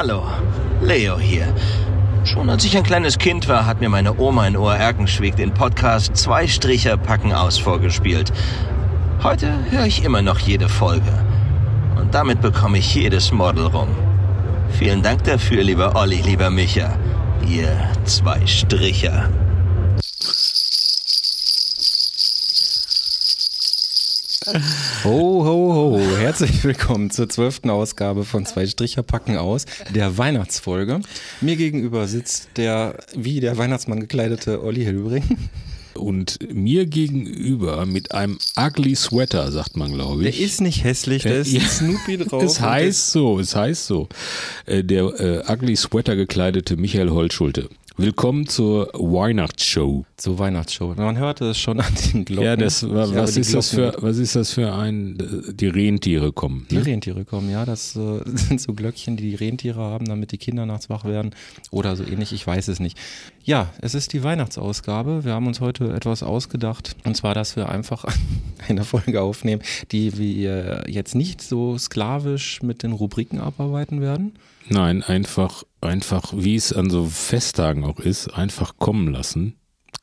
Hallo, Leo hier. Schon als ich ein kleines Kind war, hat mir meine Oma in Ohr-Erkenschwick den Podcast Zwei Stricher packen aus vorgespielt. Heute höre ich immer noch jede Folge. Und damit bekomme ich jedes Model rum. Vielen Dank dafür, lieber Olli, lieber Micha. Ihr zwei Stricher. Ho, ho, ho. Herzlich willkommen zur zwölften Ausgabe von Zwei Stricher packen aus, der Weihnachtsfolge. Mir gegenüber sitzt der, wie der Weihnachtsmann gekleidete Olli Hilbring. Und mir gegenüber mit einem ugly Sweater, sagt man, glaube ich. Der ist nicht hässlich, da ist Ja. Snoopy drauf. Es heißt so, es heißt so. Äh, Der äh, ugly Sweater gekleidete Michael Holtschulte. Willkommen zur Weihnachtsshow. Zur Weihnachtsshow. Man hörte es schon an den Glocken. Ja, das was die ist das Glocken- für was ist das für ein äh, die Rentiere kommen, Die ne? Rentiere kommen, ja, das äh, sind so Glöckchen, die die Rentiere haben, damit die Kinder nachts wach werden oder so ähnlich, ich weiß es nicht. Ja, es ist die Weihnachtsausgabe. Wir haben uns heute etwas ausgedacht und zwar, dass wir einfach eine Folge aufnehmen, die wir jetzt nicht so sklavisch mit den Rubriken abarbeiten werden. Nein, einfach einfach wie es an so Festtagen auch ist, einfach kommen lassen.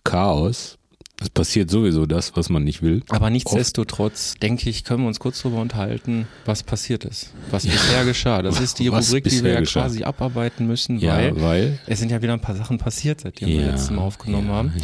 Chaos. Es passiert sowieso das, was man nicht will. Aber nichtsdestotrotz, denke ich, können wir uns kurz darüber unterhalten, was passiert ist, was bisher geschah. Das ist die Was Rubrik, die wir ja geschah. quasi abarbeiten müssen, Ja, weil weil es sind ja wieder ein paar Sachen passiert, seitdem wir Ja, letztes Mal aufgenommen ja, haben. ja.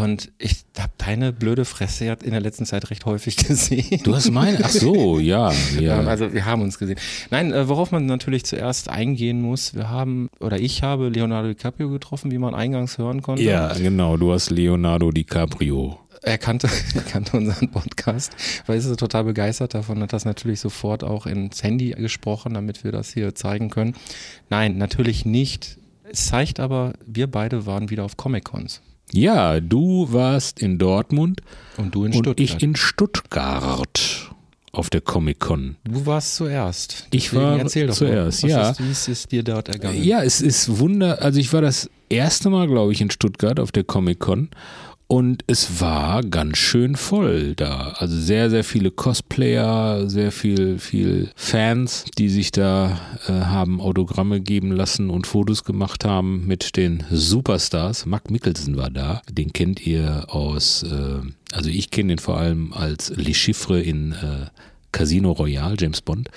Und ich habe deine blöde Fresse ja in der letzten Zeit recht häufig gesehen. Du hast meine, ach so, ja, ja. Ja, also wir haben uns gesehen. Nein, äh, worauf man natürlich zuerst eingehen muss, wir haben, oder ich habe Leonardo DiCaprio getroffen, wie man eingangs hören konnte. Ja, genau. Du hast Leonardo DiCaprio. Er kannte, er kannte unseren Podcast, weil er ist total begeistert davon, hat das natürlich sofort auch ins Handy gesprochen, damit wir das hier zeigen können. Nein, natürlich nicht. Es zeigt aber, wir beide waren wieder auf Comic-Cons. Ja, du warst in Dortmund Und du in und Stuttgart. ich in Stuttgart auf der Comic-Con. Du warst zuerst. Ich Deswegen war erzähl doch zuerst, mal, ja. Ist, wie ist es dir dort ergangen? Ja, es ist Wunder. Also ich war das erste Mal, glaube ich, in Stuttgart auf der Comic-Con. Und es war ganz schön voll da. Also sehr, sehr viele Cosplayer, sehr viel, viel Fans, die sich da äh, haben Autogramme geben lassen und Fotos gemacht haben mit den Superstars. Mark Mickelson war da. Den kennt ihr aus, äh, also ich kenne den vor allem als Le Chiffre in äh, Casino Royale, James Bond.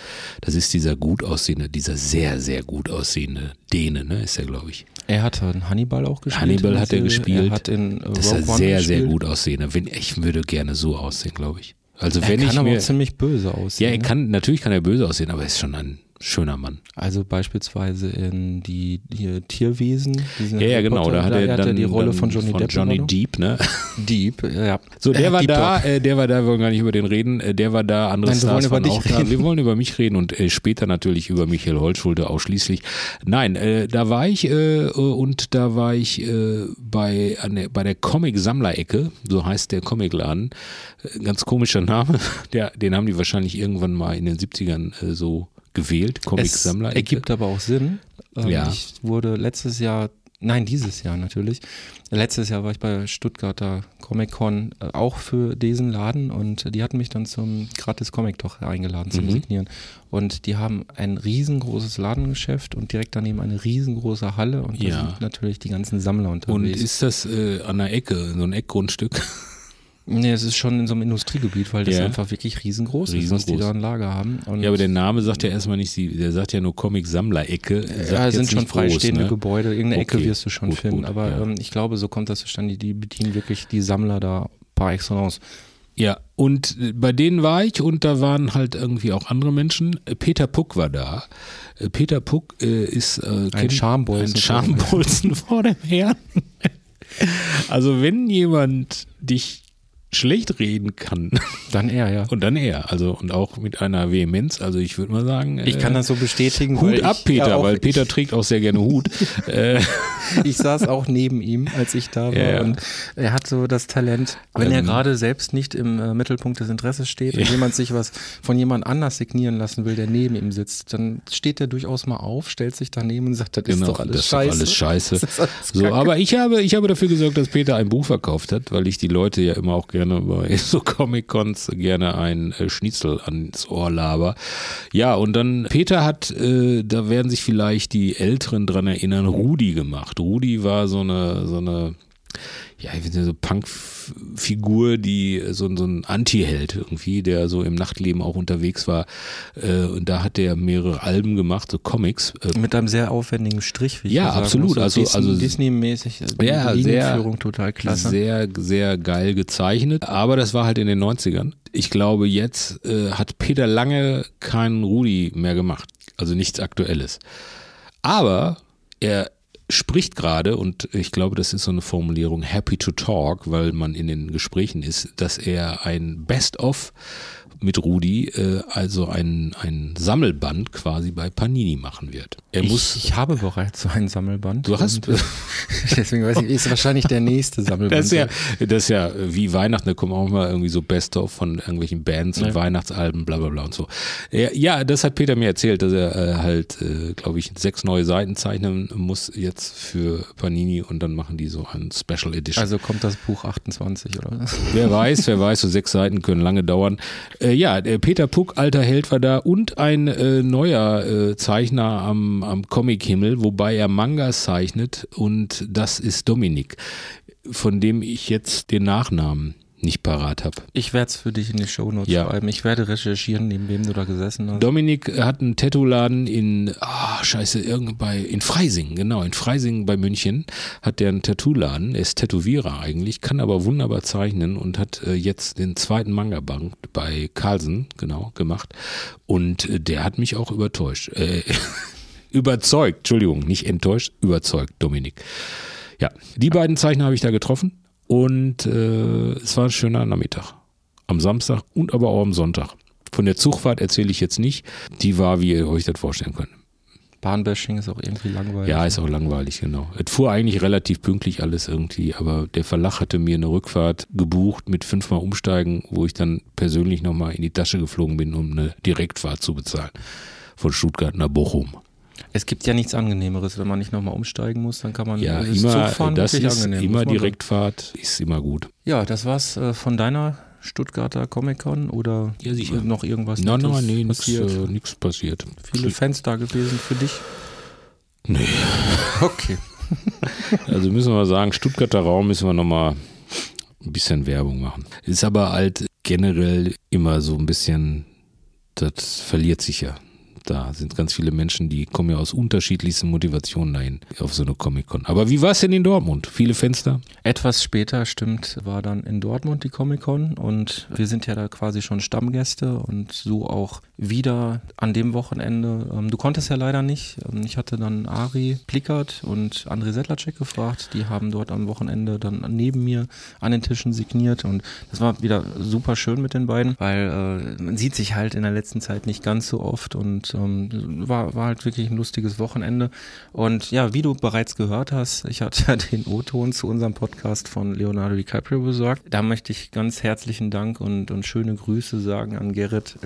Das ist dieser gut aussehende, dieser sehr, sehr gut aussehende Däne, ne, ist er, glaube ich. Er hat in Hannibal auch gespielt. Hannibal der hat er gespielt. Er hat in äh, Das ist Rogue One sehr, sehr gut aussehende. Ich würde gerne so aussehen, glaube ich. Also Er wenn kann ich aber mir, ziemlich böse aussehen. ja, er ne? kann, natürlich kann er böse aussehen, aber er ist schon ein schöner Mann. Also beispielsweise in die, die Tierwesen. Ja, ja, genau. Potter, Da hat er dann die Rolle von Johnny Depp. Johnny. Deep, ne? Deep, ja. So, der Äh, war Deep da, äh, der war da, wir wollen gar nicht über den reden, äh, der war da, andere Nein, wir Stars wollen über waren dich auch da. reden. Wir wollen über mich reden und äh, später natürlich über Michael Holtschulte ausschließlich. Nein, äh, da war ich äh, und da war ich äh, bei, an der, bei der Comic-Sammlerecke, so heißt der Comicladen. Äh, Ganz komischer Name, der, den haben die wahrscheinlich irgendwann mal in den 70ern äh, so gewählt, Es Comic-Sammlerecke. ergibt aber auch Sinn. Ähm, Ja. Ich wurde letztes Jahr, nein, dieses Jahr natürlich. Letztes Jahr war ich bei Stuttgarter Comic Con äh, auch für diesen Laden und die hatten mich dann zum gratis Comic doch eingeladen zum Mhm. Signieren. Und die haben ein riesengroßes Ladengeschäft und direkt daneben eine riesengroße Halle und da Ja. sind natürlich die ganzen Sammler und unterwegs. ist das äh, an der Ecke, so ein Eckgrundstück? Nee, es ist schon in so einem Industriegebiet, weil das Ja. einfach wirklich riesengroß, ist, was die Riesengroß. da ein Lager haben. Und Ja, aber der Name sagt ja erstmal nicht, sie, der sagt ja nur Comic-Sammlerecke. Ja, jetzt sind schon nicht groß, freistehende ne? Gebäude. Irgendeine Ecke Okay, wirst du schon gut, finden. gut, aber ja. ähm, ich glaube, so kommt das zustande. Die bedienen wirklich die Sammler da par excellence. Ja, und äh, bei denen war ich und da waren halt irgendwie auch andere Menschen. Äh, Peter Puck war da. Äh, Peter Puck äh, ist äh, kennt- Schambolzen ein Schambolzen vor dem Herrn. also wenn jemand dich schlecht reden kann, Dann er, ja. und dann er. Also und auch mit einer Vehemenz. Also ich würde mal sagen, Ich kann äh, das so bestätigen. Hut weil ab, ich, Peter, ja, auch, weil Peter trägt auch sehr gerne Hut. äh, Ich, saß auch neben ihm, als ich da war. Ja, ja. Und er hat so das Talent, wenn er Ähm. gerade selbst nicht im äh, Mittelpunkt des Interesses steht und jemand sich was von jemand anders signieren lassen will, der neben ihm sitzt, dann steht er durchaus mal auf, stellt sich daneben und sagt, das ist Genau, doch alles das ist doch scheiße. alles scheiße. Das ist alles So, aber ich habe, ich habe dafür gesorgt, dass Peter ein Buch verkauft hat, weil ich die Leute ja immer auch gerne bei so Comic-Cons gerne ein äh, Schnitzel ans Ohr laber. Ja, und dann Peter hat, äh, da werden sich vielleicht die Älteren dran erinnern, Rudi gemacht. Rudi war so eine, so eine, ja, ich finde so Punk-Figur, die so, so ein Anti-Held irgendwie, der so im Nachtleben auch unterwegs war. Äh, und da hat der mehrere Alben gemacht, so Comics. Äh, Mit einem sehr aufwendigen Strich, wie ich Ja, sagen absolut. Also- Disney, also- Disney-mäßig. die Ja, sehr- total klasse. Sehr, sehr geil gezeichnet. Aber das war halt in den 90ern. Ich glaube, jetzt äh, hat Peter lange keinen Rudi mehr gemacht. Also nichts Aktuelles. Aber er spricht gerade, und ich glaube, das ist so eine Formulierung, happy to talk, weil man in den Gesprächen ist, dass er ein Best-of mit Rudi, äh, also ein, ein Sammelband quasi bei Panini machen wird. Er muss. ich, ich habe bereits so ein Sammelband. Du hast- äh, deswegen weiß ich, ist wahrscheinlich der nächste Sammelband. Das ist ja, das ist ja wie Weihnachten, da kommen auch mal irgendwie so Best-of von irgendwelchen Bands und Ja. Weihnachtsalben, bla bla bla und so. Ja, ja, das hat Peter mir erzählt, dass er äh, halt, äh, glaube ich, sechs neue Seiten zeichnen muss jetzt für Panini und dann machen die so ein Special Edition. Also kommt das Buch 28 oder was? Wer weiß, wer weiß, so sechs Seiten können lange dauern. Äh, ja, der Peter Puck, alter Held, war da und ein äh, neuer äh, Zeichner am, am Comic-Himmel, wobei er Mangas zeichnet und das ist Dominik, von dem ich jetzt den Nachnamen nicht parat habe. Ich werde es für dich in die Shownotes Ja. schreiben. Ich werde recherchieren, neben wem du da gesessen hast. Dominik hat einen Tattoo-Laden in, ah, scheiße, irgend bei, in Freising, genau, in Freising bei München hat der einen Tattoo-Laden, er ist Tätowierer eigentlich, kann aber wunderbar zeichnen und hat äh, jetzt den zweiten Manga-Bank bei Carlsen, genau, gemacht und äh, der hat mich auch übertäuscht, äh, überzeugt, Entschuldigung, nicht enttäuscht, überzeugt, Dominik. Ja, die beiden Zeichner habe ich da getroffen und äh, es war ein schöner Nachmittag. Am Samstag und aber auch am Sonntag. Von der Zugfahrt erzähle ich jetzt nicht. Die war, wie ihr euch das vorstellen könnt. Bahnbashing ist auch irgendwie langweilig. Ja, ist auch langweilig, genau. Es fuhr eigentlich relativ pünktlich alles irgendwie, aber der Verlag hatte mir eine Rückfahrt gebucht mit fünfmal Umsteigen, wo ich dann persönlich nochmal in die Tasche geflogen bin, um eine Direktfahrt zu bezahlen. Von Stuttgart nach Bochum. Es gibt ja nichts Angenehmeres, wenn man nicht nochmal umsteigen muss, dann kann man Ja, das immer, Zugfahren das ist angenehm. immer. Direktfahrt, ist immer gut. Ja, das war's äh, von deiner Stuttgarter Comic-Con oder Ja, sicher. noch irgendwas Nein, Nettes nein, nee, nichts passiert? äh, nix passiert. Viele Fans da gewesen für dich? Nee. Okay. Also müssen wir sagen, Stuttgarter Raum müssen wir nochmal ein bisschen Werbung machen. Ist aber halt generell immer so ein bisschen, das verliert sich ja. Da sind ganz viele Menschen, die kommen ja aus unterschiedlichsten Motivationen dahin auf so eine Comic-Con. Aber wie war es denn in Dortmund? Viele Fenster? Etwas später, stimmt, war dann in Dortmund die Comic-Con und wir sind ja da quasi schon Stammgäste und so auch wieder an dem Wochenende. Ähm, du konntest ja leider nicht. Ähm, ich hatte dann Ari Plickert und André Sedlacek gefragt. Die haben dort am Wochenende dann neben mir an den Tischen signiert und das war wieder super schön mit den beiden, weil äh, man sieht sich halt in der letzten Zeit nicht ganz so oft und ähm, war, war halt wirklich ein lustiges Wochenende. Und ja, wie du bereits gehört hast, ich hatte den O-Ton zu unserem Podcast von Leonardo DiCaprio besorgt. Da möchte ich ganz herzlichen Dank und, und schöne Grüße sagen an Gerrit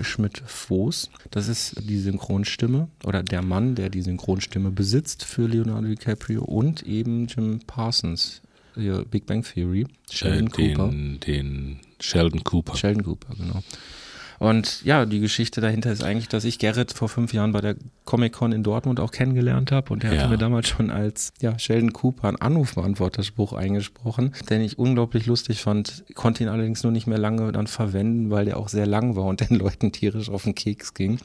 Schmidt-Foß. Das ist die Synchronstimme oder der Mann, der die Synchronstimme besitzt für Leonardo DiCaprio und eben Jim Parsons, Big Bang Theory, Sheldon Äh, Cooper. den, den Sheldon Cooper. Sheldon Cooper, genau. Und ja, die Geschichte dahinter ist eigentlich, dass ich Gerrit vor fünf Jahren bei der Comic-Con in Dortmund auch kennengelernt habe und er Ja. hatte mir damals schon als ja, Sheldon Cooper einen Anrufbeantworterspruch eingesprochen, den ich unglaublich lustig fand, konnte ihn allerdings nur nicht mehr lange dann verwenden, weil der auch sehr lang war und den Leuten tierisch auf den Keks ging.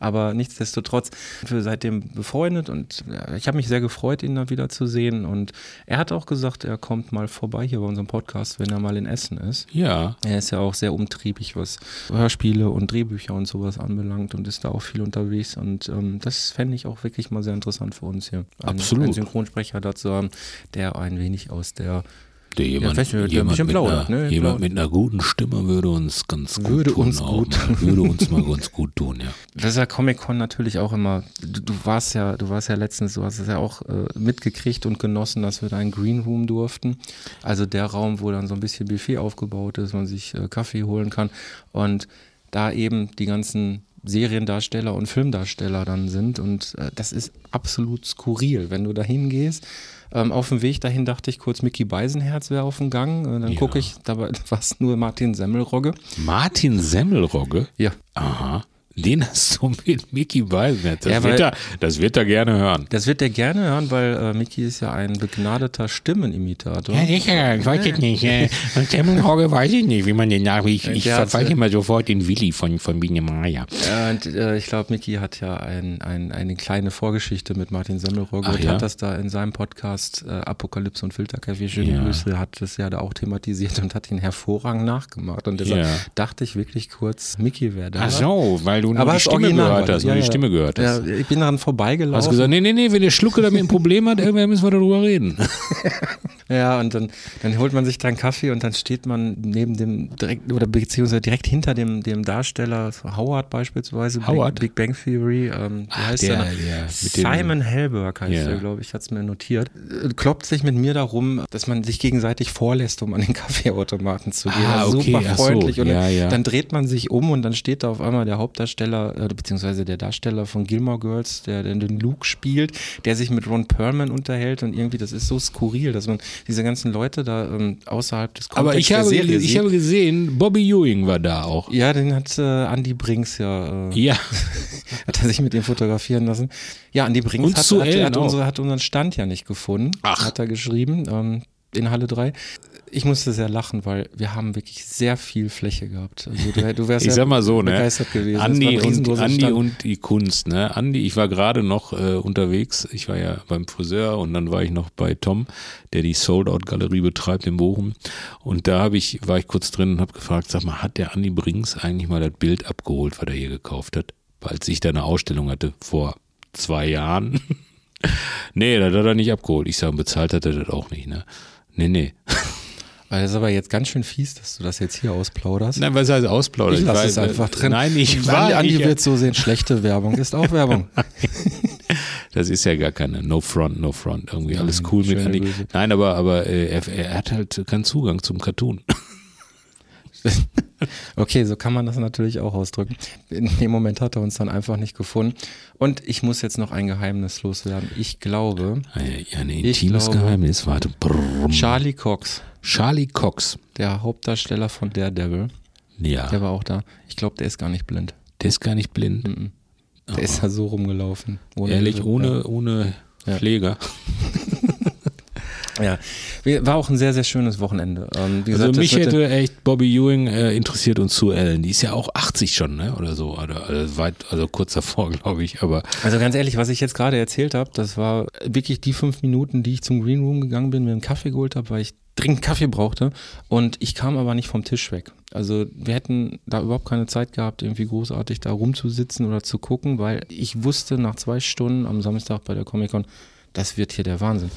Aber nichtsdestotrotz, wir seitdem befreundet und ja, ich habe mich sehr gefreut, ihn da wieder zu sehen und er hat auch gesagt, er kommt mal vorbei hier bei unserem Podcast, wenn er mal in Essen ist. Ja, Er ist ja auch sehr umtriebig, was Hörspiele und Drehbücher und sowas anbelangt und ist da auch viel unterwegs. Und ähm, das fände ich auch wirklich mal sehr interessant für uns hier. Einen, Absolut. Einen Synchronsprecher dazu haben, der ein wenig aus der Der jemand, ein jemand, bisschen mit, plaudert, einer, ne? jemand mit einer guten Stimme würde uns ganz gut Würde tun. uns gut Mal. Würde uns mal ganz gut tun, ja. Das ist ja Comic-Con natürlich auch immer. Du, du warst ja, du warst ja letztens, du hast es ja auch äh, mitgekriegt und genossen, dass wir da in Green Room durften. Also der Raum, wo dann so ein bisschen Buffet aufgebaut ist, man sich äh, Kaffee holen kann und da eben die ganzen Seriendarsteller und Filmdarsteller dann sind und äh, das ist absolut skurril, wenn du da hingehst. Ähm, auf dem Weg dahin dachte ich kurz, Mickey Beisenherz wäre auf dem Gang. Und dann Ja. gucke ich, dabei war es nur Martin Semmelrogge. Martin Semmelrogge? Ja, Aha. Den hast du mit Mickey Beisenherz. Das, Ja, wird er, das wird er gerne hören. Das wird er gerne hören, weil äh, Mickey ist ja ein begnadeter Stimmenimitator. sicher, ich weiß es nicht. Äh, Und Semmelrogge weiß ich nicht, wie man den nach. Ich, ich verfalle immer sofort den Willi von, von Biene Maya. Und äh, ich glaube, Mickey hat ja ein, ein, eine kleine Vorgeschichte mit Martin Semmelrogge Ach und ja? hat das da in seinem Podcast äh, Apokalypse und Filterkaffee, schöne Ja. Grüße, hat das ja da auch thematisiert und hat ihn hervorragend nachgemacht. Und deshalb Ja. dachte ich wirklich kurz, Mickey wäre da. Ach so, weil du nur Aber die Stimme gehört hast. ja, nur die ja. Stimme gehört hast. Ja, ich bin daran vorbeigelaufen. Hast gesagt, nee, nee, nee, wenn der Schlucke damit ein Problem hat, irgendwann müssen wir darüber reden. Ja, und dann, dann holt man sich da einen Kaffee und dann steht man neben dem direkt oder beziehungsweise direkt hinter dem, dem Darsteller Howard beispielsweise, Howard? Big, Big Bang Theory. Ähm, Ach, heißt der- der, dem- Simon Hellberg heißt Ja. der, glaube ich, hat's mir notiert. Äh, Kloppt sich mit mir darum, dass man sich gegenseitig vorlässt, um an den Kaffeeautomaten zu gehen. Ah, also okay, super ach so, freundlich. Und ja, dann, ja. dann dreht man sich um und dann steht da auf einmal der Hauptdarsteller, äh, beziehungsweise der Darsteller von Gilmore Girls, der, der den Luke spielt, der sich mit Ron Perlman unterhält und irgendwie, das ist so skurril, dass man diese ganzen Leute da ähm, außerhalb des Aber ich habe, Serie ich sieht. habe gesehen, Bobby Ewing war da auch. ja, den hat äh, Andy Brinks ja, äh, Ja, hat er sich mit ihm fotografieren lassen. Ja, Andy Brinks hat, hat, hat, unsere, hat unseren Stand ja nicht gefunden, Ach. hat er geschrieben, ähm, in Halle 3. Ich musste sehr lachen, weil wir haben wirklich sehr viel Fläche gehabt. Also du, du wärst ich ja sag mal so, ne? begeistert gewesen. Andi, und, Andi und die Kunst, ne? Andi, ich war gerade noch äh, unterwegs. Ich war ja beim Friseur und dann war ich noch bei Tom, der die Sold Out Galerie betreibt in Bochum. Und da habe ich, war ich kurz drin und habe gefragt, sag mal, hat der Andi Brings eigentlich mal das Bild abgeholt, was er hier gekauft hat? Als ich da eine Ausstellung hatte vor zwei Jahren. nee, das hat er nicht abgeholt. Ich sage, bezahlt hat er das auch nicht, ne? Nee, nee. Weil das ist aber jetzt ganz schön fies, dass du das jetzt hier ausplauderst. Nein, was heißt ausplaudern? ich lasse es einfach drin. Nein, ich war Andi ich, wird so sehen, schlechte Werbung ist auch Werbung. Das ist ja gar keine No Front, No Front. Irgendwie alles cool mit Andi. Grüße. Nein, aber, aber äh, er, er hat halt keinen Zugang zum Cartoon. Okay, so kann man das natürlich auch ausdrücken. In dem Moment hat er uns dann einfach nicht gefunden. Und ich muss jetzt noch ein Geheimnis loswerden. Ich glaube, Ja, ein Ich intimes glaube- Geheimnis. Warte. Brrrm. Charlie Cox, Charlie Cox. der Hauptdarsteller von Daredevil, Ja, der war auch da. Ich glaube, der ist gar nicht blind. der ist gar nicht blind. Mhm. Der ist da so rumgelaufen. Ohne Ehrlich, Hilfe. ohne, ohne Ja. Pfleger. Ja. War auch ein sehr, sehr schönes Wochenende. Ähm, Also gesagt, das mich hätte echt Bobby Ewing äh, interessiert und Sue Ellen. Die ist ja auch 80 schon, ne? Oder so. Oder, also weit, also kurz davor, glaube ich. Aber Also ganz ehrlich, was ich jetzt gerade erzählt habe, das war wirklich die fünf Minuten, die ich zum Green Room gegangen bin, mir einen Kaffee geholt habe, weil ich dringend Kaffee brauchte und ich kam aber nicht vom Tisch weg. Also wir hätten da überhaupt keine Zeit gehabt, irgendwie großartig da rumzusitzen oder zu gucken, weil ich wusste nach zwei Stunden am Samstag bei der Comic-Con, das wird hier der Wahnsinn.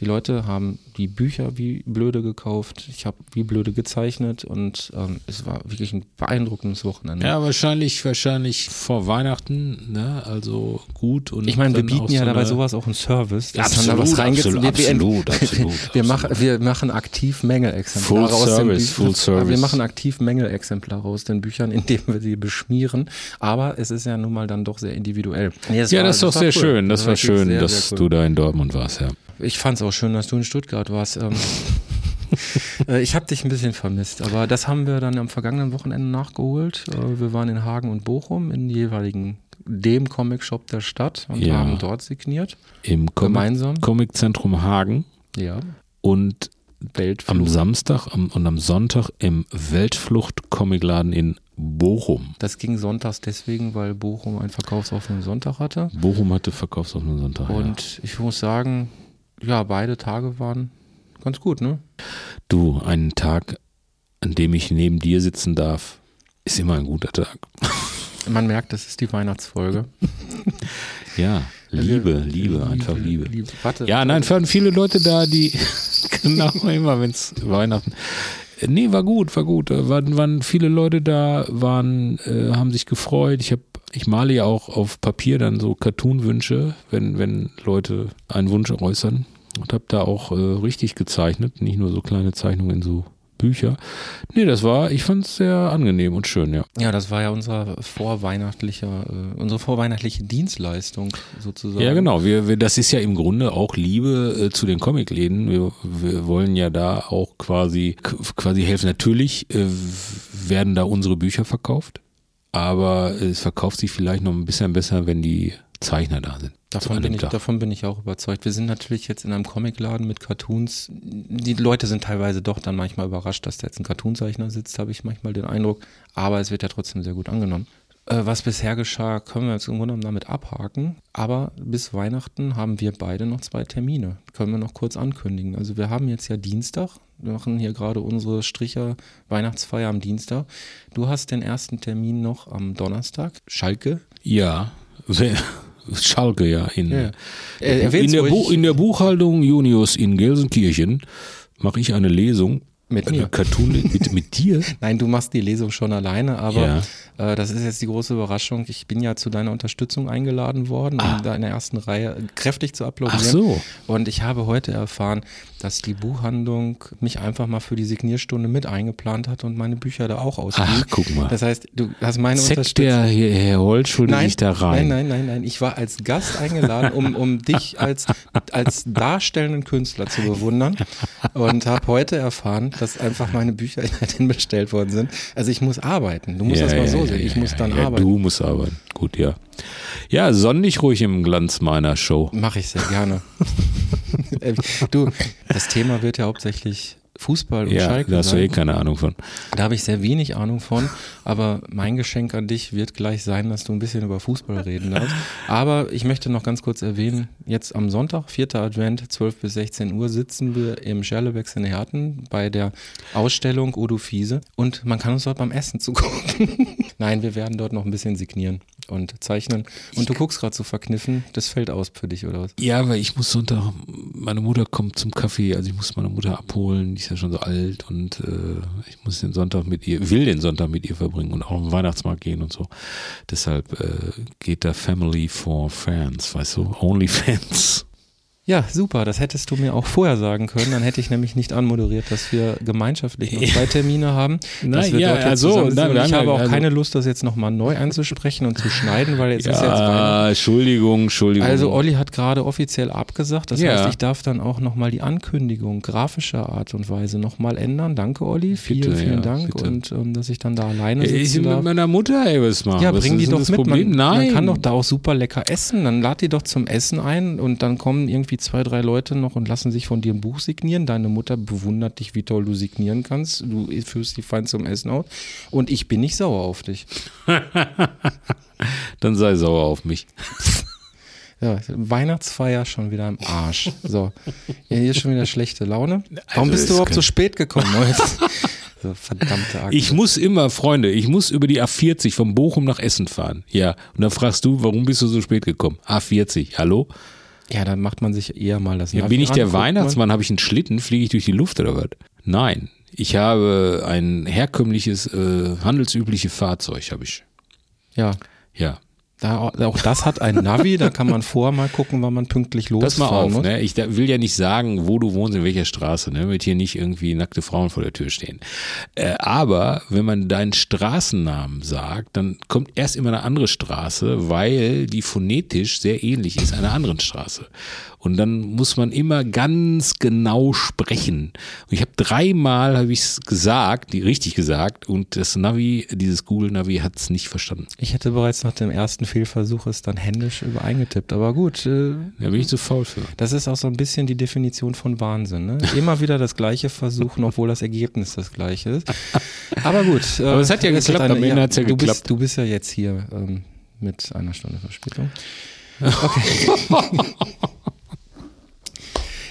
Die Leute haben die Bücher wie blöde gekauft, ich habe wie blöde gezeichnet und ähm, es war wirklich ein beeindruckendes Wochenende. ja, wahrscheinlich, wahrscheinlich vor Weihnachten, ne? Also gut und Ich meine, wir bieten ja so dabei sowas auch einen Service. dass Absolut, dann da was absolut, wir, absolut, absolut, wir, machen, wir machen aktiv Mängelexemplare Full aus den Service, Büchern. Full Service. Wir machen aktiv Mängelexemplare aus den Büchern, indem wir sie beschmieren. Aber es ist ja nun mal dann doch sehr individuell. Nee, Ja, war- das ist doch war sehr cool. schön. Das, war wirklich schön, sehr, dass sehr du cool. da in Dortmund warst, ja. Ich fand es auch schön, dass du in Stuttgart warst. Ähm, äh, ich habe dich ein bisschen vermisst, aber das haben wir dann am vergangenen Wochenende nachgeholt. Äh, Wir waren in Hagen und Bochum in jeweiligen dem Comic-Shop der Stadt und Ja. haben dort signiert. Im Comic, Gemeinsam. Comiczentrum Hagen Ja. und Weltflucht. am Samstag am, und am Sonntag im Weltflucht-Comicladen in Bochum. Das ging sonntags deswegen, weil Bochum einen verkaufsoffenen Sonntag hatte. Bochum hatte verkaufsoffenen Sonntag. Und ich muss sagen, ja, beide Tage waren ganz gut, ne? Du, einen Tag, an dem ich neben dir sitzen darf, ist immer ein guter Tag. Man merkt, das ist die Weihnachtsfolge. Ja, Liebe, Liebe, einfach Liebe. Warte. Ja, nein, waren viele Leute da, die genau immer, wenn es Weihnachten. Äh, Nee, war gut, war gut. Waren, waren viele Leute da, waren, äh, haben sich gefreut. Ich habe, ich male ja auch auf Papier dann so Cartoon-Wünsche, wenn, wenn Leute einen Wunsch äußern. Und habe da auch äh, richtig gezeichnet, nicht nur so kleine Zeichnungen in so Bücher. Nee, das war, ich fand es sehr angenehm und schön, ja. Ja, das war ja unser vorweihnachtlicher, äh, unsere vorweihnachtliche Dienstleistung sozusagen. Ja, genau. Wir, wir, das ist ja im Grunde auch Liebe äh, zu den Comicläden. Wir, wir wollen ja da auch quasi, quasi helfen. Natürlich äh, werden da unsere Bücher verkauft, aber es verkauft sich vielleicht noch ein bisschen besser, wenn die Zeichner da sind. Davon bin, ich, Tag. davon bin ich auch überzeugt. Wir sind natürlich jetzt in einem Comicladen mit Cartoons. Die Leute sind teilweise doch dann manchmal überrascht, dass da jetzt ein Cartoonzeichner sitzt, habe ich manchmal den Eindruck. Aber es wird ja trotzdem sehr gut angenommen. Äh, was bisher geschah, können wir jetzt im Grunde genommen damit abhaken. Aber bis Weihnachten haben wir beide noch zwei Termine. Können wir noch kurz ankündigen. Also wir haben jetzt ja Dienstag. Wir machen hier gerade unsere Stricher Weihnachtsfeier am Dienstag. Du hast den ersten Termin noch am Donnerstag. Schalke. Ja, wer- Schalke ja in, Ja. Äh, in, erwähn's der ruhig. Bu in der Buchhaltung Junius in Gelsenkirchen mache ich eine Lesung. Mit mir. Cartoon mit, mit dir? Nein, du machst die Lesung schon alleine, aber Ja. äh, das ist jetzt die große Überraschung. Ich bin ja zu deiner Unterstützung eingeladen worden, um da in der ersten Reihe kräftig zu applaudieren. Ach so. Und ich habe heute erfahren, dass die Buchhandlung mich einfach mal für die Signierstunde mit eingeplant hat und meine Bücher da auch ausliehen. Ach, guck mal. Das heißt, du hast meine Zeckt Unterstützung. der Herr Herr Holtschulde Nein, sich da rein? nein, nein, nein, nein. Ich war als Gast eingeladen, um, um dich als, als darstellenden Künstler zu bewundern und habe heute erfahren, dass einfach meine Bücher in bestellt worden sind. Also ich muss arbeiten. Du musst das mal so sehen. Ich muss dann ja, arbeiten. Du musst arbeiten. Gut, ja. Ja, sonn dich ruhig im Glanz meiner Show. Mache ich sehr gerne. Äh, du, das Thema wird ja hauptsächlich Fußball und Ja, Schalke da hast du eh keine Ahnung von. Da habe ich sehr wenig Ahnung von, aber mein Geschenk an dich wird gleich sein, dass du ein bisschen über Fußball reden darfst. Aber ich möchte noch ganz kurz erwähnen, jetzt am Sonntag, 4. Advent, 12 bis 16 Uhr, sitzen wir im Scherlebecks in Herten bei der Ausstellung Odo Fiese und man kann uns dort beim Essen zugucken. Nein, wir werden dort noch ein bisschen signieren und zeichnen. Und du guckst gerade so verkniffen, das fällt aus für dich, oder was? Ja, aber ich muss Sonntag, meine Mutter kommt zum Kaffee, also ich muss meine Mutter abholen, die ist ja schon so alt und äh, ich muss den Sonntag mit ihr, will den Sonntag mit ihr verbringen und auch den Weihnachtsmarkt gehen und so. Deshalb äh, geht da Family for Fans, weißt du, Only Fans. Ja, super. Das hättest du mir auch vorher sagen können. Dann hätte ich nämlich nicht anmoderiert, dass wir gemeinschaftlich noch zwei Termine haben. Nein, ja, also, nein, ich habe ja- auch also- keine Lust, das jetzt nochmal neu einzusprechen und zu schneiden, weil jetzt ist jetzt Weihnachten. Ja, Entschuldigung, Entschuldigung. Also Olli hat gerade offiziell abgesagt. Das Ja. heißt, ich darf dann auch nochmal die Ankündigung grafischer Art und Weise nochmal ändern. Danke, Olli. Vielen, Bitte, vielen ja, Dank. bitte. Und ähm, dass ich dann da alleine ich sitzen mit meiner Mutter, ey, was machen? Ja, was bring ist die doch mit. Problem? Man, Nein. man kann doch da auch super lecker essen. Dann lad die doch zum Essen ein und dann kommen irgendwie zwei, drei Leute noch und lassen sich von dir ein Buch signieren. Deine Mutter bewundert dich, wie toll du signieren kannst. Du führst die fein zum Essen aus. Und ich bin nicht sauer auf dich. Dann sei sauer auf mich. Ja, Weihnachtsfeier schon wieder im Arsch. So, ja, hier ist schon wieder schlechte Laune. Warum Also bist du überhaupt so spät gekommen heute? So, verdammte Akte. Ich muss immer, Freunde, ich muss über die A40 von Bochum nach Essen fahren. Ja, und dann fragst du, warum bist du so spät gekommen? A40, hallo? Ja, dann macht man sich eher mal das Ja, bin ich der man- Weihnachtsmann? Habe ich einen Schlitten? Fliege ich durch die Luft oder was? Nein. Ich habe ein herkömmliches, äh, handelsübliche Fahrzeug, habe ich. Ja, Ja. Da, auch das hat ein Navi, da kann man vorher mal gucken, wann man pünktlich Pass mal losfahren auf, muss. ne? Ich da- will ja nicht sagen, wo du wohnst, in welcher Straße, ne? Damit hier nicht irgendwie nackte Frauen vor der Tür stehen. Äh, aber wenn man deinen Straßennamen sagt, dann kommt erst immer eine andere Straße, weil die phonetisch sehr ähnlich ist einer anderen Straße. Und dann muss man immer ganz genau sprechen. Und ich habe dreimal habe ich es gesagt, die richtig gesagt, und das Navi, dieses Google Navi hat es nicht verstanden. Ich hätte bereits nach dem ersten Fehlversuch es dann händisch über eingetippt. Aber gut, äh, Da bin ich zu faul für. das ist auch so ein bisschen die Definition von Wahnsinn. Ne? Immer wieder das gleiche versuchen, obwohl das Ergebnis das gleiche ist. Aber gut. äh, Aber es hat ja geklappt, am Ende hat's ja du geklappt. Bist, du bist ja jetzt hier ähm, mit einer Stunde Verspätung. Okay.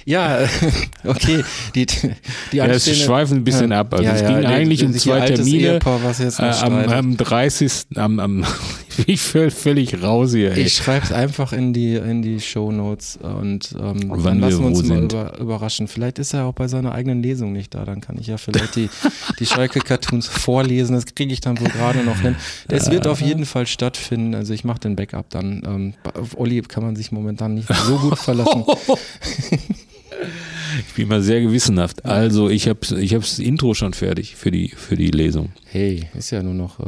Ja, okay. Die, die Ja, es schweifen ein bisschen ab. Also Ja, es ja, ging die- eigentlich um zwei Termine. Ehepaar, was jetzt Äh, am, am 30. am, am ich völ- völlig raus hier. Ey. Ich schreibe es einfach in die, in die Shownotes und ähm, dann lassen wir uns mal über, überraschen. Vielleicht ist er auch bei seiner eigenen Lesung nicht da, dann kann ich ja vielleicht die, die Schalke-Cartoons vorlesen, das kriege ich dann wohl gerade noch hin. Es wird auf jeden Fall stattfinden, also ich mache den Backup dann. Ähm, auf Olli kann man sich momentan nicht so gut verlassen. Ich bin mal sehr gewissenhaft. Also ich habe ich hab das Intro schon fertig für die, für die Lesung. Hey, ist ja nur noch äh,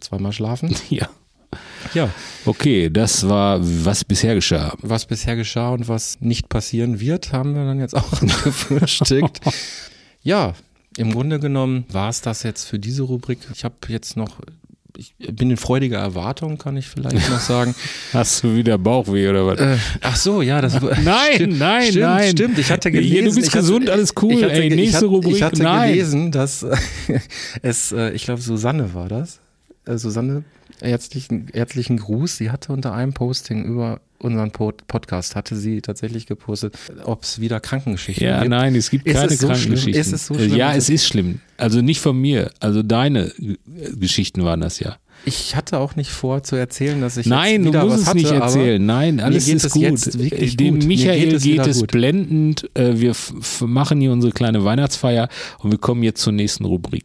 zweimal schlafen. Ja. Ja, Okay, das war, was bisher geschah. was bisher geschah und was nicht passieren wird, haben wir dann jetzt auch gefrühstückt. ja, im Grunde genommen war es das jetzt für diese Rubrik. Ich habe jetzt noch, ich bin in freudiger Erwartung, kann ich vielleicht noch sagen. Hast du wieder Bauchweh oder was? Äh, ach so, ja, das Nein, nein, stimmt, nein. Stimmt, ich hatte gelesen. du bist ich hatte, gesund, alles cool. Ich hatte, Ey, ich nächste hatte, Rubrik, Ich hatte nein. gelesen, dass es, äh, ich glaube, Susanne war das. Äh, Susanne, herzlichen, herzlichen Gruß. Sie hatte unter einem Posting über unseren Pod Podcast, hatte sie tatsächlich gepostet, ob es wieder Krankengeschichten Ja, gibt. nein, es gibt Ist keine es so Krankengeschichten. Ist es so schlimm? Ja, es ist schlimm. Also nicht von mir. Also deine äh, Geschichten waren das ja. Ich hatte auch nicht vor zu erzählen, dass ich Nein, du musst es nicht erzählen. Nein, alles geht ist es gut. Dem gut. Michael geht geht es es, wieder gut. blendend. Äh, Wir machen hier unsere kleine Weihnachtsfeier und wir kommen jetzt zur nächsten Rubrik.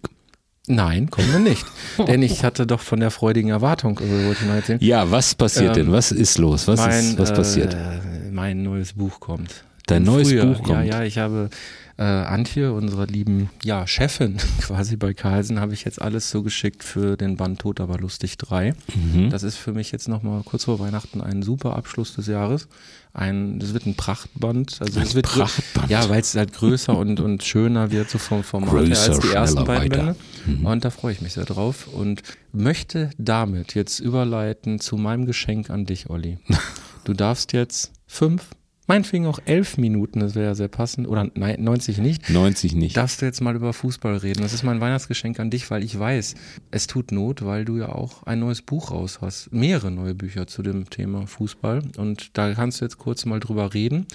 Nein, kommen wir nicht. Denn ich hatte doch von der freudigen Erwartung, äh, wollte ich noch erzählen. Ja, was passiert Ähm, denn? Was ist los? Was, ist, was passiert? Äh, mein neues Buch kommt. Dein neues. Buch kommt. Ja, ja, ich habe äh, Antje, unsere lieben ja, Chefin quasi bei Carlsen, habe ich jetzt alles so geschickt für den Band Tot aber lustig 3. Mhm. Das ist für mich jetzt nochmal kurz vor Weihnachten ein super Abschluss des Jahres. Ein, das wird ein Prachtband. Also Ein es wird Prachtband. Ja, weil es halt größer und, und schöner wird so vom Format her als die ersten beiden. Bände. Und da freue ich mich sehr drauf und möchte damit jetzt überleiten zu meinem Geschenk an dich, Olli. Du darfst jetzt fünf, meinetwegen auch elf Minuten, das wäre ja sehr passend, oder nein, 90 nicht, 90 nicht. darfst du jetzt mal über Fußball reden. Das ist mein Weihnachtsgeschenk an dich, weil ich weiß, es tut Not, weil du ja auch ein neues Buch raus hast. Mehrere neue Bücher zu dem Thema Fußball. Und da kannst du jetzt kurz mal drüber reden.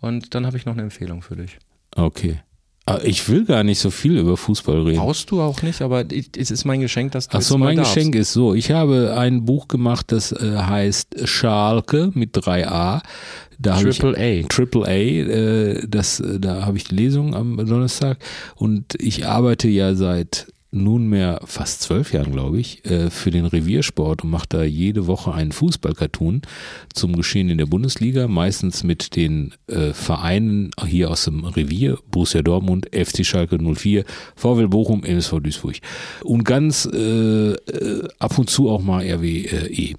Und dann habe ich noch eine Empfehlung für dich. Okay. Aber ich will gar nicht so viel über Fußball reden. Brauchst du auch nicht, aber es ist mein Geschenk, dass du Ach so, mein darfst. Geschenk ist so. Ich habe ein Buch gemacht, das äh, heißt Schalke mit 3a. Da habe ich- Triple A. Triple A, äh, das, äh, da habe ich die Lesung am Donnerstag und ich arbeite ja seit nunmehr fast zwölf Jahren, glaube ich, äh, für den Reviersport und mache da jede Woche einen Fußballcartoon zum Geschehen in der Bundesliga, meistens mit den äh, Vereinen hier aus dem Revier, Borussia Dortmund, FC Schalke 04, VW Bochum, MSV Duisburg und ganz äh, äh, ab und zu auch mal RWE.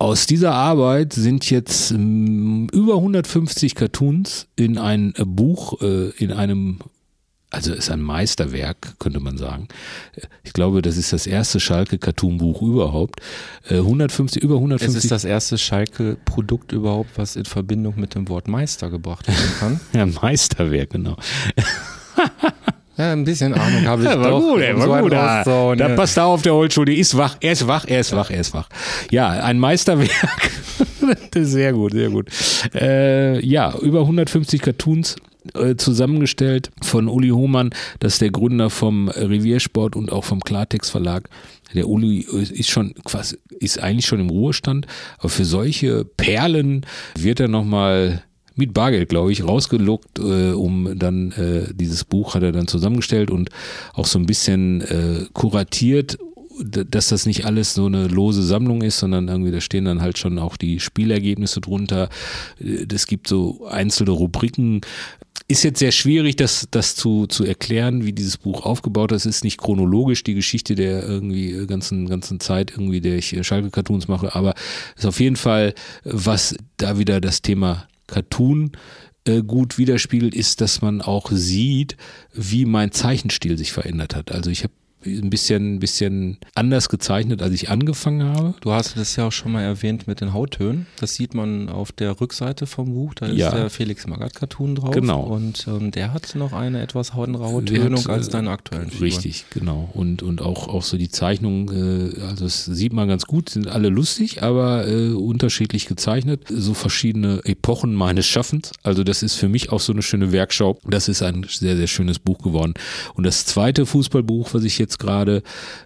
Aus dieser Arbeit sind jetzt ähm, über 150 Cartoons in ein Buch, in einem, also ist ein Meisterwerk, könnte man sagen. Äh, Ich glaube, das ist das erste Schalke-Cartoon-Buch überhaupt. Äh, 150, über Es 150. ist das erste Schalke-Produkt überhaupt, was in Verbindung mit dem Wort Meister gebracht werden kann. ja, Meisterwerk, genau. ja, ein bisschen Ahnung habe ich Ja, war doch. gut, ey, war so gut. Da, rauszuhauen, da ja. passt da auf der Holzschule. Ist wach, er ist wach, er ist wach, er ist wach. Ja, ein Meisterwerk. Sehr gut, sehr gut. Äh, ja, über 150 Cartoons äh, zusammengestellt von Uli Hohmann, das ist der Gründer vom Reviersport und auch vom Klartext Verlag. Der Uli ist schon quasi, ist eigentlich schon im Ruhestand, aber für solche Perlen wird er nochmal mit Bargeld, glaube ich, rausgelockt, äh, um dann äh, dieses Buch hat er dann zusammengestellt und auch so ein bisschen äh, kuratiert, dass das nicht alles so eine lose Sammlung ist, sondern irgendwie da stehen dann halt schon auch die Spielergebnisse drunter. Äh, Es gibt so einzelne Rubriken. Ist jetzt sehr schwierig, das, das zu, zu erklären, wie dieses Buch aufgebaut ist. Es ist nicht chronologisch die Geschichte der irgendwie ganzen, ganzen Zeit, irgendwie, der ich Schalke-Cartoons mache, aber ist auf jeden Fall, was da wieder das Thema Cartoon äh, gut widerspiegelt, ist, dass man auch sieht, wie mein Zeichenstil sich verändert hat. Also ich habe ein bisschen, bisschen anders gezeichnet, als ich angefangen habe. Du hast das ja auch schon mal erwähnt mit den Hauttönen. Das sieht man auf der Rückseite vom Buch. Da ist Ja. der Felix Magath-Cartoon drauf. Genau. Und ähm, der hat noch eine etwas andere Der Hauttönung hat, als äh, deine aktuellen Figuren. Richtig, genau. Und, und auch, auch so die Zeichnung, äh, also das sieht man ganz gut, sind alle lustig, aber äh, unterschiedlich gezeichnet. So verschiedene Epochen meines Schaffens. Also das ist für mich auch so eine schöne Werkschau. Das ist ein sehr, sehr schönes Buch geworden. Und das zweite Fußballbuch, was ich jetzt jetzt gerade,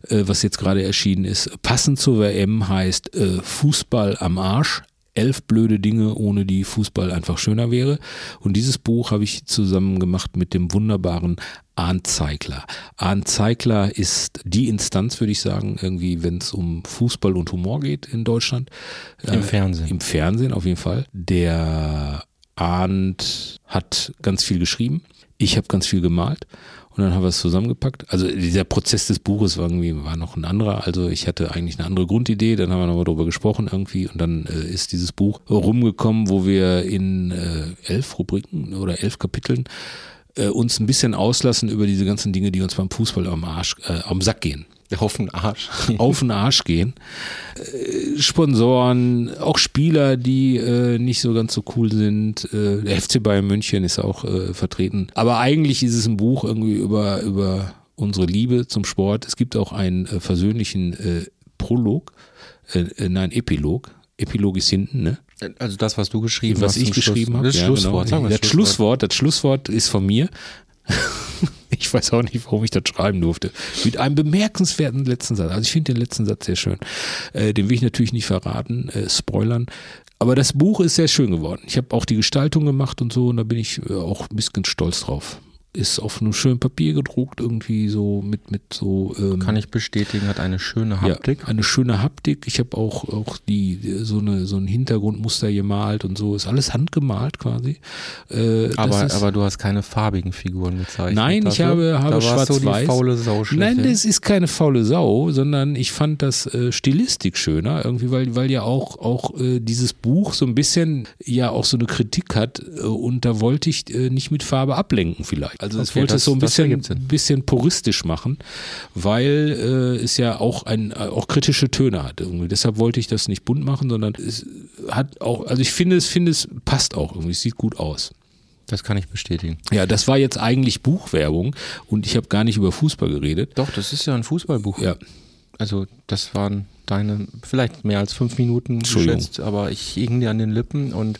äh, was jetzt gerade erschienen ist, passend zur WM heißt äh, Fußball am Arsch. Elf blöde Dinge, ohne die Fußball einfach schöner wäre. Und dieses Buch habe ich zusammen gemacht mit dem wunderbaren Arndt Zeigler. Arndt Zeigler ist die Instanz, würde ich sagen, irgendwie, wenn es um Fußball und Humor geht in Deutschland. Im Äh, Fernsehen. Im Fernsehen auf jeden Fall. Der Arndt hat ganz viel geschrieben. Ich habe ganz viel gemalt. Und dann haben wir es zusammengepackt. Also dieser Prozess des Buches war irgendwie war noch ein anderer. Also ich hatte eigentlich eine andere Grundidee. Dann haben wir nochmal darüber gesprochen irgendwie. Und dann äh, ist dieses Buch rumgekommen, wo wir in äh, elf Rubriken oder elf Kapiteln äh, uns ein bisschen auslassen über diese ganzen Dinge, die uns beim Fußball am Arsch, äh, am Sack gehen Auf den Arsch. auf den Arsch gehen. Äh, Sponsoren, auch Spieler, die äh, nicht so ganz so cool sind. Äh, der FC Bayern München ist auch äh, vertreten. Aber eigentlich ist es ein Buch irgendwie über, über unsere Liebe zum Sport. Es gibt auch einen äh, versöhnlichen äh, Prolog, äh, äh, nein, Epilog. Epilog ist hinten, ne? Also das, was du geschrieben Was hast. ich zum Schluss. geschrieben habe. Das ja, Schlusswort. Genau. Wir Das Schlusswort, das Schlusswort ist von mir. ich weiß auch nicht, warum ich das schreiben durfte. Mit einem bemerkenswerten letzten Satz. Also ich finde den letzten Satz sehr schön. Äh, den will ich natürlich nicht verraten, äh, spoilern. Aber das Buch ist sehr schön geworden. Ich habe auch die Gestaltung gemacht und so und da bin ich äh, auch ein bisschen stolz drauf. Ist auf einem schönen Papier gedruckt, irgendwie so mit, mit so. Ähm, Kann ich bestätigen, hat eine schöne Haptik. ja, eine schöne Haptik. Ich habe auch, auch die, so, eine, so ein Hintergrundmuster gemalt und so. Ist alles handgemalt quasi. Äh, aber, ist, aber du hast keine farbigen Figuren gezeichnet. Nein, ich habe- habe schwarz-weiß. Sau Nein, das ist keine faule Sau, sondern ich fand das äh, Stilistik schöner, irgendwie, weil, weil ja auch, auch äh, dieses Buch so ein bisschen ja auch so eine Kritik hat äh, und da wollte ich äh, nicht mit Farbe ablenken vielleicht. Also ich Okay, wollte das- es so ein bisschen, bisschen puristisch machen, weil äh, es ja auch ein äh, auch kritische Töne hat irgendwie. Deshalb wollte ich das nicht bunt machen, sondern es hat auch, also ich finde es, finde es passt auch irgendwie, es sieht gut aus. Das kann ich bestätigen. Ja, das war jetzt eigentlich Buchwerbung und ich habe gar nicht über Fußball geredet. Doch, das ist ja ein Fußballbuch. Ja, Also das waren deine, vielleicht mehr als fünf Minuten geschätzt, aber ich hing dir an den Lippen und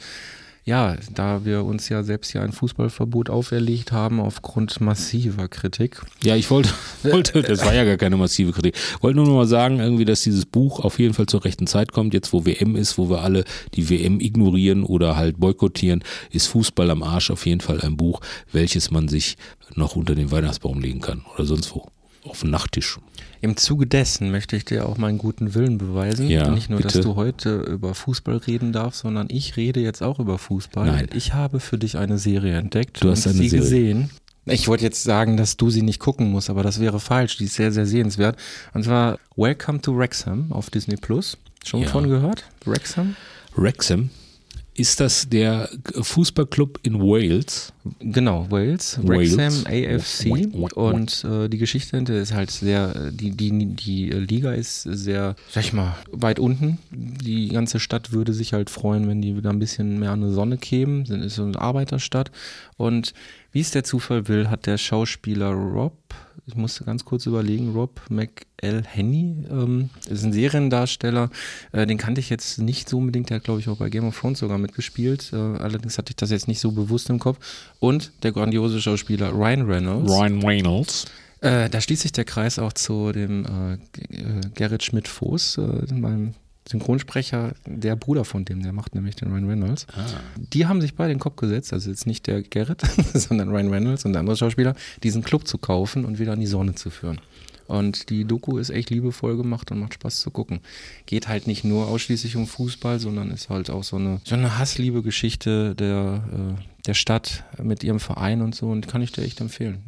ja, da wir uns ja selbst ja ein Fußballverbot auferlegt haben aufgrund massiver Kritik. Ja, ich wollte, wollte, das war ja gar keine massive Kritik. Wollte nur noch mal sagen, irgendwie, dass dieses Buch auf jeden Fall zur rechten Zeit kommt. Jetzt, wo WM ist, wo wir alle die WM ignorieren oder halt boykottieren, ist Fußball am Arsch auf jeden Fall ein Buch, welches man sich noch unter den Weihnachtsbaum legen kann oder sonst wo. Auf den Nachttisch. Im Zuge dessen möchte ich dir auch meinen guten Willen beweisen. Ja, Nicht nur, bitte. dass du heute über Fußball reden darfst, sondern ich rede jetzt auch über Fußball. Nein. Ich habe für dich eine Serie entdeckt Du hast und eine sie Serie. gesehen. Ich wollte jetzt sagen, dass du sie nicht gucken musst, aber das wäre falsch. Die ist sehr, sehr sehenswert. Und zwar Welcome to Wrexham auf Disney Plus. Schon Ja. von gehört? Wrexham? Wrexham. Ist das der Fußballclub in Wales? Genau, Wales. Wrexham, AFC und äh, die Geschichte hinter ist halt sehr, die, die, die Liga ist sehr, sag ich mal, weit unten. Die ganze Stadt würde sich halt freuen, wenn die wieder ein bisschen mehr an die Sonne kämen. Das ist so eine Arbeiterstadt und wie es der Zufall will, hat der Schauspieler Rob, ich musste ganz kurz überlegen, Rob McElhenney, ähm, ist ein Seriendarsteller, äh, den kannte ich jetzt nicht so unbedingt, der hat glaube ich auch bei Game of Thrones sogar mitgespielt, äh, allerdings hatte ich das jetzt nicht so bewusst im Kopf und der grandiose Schauspieler Ryan Reynolds. Ryan Reynolds. Äh, da schließt sich der Kreis auch zu dem äh, äh, Gerrit Schmidt-Foß, äh, meinem Synchronsprecher, der Bruder von dem, der macht nämlich den Ryan Reynolds. Die haben sich beide in den Kopf gesetzt, also jetzt nicht der Gerrit, sondern Ryan Reynolds und der andere Schauspieler, diesen Club zu kaufen und wieder an die Sonne zu führen. Und die Doku ist echt liebevoll gemacht und macht Spaß zu gucken. Geht halt nicht nur ausschließlich um Fußball, sondern ist halt auch so eine, so eine Hassliebe-Geschichte der, äh, der Stadt mit ihrem Verein und so und kann ich dir echt empfehlen.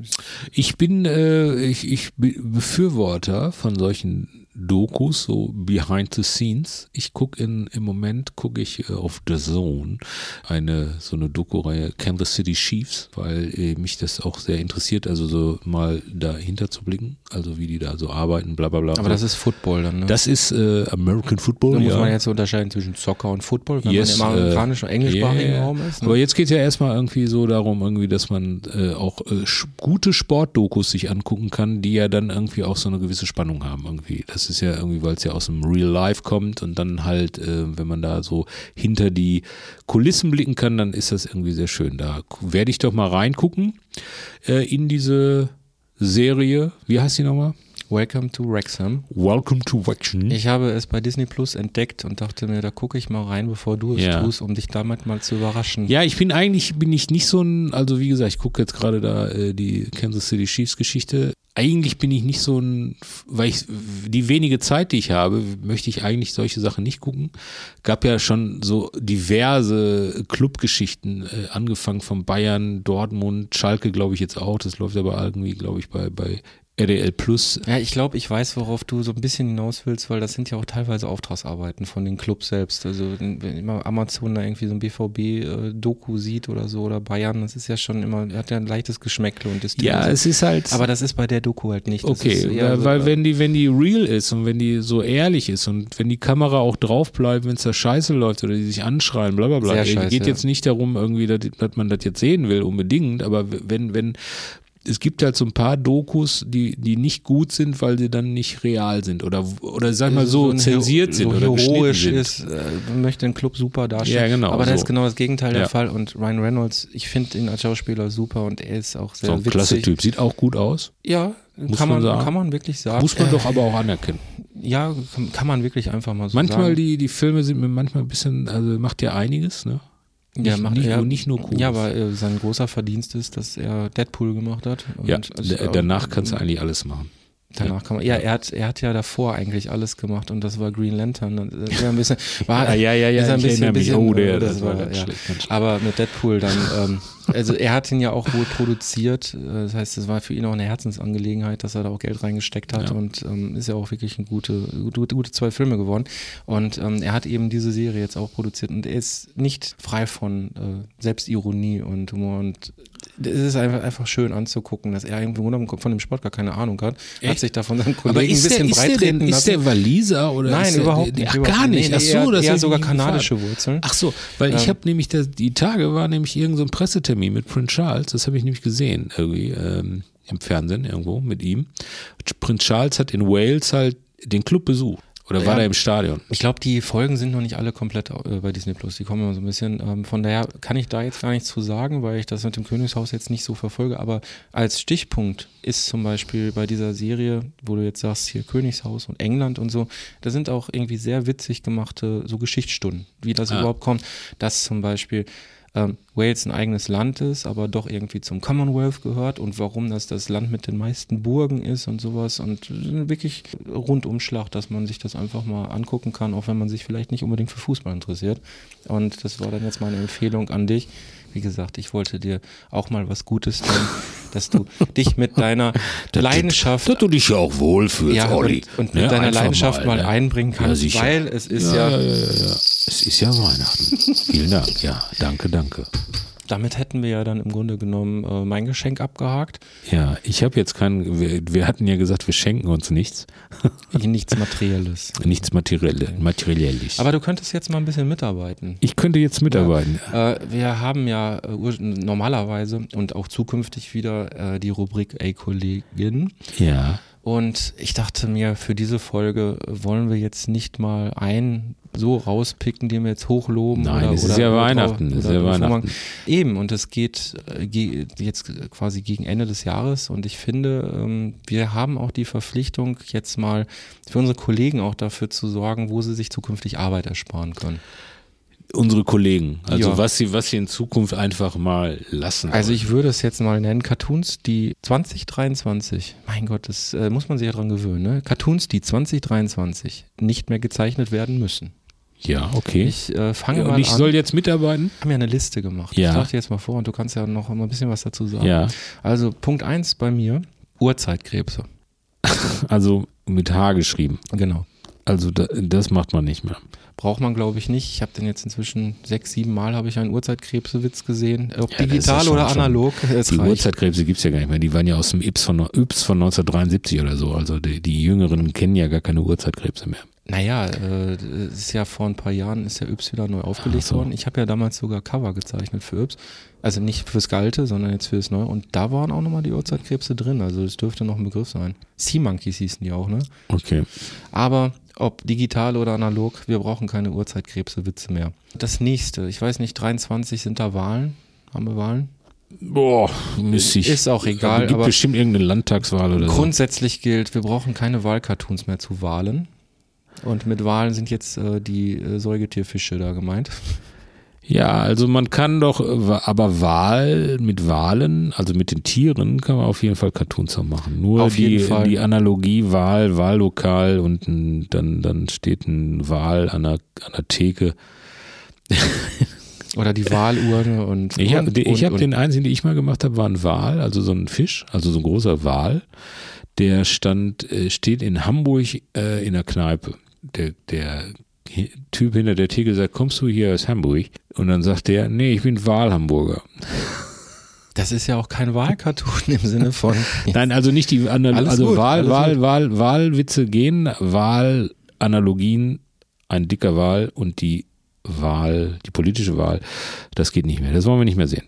Ich bin, äh, ich, ich bin Befürworter von solchen Dokus, so behind the scenes. Ich gucke in, im Moment gucke ich äh, auf The Zone eine, so eine Doku-Reihe Kansas City Chiefs, weil äh, mich das auch sehr interessiert, also so mal dahinter zu blicken, also wie die da so arbeiten, bla bla bla. Aber das ist Football dann, ne? das ist äh, American Football, da muss ja. man jetzt unterscheiden zwischen Soccer und Football, wenn Yes, man im amerikanischen äh, und englischsprachigen yeah. Raum ist. Ne? Aber jetzt geht ja erstmal irgendwie so darum, irgendwie, dass man auch gute Sportdokus sich angucken kann, die ja dann irgendwie auch so eine gewisse Spannung haben irgendwie. Das ist ja irgendwie, weil es ja aus dem Real Life kommt und dann halt, äh, wenn man da so hinter die Kulissen blicken kann, dann ist das irgendwie sehr schön. Da werde ich doch mal reingucken äh, in diese Serie. Wie heißt die nochmal? Welcome to Wrexham. Welcome to Wrexham. Ich habe es bei Disney Plus entdeckt und dachte mir, da gucke ich mal rein, bevor du es Ja. tust, um dich damit mal zu überraschen. Ja, ich bin eigentlich bin ich nicht so ein, also wie gesagt, ich gucke jetzt gerade da äh, die Kansas City Chiefs Geschichte. Eigentlich bin ich nicht so ein, weil ich die wenige Zeit, die ich habe, möchte ich eigentlich solche Sachen nicht gucken. Gab ja schon so diverse Clubgeschichten, äh, angefangen von Bayern, Dortmund, Schalke, glaube ich jetzt auch. Das läuft aber irgendwie, glaube ich, bei bei RDL Plus. Ja, ich glaube, ich weiß, worauf du so ein bisschen hinaus willst, weil das sind ja auch teilweise Auftragsarbeiten von den Clubs selbst. Also wenn immer Amazon da irgendwie so ein BVB-Doku sieht oder so oder Bayern, das ist ja schon immer, hat ja ein leichtes Geschmäckle und ist Ja, es ist halt. aber das ist bei der Doku halt nicht. Das Okay, weil, so, weil wenn die, wenn die real ist und wenn die so ehrlich ist und wenn die Kamera auch drauf bleibt, wenn es da scheiße läuft oder die sich anschreien, bla bla bla. Sehr scheiße, geht ja. jetzt nicht darum, irgendwie, dass, dass man das jetzt sehen will, unbedingt, aber wenn, wenn, es gibt halt so ein paar Dokus, die, die nicht gut sind, weil sie dann nicht real sind oder, oder sag mal so, ein zensiert sind so oder heroisch geschnitten ist, sind. äh, möchte den Club super darstellen. Ja, genau, Aber das so. ist genau das Gegenteil Ja. der Fall und Ryan Reynolds, ich finde ihn als Schauspieler super und er ist auch sehr So ein witzig. klasse Typ, sieht auch gut aus. Ja, Muss kann man sagen. kann man wirklich sagen. Muss man Äh, doch aber auch anerkennen. Ja, kann, kann man wirklich einfach mal so Manchmal sagen. die, die Filme sind mir manchmal ein bisschen, also macht ja einiges, ne? Ja, nicht- macht, nicht ja, nur- nicht nur cool. Ja, aber äh, sein großer Verdienst ist, dass er Deadpool gemacht hat. Und Ja, also, d- danach kannst du eigentlich alles machen. Danach kann man, ja, er hat, er hat ja davor eigentlich alles gemacht und das war Green Lantern. Das war ein bisschen, war, ja, ja, ja, ist ein bisschen, bisschen, Oh, der- äh, das war ganz ja. schlecht, ganz schlecht. Aber mit Deadpool dann, ähm, also er hat ihn ja auch wohl produziert. äh, Das heißt, es war für ihn auch eine Herzensangelegenheit, dass er da auch Geld reingesteckt hat Ja. und ähm, ist ja auch wirklich ein gute, gute, gute zwei Filme geworden. Und ähm, er hat eben diese Serie jetzt auch produziert und er ist nicht frei von äh, Selbstironie und Humor und es ist einfach, einfach schön anzugucken, dass er im Grunde von dem Sport gar keine Ahnung hat. Hat Echt? sich da von seinen Aber Kollegen ein ist der, bisschen ist der, breitreten ist lassen. der Waliser oder Nein, ist der, überhaupt nicht. Ach, überhaupt gar nicht. Nee, Ach so, das hätte sogar ich kanadische Wurzeln. Ach so, weil ich Ähm. habe nämlich das, die Tage war nämlich irgend so ein Pressetermin mit Prince Charles, das habe ich nämlich gesehen irgendwie ähm, im Fernsehen irgendwo mit ihm. Prince Charles hat in Wales halt den Club besucht oder war Ja. er im Stadion? Ich glaube, die Folgen sind noch nicht alle komplett äh, bei Disney Plus. Die kommen immer so ein bisschen. Ähm, von daher kann ich da jetzt gar nichts zu sagen, weil ich das mit dem Königshaus jetzt nicht so verfolge. Aber als Stichpunkt ist zum Beispiel bei dieser Serie, wo du jetzt sagst, hier Königshaus und England und so, da sind auch irgendwie sehr witzig gemachte so Geschichtsstunden, wie das Ah. überhaupt kommt, dass zum Beispiel ähm, Wales ein eigenes Land ist, aber doch irgendwie zum Commonwealth gehört und warum das das Land mit den meisten Burgen ist und sowas und wirklich Rundumschlag, dass man sich das einfach mal angucken kann, auch wenn man sich vielleicht nicht unbedingt für Fußball interessiert. Und das war dann jetzt meine Empfehlung an dich. Wie gesagt, ich wollte dir auch mal was Gutes tun, dass du dich mit deiner Leidenschaft Dass du dich ja auch wohlfühlst, ja, Olli. und, und mit deiner einfach Leidenschaft mal, ne? einbringen Ja, kannst, sicher. weil es ist ja, ja, ja, ja, ja. Es ist ja Weihnachten. Vielen Dank. Ja, danke, danke. Damit hätten wir ja dann im Grunde genommen äh, mein Geschenk abgehakt. Ja, ich habe jetzt keinen, wir, wir hatten ja gesagt, wir schenken uns nichts. Nichts Materielles. Nichts Materielle, Materielles. Aber du könntest jetzt mal ein bisschen mitarbeiten. ich könnte jetzt mitarbeiten. Äh, wir haben ja äh, normalerweise und auch zukünftig wieder äh, die Rubrik Ey Kollegin. Ja. Und ich dachte mir, für diese Folge wollen wir jetzt nicht mal einen so rauspicken, den wir jetzt hochloben. Nein, oder, es ist oder, ja oder, Weihnachten, es ist ja oder Weihnachten. Eben, und es geht äh, ge- jetzt quasi gegen Ende des Jahres. Und ich finde, ähm, wir haben auch die Verpflichtung, jetzt mal für unsere Kollegen auch dafür zu sorgen, wo sie sich zukünftig Arbeit ersparen können. Unsere Kollegen. Also Ja. was sie, was sie in Zukunft einfach mal lassen. Also ich würde es jetzt mal nennen, Cartoons, die 2023, mein Gott, das äh, muss man sich ja dran gewöhnen, ne? Cartoons, die 2023 nicht mehr gezeichnet werden müssen. Ja, okay. Ich äh, fange und mal ich an. soll jetzt mitarbeiten? Wir haben ja eine Liste gemacht. Ja. Ich dachte jetzt mal vor und du kannst ja noch mal ein bisschen was dazu sagen. Ja. Also Punkt eins bei mir, Urzeitkrebse. Also mit H geschrieben. Genau. Also da, das macht man nicht mehr. Braucht man, glaube ich, nicht. Ich habe den jetzt inzwischen sechs, sieben Mal habe ich einen Urzeitkrebsewitz gesehen. Ob Ja, digital ja oder schon- schon- analog, es Die reicht. Uhrzeitkrebse gibt's ja gar nicht mehr. Die waren ja aus dem Yps von, Yps von 1973 oder so. Also die, die Jüngeren kennen ja gar keine Uhrzeitkrebse mehr. Naja, äh, es ist ja vor ein paar Jahren ist ja Yps wieder neu aufgelegt so. worden. Ich habe ja damals sogar Cover gezeichnet für Yps. Also nicht fürs Alte, sondern jetzt fürs Neue. Und da waren auch nochmal die Urzeitkrebse drin. Also das dürfte noch ein Begriff sein. Sea Monkeys hießen die auch, ne? Okay. Aber ob digital oder analog, wir brauchen keine Urzeitkrebse-Witze mehr. Das nächste, ich weiß nicht, 23 sind da Wahlen. Haben wir Wahlen? Boah, müsste ich. Ist auch egal, Aber gibt bestimmt irgendeine Landtagswahl oder so. Grundsätzlich gilt, wir brauchen keine Wahlcartoons mehr zu Wahlen. Und mit Wahlen sind jetzt äh, die äh, Säugetierfische da gemeint. Ja, also man kann doch, äh, aber Wahl mit Wahlen, also mit den Tieren, kann man auf jeden Fall Cartoons auch machen. Nur Auf die, jeden Fall. die Analogie Wahl, Wahllokal und ein, dann, dann steht ein Wahl an der, an der Theke. Oder die Wahlurne und. Ich habe hab den einzigen, den ich mal gemacht habe, war ein Wal, also so ein Fisch, also so ein großer Wal. Der stand, äh, steht in Hamburg äh, in der Kneipe. Der, der Typ hinter der Theke sagt, kommst du hier aus Hamburg? Und dann sagt der, nee, ich bin Wahlhamburger. Das ist ja auch kein Wahlcartoon im Sinne von. Nein, also nicht die Anal Alles also gut, Wahl, Wahl, gut. Wahl, Wahlwitze gehen, Wahlanalogien, ein dicker Wahl und die Wahl, die politische Wahl, das geht nicht mehr. Das wollen wir nicht mehr sehen.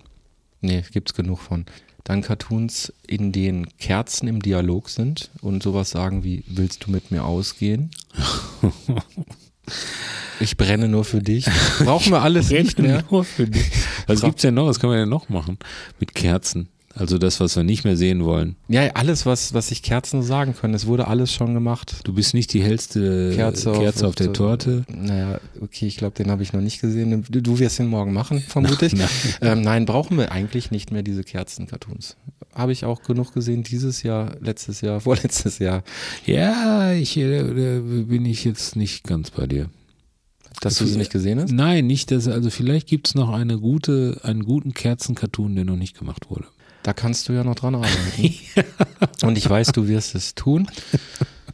Nee, gibt's genug von. Dann Cartoons, in denen Kerzen im Dialog sind und sowas sagen wie, willst du mit mir ausgehen? Ich brenne nur für dich. Brauchen wir alles nicht mehr. Nur für dich. Was gibt's denn noch? Was kann man denn noch machen? Mit Kerzen. Also das, was wir nicht mehr sehen wollen. Ja, alles, was, was sich Kerzen sagen können, es wurde alles schon gemacht. Du bist nicht die hellste Kerze Kerze, auf- auf, der auf- Torte. Naja, okay, ich glaube, den habe ich noch nicht gesehen. Du, du wirst ihn morgen machen, vermute ich. Nein. Ähm, nein, brauchen wir eigentlich nicht mehr diese Kerzen-Cartoons. Habe ich auch genug gesehen dieses Jahr, letztes Jahr, vorletztes Jahr, Ja, ich äh, äh, bin ich jetzt nicht ganz bei dir. dass du sie nicht gesehen hast. Nein, nicht das. Also vielleicht gibt's noch eine gute, einen guten Kerzencartoon, der noch nicht gemacht wurde. Da kannst du ja noch dran arbeiten. Und ich weiß, du wirst es tun.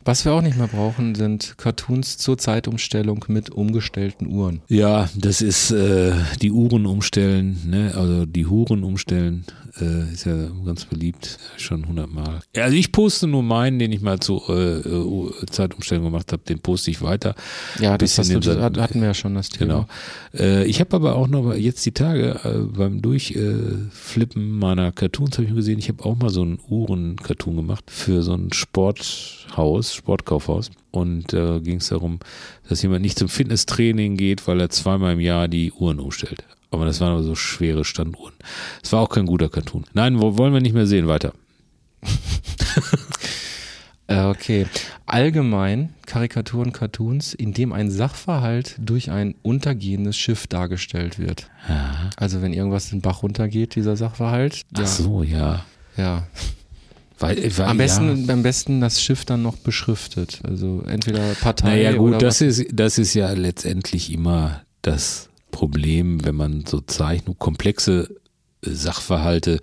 Was wir auch nicht mehr brauchen, sind Cartoons zur Zeitumstellung mit umgestellten Uhren. Ja, das ist äh, die Uhren umstellen, ne? also die Huren umstellen, äh, ist ja ganz beliebt, schon hundertmal. Also ich poste nur meinen, den ich mal zur äh, äh, Zeitumstellung gemacht habe, den poste ich weiter. Ja, das, hast du, das hatten wir ja schon das Thema. Genau. Äh, ich habe aber auch noch jetzt die Tage äh, beim Durchflippen meiner Cartoons habe ich gesehen, ich habe auch mal so einen Uhren-Cartoon gemacht für so ein Sporthaus, Sportkaufhaus. Und da ging es darum, dass jemand nicht zum Fitnesstraining geht, weil er zweimal im Jahr die Uhren umstellt. Aber das waren aber so schwere Standuhren. Es war auch kein guter Cartoon. Nein, wo, wollen wir nicht mehr sehen. Weiter. Äh, okay. Allgemein Karikaturen, Cartoons, in dem ein Sachverhalt durch ein untergehendes Schiff dargestellt wird. Also wenn irgendwas den Bach runtergeht, dieser Sachverhalt. Ach so, ja. ja. Weil, weil, Am besten, ja. am besten das Schiff dann noch beschriftet. Also entweder Partei Naja gut, oder das was. ist, das ist ja letztendlich immer das Problem, wenn man so Zeichnung, komplexe äh, Sachverhalte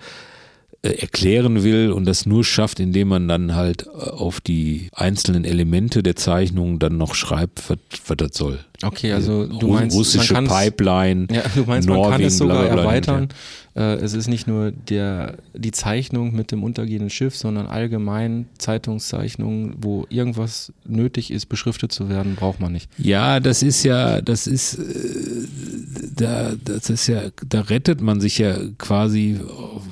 äh, erklären will und das nur schafft, indem man dann halt äh, auf die einzelnen Elemente der Zeichnung dann noch schreibt, was, was das soll. Okay, also du meinst, russische man Pipeline, Ja, du meinst, man kann Norwegen, es sogar bla, bla, bla, erweitern. Äh, es ist nicht nur der, die Zeichnung mit dem untergehenden Schiff, sondern allgemein Zeitungszeichnungen, wo irgendwas nötig ist, beschriftet zu werden, braucht man nicht. Ja, das ist ja, das ist, äh, da, das ist ja, da rettet man sich ja quasi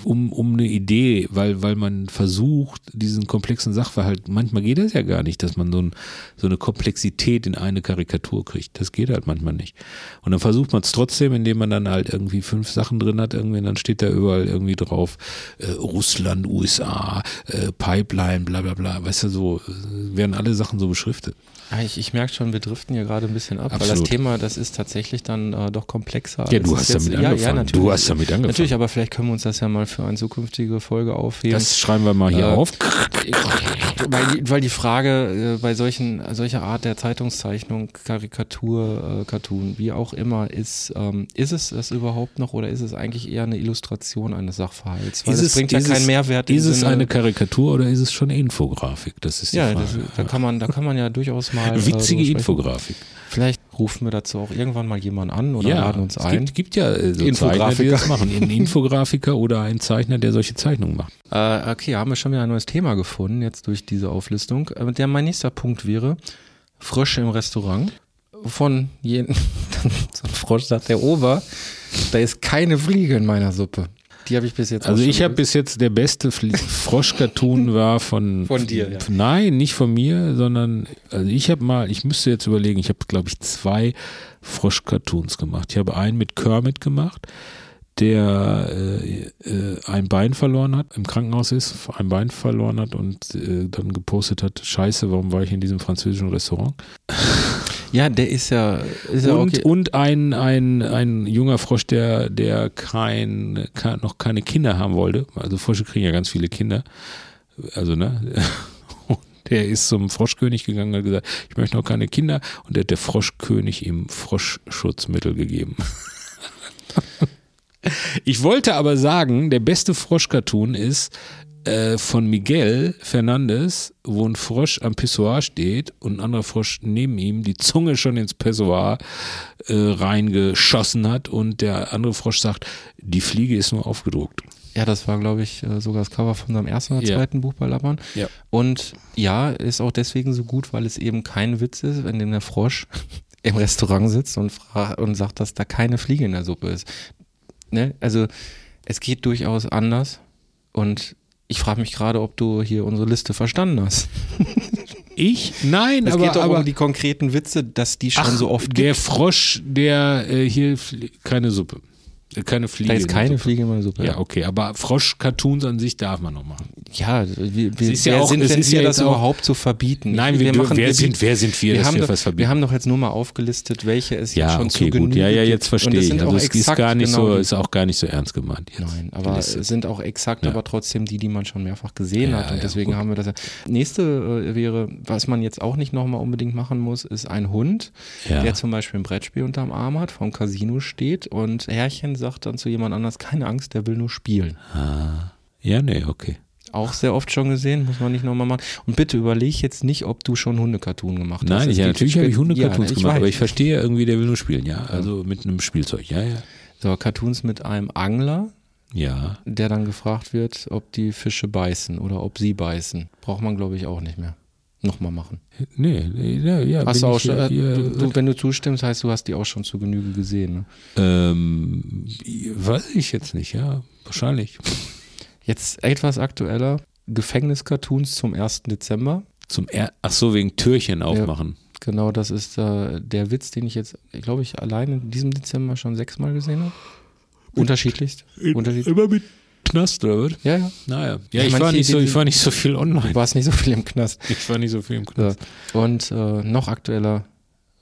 um, um eine Idee, weil, weil man versucht, diesen komplexen Sachverhalt, manchmal geht das ja gar nicht, dass man so, ein, so eine Komplexität in eine Karikatur kriegt. Das geht halt manchmal nicht. Und dann versucht man es trotzdem, indem man dann halt irgendwie fünf Sachen drin hat, irgendwie, und dann steht da überall irgendwie drauf, äh, Russland, USA, äh, Pipeline, bla bla bla, weißt du, so, äh, werden alle Sachen so beschriftet. Ah, Ich, ich merke schon, wir driften hier gerade ein bisschen ab, weil das Absolut. Thema, das ist tatsächlich dann äh, doch komplexer. Ja, du hast jetzt- damit ja, ja, angefangen. natürlich. Du hast damit angefangen. Natürlich, aber vielleicht können wir uns das ja mal für eine zukünftige Folge aufheben. Das schreiben wir mal hier Äh, auf. weil, die, weil die Frage äh, bei solchen, solcher Art der Zeitungszeichnung, Karikatur, äh, Cartoon, wie auch immer, ist, ähm, ist es das überhaupt noch oder ist es eigentlich eher eine Illustration eines Sachverhalts? Weil Ist es- bringt ja keinen es- Mehrwert. Ist es Sinne- eine Karikatur oder ist es schon Infografik? Das ist die ja, Frage. das, da kann man, da kann man ja durchaus mal. äh, Witzige sprechen. Infografik. Vielleicht rufen wir dazu auch irgendwann mal jemanden an oder ja, laden uns es ein. gibt, gibt ja äh, so Zeichner, die Infografiker. das machen. Ein Infografiker oder ein Zeichner, der solche Zeichnungen macht. Äh, okay, haben wir schon wieder ein neues Thema gefunden, jetzt durch diese Auflistung. Äh, der, mein nächster Punkt wäre Frösche im Restaurant. Von jedem, so ein Frosch sagt der Ober, da ist keine Fliege in meiner Suppe. Die habe ich bis jetzt Also ich habe bis jetzt der beste Frosch-Cartoon war von Von dir, ja. Nein, nicht von mir, sondern also ich habe mal, ich müsste jetzt überlegen, ich habe glaube ich zwei Frosch-Cartoons gemacht. Ich habe einen mit Kermit gemacht. der äh, äh, ein Bein verloren hat, im Krankenhaus ist, ein Bein verloren hat und äh, dann gepostet hat, scheiße, warum war ich in diesem französischen Restaurant? Ja, der ist ja, ist ja und, okay. und ein, ein, ein junger Frosch, der, der kein, kein, noch keine Kinder haben wollte. Also Frösche kriegen ja ganz viele Kinder. Also, ne? Der ist zum Froschkönig gegangen und hat gesagt, ich möchte noch keine Kinder. Und der hat der Froschkönig ihm Froschschutzmittel gegeben. Ich wollte aber sagen, der beste Frosch-Cartoon ist äh, von Miguel Fernandes, wo ein Frosch am Pissoir steht und ein anderer Frosch neben ihm die Zunge schon ins Pissoir äh, reingeschossen hat und der andere Frosch sagt, die Fliege ist nur aufgedruckt. Ja, das war, glaube ich, äh, sogar das Cover von seinem ersten oder Ja. zweiten Buch bei Lappern. Ja. Und ja, ist auch deswegen so gut, weil es eben kein Witz ist, wenn dem der Frosch im Restaurant sitzt und, und sagt, dass da keine Fliege in der Suppe ist. Ne? Also es geht durchaus anders und ich frage mich gerade, ob du hier unsere Liste verstanden hast. Ich? Nein, Es aber, geht doch aber um die konkreten Witze, dass die schon ach, so oft der gibt. Frosch, der äh, hier keine Suppe, keine Fliege. Da ist keine. Fliege in meiner Suppe. Ja, okay, aber Frosch-Cartoons an sich darf man noch machen. Ja, wir, wir, ist ja auch- sind es ist wir, ja das auch- überhaupt zu verbieten? Nein, wir, dürfen, wer, wir sind, wer sind wir, wir, dass haben wir doch, was verbieten? wir haben doch jetzt nur mal aufgelistet, welche es ja, jetzt schon okay, zu gut. Ja, ja, jetzt verstehe ich. Also es ist gar nicht genau so, ist auch gar nicht so ernst gemeint. Jetzt, Nein, aber es sind auch exakt, Ja. aber trotzdem die, die man schon mehrfach gesehen Ja, hat. Und deswegen gut. haben wir das ja. Nächste äh, wäre, was man jetzt auch nicht nochmal unbedingt machen muss, ist ein Hund, der zum Beispiel ein Brettspiel unterm Arm hat, vom Casino steht und Herrchen sagt dann zu jemand anders, keine Angst, der will nur spielen. ja, nee, okay. Auch sehr oft schon gesehen, muss man nicht nochmal machen. Und bitte überleg jetzt nicht, ob du schon Hundekartoon gemacht hast. Nein, ja, natürlich habe ich Hundekartoons ja, gemacht, aber weiß. ich verstehe irgendwie, der will nur spielen, ja. Also mit einem Spielzeug, ja, ja. So, Cartoons mit einem Angler, Ja. der dann gefragt wird, ob die Fische beißen oder ob sie beißen. Braucht man, glaube ich, auch nicht mehr. Nochmal machen. Nee, nee, ja, ja. Hast du auch schon, äh, du, du, wenn du zustimmst, heißt du hast die auch schon zu Genüge gesehen. Ne? ähm, weiß ich jetzt nicht, ja. Wahrscheinlich. Jetzt etwas aktueller. Gefängnis-Cartoons zum 1. Dezember. Zum er Ach so, wegen Türchen aufmachen. Genau, das ist äh, der Witz, den ich jetzt, glaube ich, allein in diesem Dezember schon sechsmal gesehen habe. Unterschiedlichst. Unterschiedlich. Immer mit Knast, oder was? Ja, ja. Naja. Ja, ich war, nicht so, ich war nicht so viel Du online. warst nicht so viel im Knast. Ich war nicht so viel im So. Knast. Und äh, noch aktueller,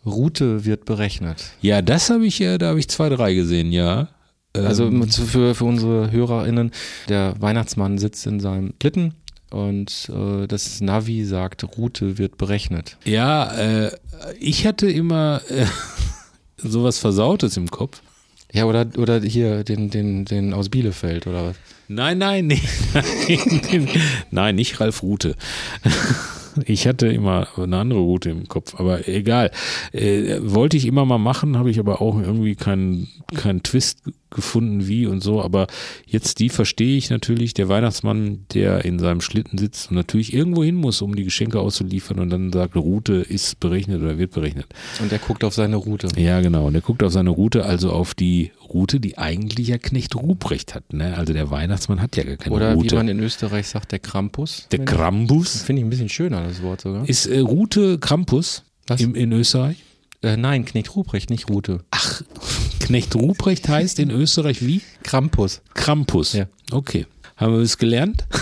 Route wird berechnet. Ja, das habe ich, äh, da habe ich zwei, drei gesehen, ja. Ähm, Also für, für unsere HörerInnen, der Weihnachtsmann sitzt in seinem Schlitten und äh, das Navi sagt, Route wird berechnet. Ja, äh, ich hatte immer äh, sowas Versautes im Kopf. Ja, oder, oder hier den, den, den aus Bielefeld oder was? Nein, nein, nee. nein, nein, nicht Ralf Rute. Ich hatte immer eine andere Route im Kopf, aber egal. Äh, wollte ich immer mal machen, habe ich aber auch irgendwie keinen keinen Twist gefunden, wie und so. Aber jetzt die verstehe ich natürlich. Der Weihnachtsmann, der in seinem Schlitten sitzt und natürlich irgendwo hin muss, um die Geschenke auszuliefern und dann sagt, Route ist berechnet oder wird berechnet. Und er guckt auf seine Route. Ja, genau. Und er guckt auf seine Route, also auf die Route, die eigentlich ja Knecht Ruprecht hat. Ne? Also der Weihnachtsmann hat ja gar keine Oder Route. wie man in Österreich sagt, der Krampus. der Krambus. Finde ich ein bisschen schöner, das Wort sogar. Ist äh, Route Krampus Was? im, in Österreich? Äh, nein, Knecht Ruprecht, nicht Route. Ach, Knecht Ruprecht heißt in Österreich wie? Krampus. Krampus. Ja. Okay. Haben wir es gelernt?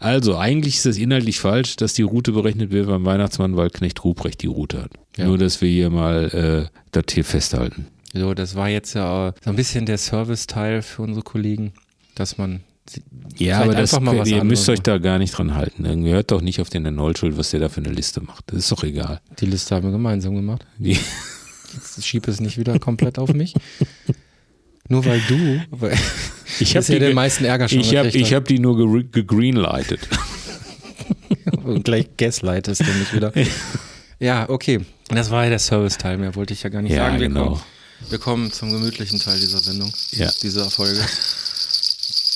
Also, eigentlich ist es inhaltlich falsch, dass die Route berechnet wird beim Weihnachtsmann, weil Knecht Ruprecht die Route hat. Ja. Nur, dass wir hier mal äh, das hier festhalten. So, das war jetzt ja äh, so ein bisschen der Service-Teil für unsere Kollegen, dass man Ja, vielleicht aber das, mal was ihr anderes müsst euch da gar nicht dran halten. Irgendwie hört doch nicht auf den Herr Nollschuld, was der da für eine Liste macht. Das ist doch egal. Die Liste haben wir gemeinsam gemacht. Die, Jetzt schieb es nicht wieder komplett auf mich. Nur weil du, weil ich hast ja den meisten Ärger schon ich hab, gekriegt, ich hab die nur ge- gegreenlightet. und gleich gaslightest du mich wieder. Ja, okay. Das war ja der Service-Teil, mehr wollte ich ja gar nicht Ja, sagen. Wir, genau. kommen, wir kommen zum gemütlichen Teil dieser Sendung, Ja. dieser Folge,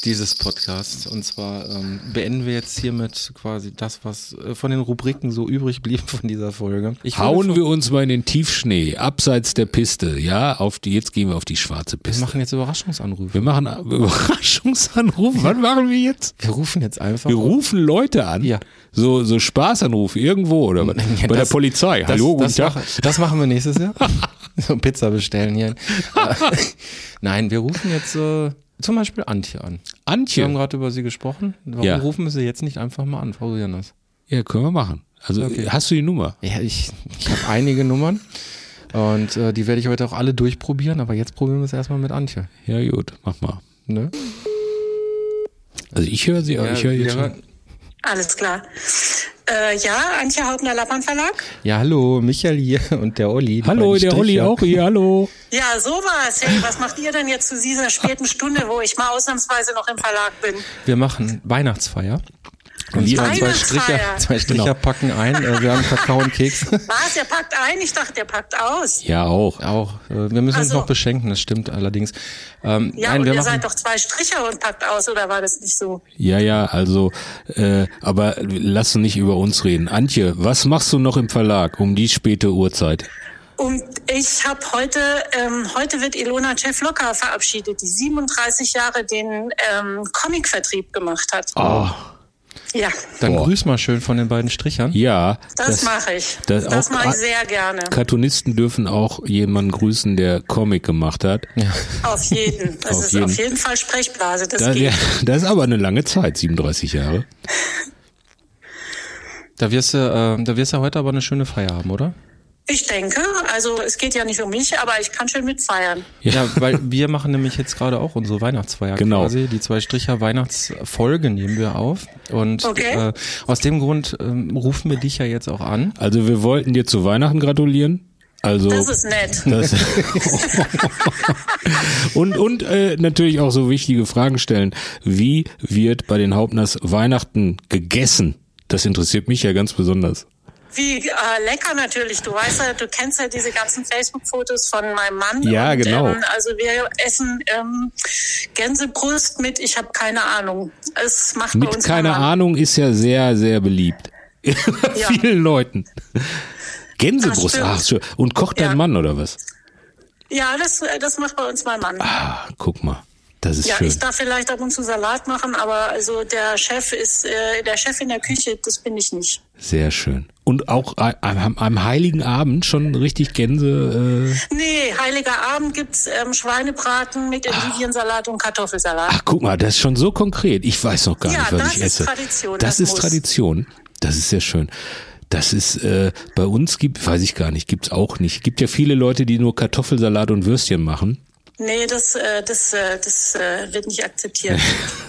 dieses Podcasts. Und zwar ähm, beenden wir jetzt hiermit quasi das, was äh, von den Rubriken so übrig blieb von dieser Folge. Ich Hauen wir uns mal in den Tiefschnee, abseits der Piste, ja, auf die, jetzt gehen wir auf die schwarze Wir Piste. machen jetzt Überraschungsanrufe. Wir machen Überraschungsanruf. Was machen wir jetzt? Wir rufen jetzt einfach. Wir rufen Leute an. Ja. So, so Spaßanruf irgendwo oder? Ja, Bei der das- Polizei. Das, Hallo, guten das, Tag. machen, das machen wir nächstes Jahr. so Pizza bestellen hier. Nein, wir rufen jetzt äh, zum Beispiel Antje an. Wir Antje. haben gerade über sie gesprochen. Warum Ja. rufen wir sie jetzt nicht einfach mal an, Frau Jonas? Ja, können wir machen. Also Okay. hast du die Nummer? Ja, ich, ich habe einige Nummern und äh, die werde ich heute auch alle durchprobieren, aber jetzt probieren wir es erstmal mit Antje. Ja, gut, mach mal. Ne? Also ich höre sie, aber ich höre wir jetzt schon. Alles klar. Äh, ja, Antje Hauptner Lappern Verlag. Ja, hallo, Michael hier und der Olli. Hallo, der Olli auch hier, hallo. Ja, sowas. Hey, was macht ihr denn jetzt zu dieser späten Stunde, wo ich mal ausnahmsweise noch im Verlag bin? Wir machen Weihnachtsfeier. Und Wir- zwar zwei Stricher, zwei Stricher Genau. packen ein. Äh, wir haben Kakao und Keks. Was? Der packt ein? Ich dachte, der packt aus. Ja, auch. Auch. Äh, wir müssen Ach uns noch beschenken, das stimmt allerdings. Ähm, Ja, nein, und wir ihr machen, seid doch zwei Stricher und packt aus, oder war das nicht so? Ja, ja, also, äh, aber lass uns nicht über uns reden. Antje, was machst du noch im Verlag um die späte Uhrzeit? Und ich habe heute, ähm, heute wird Ilona Cefloka verabschiedet, die 37 Jahre den ähm, Comicvertrieb gemacht hat. Oh, Ja, dann Boah. grüß mal schön von den beiden Strichern. ja. das, mache ich. das Das, auch- mache ich sehr gerne. Cartoonisten dürfen auch jemanden grüßen, der Comic gemacht hat. Auf jeden. Das Auf ist jeden. auf jeden Fall Sprechblase. Das Das, geht. ja, das ist aber eine lange Zeit, 37 Jahre. Da wirst du, äh, da wirst du heute aber eine schöne Feier haben, oder? Ich denke, also es geht ja nicht um mich, aber ich kann schön mitfeiern. Ja, weil wir machen nämlich jetzt gerade auch unsere Weihnachtsfeier Genau. quasi. Die zwei Stricher Weihnachtsfolge nehmen wir auf. Und Okay. äh, aus dem Grund ähm, rufen wir dich ja jetzt auch an. Also wir wollten dir zu Weihnachten gratulieren. Also Das ist nett. das und und äh, natürlich auch so wichtige Fragen stellen. Wie wird bei den Hauptners Weihnachten gegessen? Das interessiert mich ja ganz besonders. Wie äh, lecker natürlich. Du weißt ja, du kennst ja diese ganzen Facebook-Fotos von meinem Mann. Ja, und, genau. Ähm, also wir essen ähm, Gänsebrust mit, ich habe keine Ahnung. Es macht bei Mit uns keine Mann. Ahnung ist ja sehr sehr beliebt. Vielen Leuten. Gänsebrust, ach schön. Und kocht dein Ja. Mann oder was? Ja, das, äh, das macht bei uns mein Mann. Ah, guck mal. Das ist Ja, schön. ich darf vielleicht ab und zu Salat machen, aber also der Chef ist äh, der Chef in der Küche, das bin ich nicht. Sehr schön. Und auch äh, am, am heiligen Abend schon richtig Gänse. Äh, Nee, heiliger Abend gibt's ähm, Schweinebraten mit Endiviensalat und Kartoffelsalat. ach, guck mal, das ist schon so konkret. Ich weiß noch gar Ja, nicht, was das ich ist esse. Tradition, Das, das ist muss. Tradition. Das ist sehr schön. Das ist äh, bei uns gibt, weiß ich gar nicht, gibt's auch nicht. Gibt ja viele Leute, die nur Kartoffelsalat und Würstchen machen. Nee, das, äh, das, äh, das äh, wird nicht akzeptiert.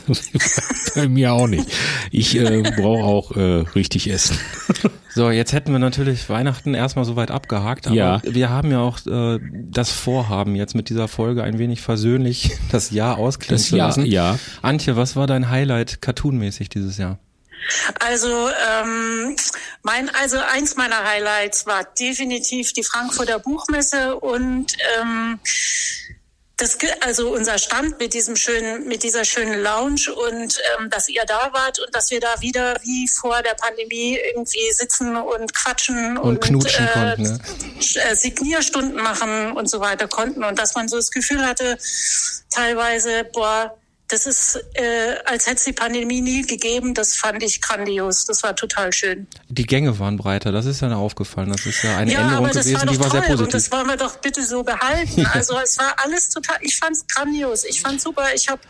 bei mir auch nicht. Ich äh, brauche auch äh, richtig Essen. So, jetzt hätten wir natürlich Weihnachten erstmal soweit abgehakt, aber Ja. wir haben ja auch äh, das Vorhaben, jetzt mit dieser Folge ein wenig versöhnlich das Jahr ausklingen Das zu Jahr, lassen. ja. Antje, was war dein Highlight cartoonmäßig dieses Jahr? Also ähm, mein, also eins meiner Highlights war definitiv die Frankfurter Buchmesse und ähm, das, also unser Stand mit diesem schönen, mit dieser schönen Lounge und ähm, dass ihr da wart und dass wir da wieder wie vor der Pandemie irgendwie sitzen und quatschen und, knutschen äh, konnten, ne? äh, Signierstunden machen und so weiter konnten und dass man so das Gefühl hatte, teilweise, boah, das ist, äh, als hätte es die Pandemie nie gegeben. Das fand ich grandios. Das war total schön. Die Gänge waren breiter, das ist ja aufgefallen. Das ist ja eine ja, Änderung aber das gewesen, war die doch war sehr toll und positiv. das wollen wir doch bitte so behalten. Also es war alles total, ich fand's grandios. Ich fand's super. Ich habe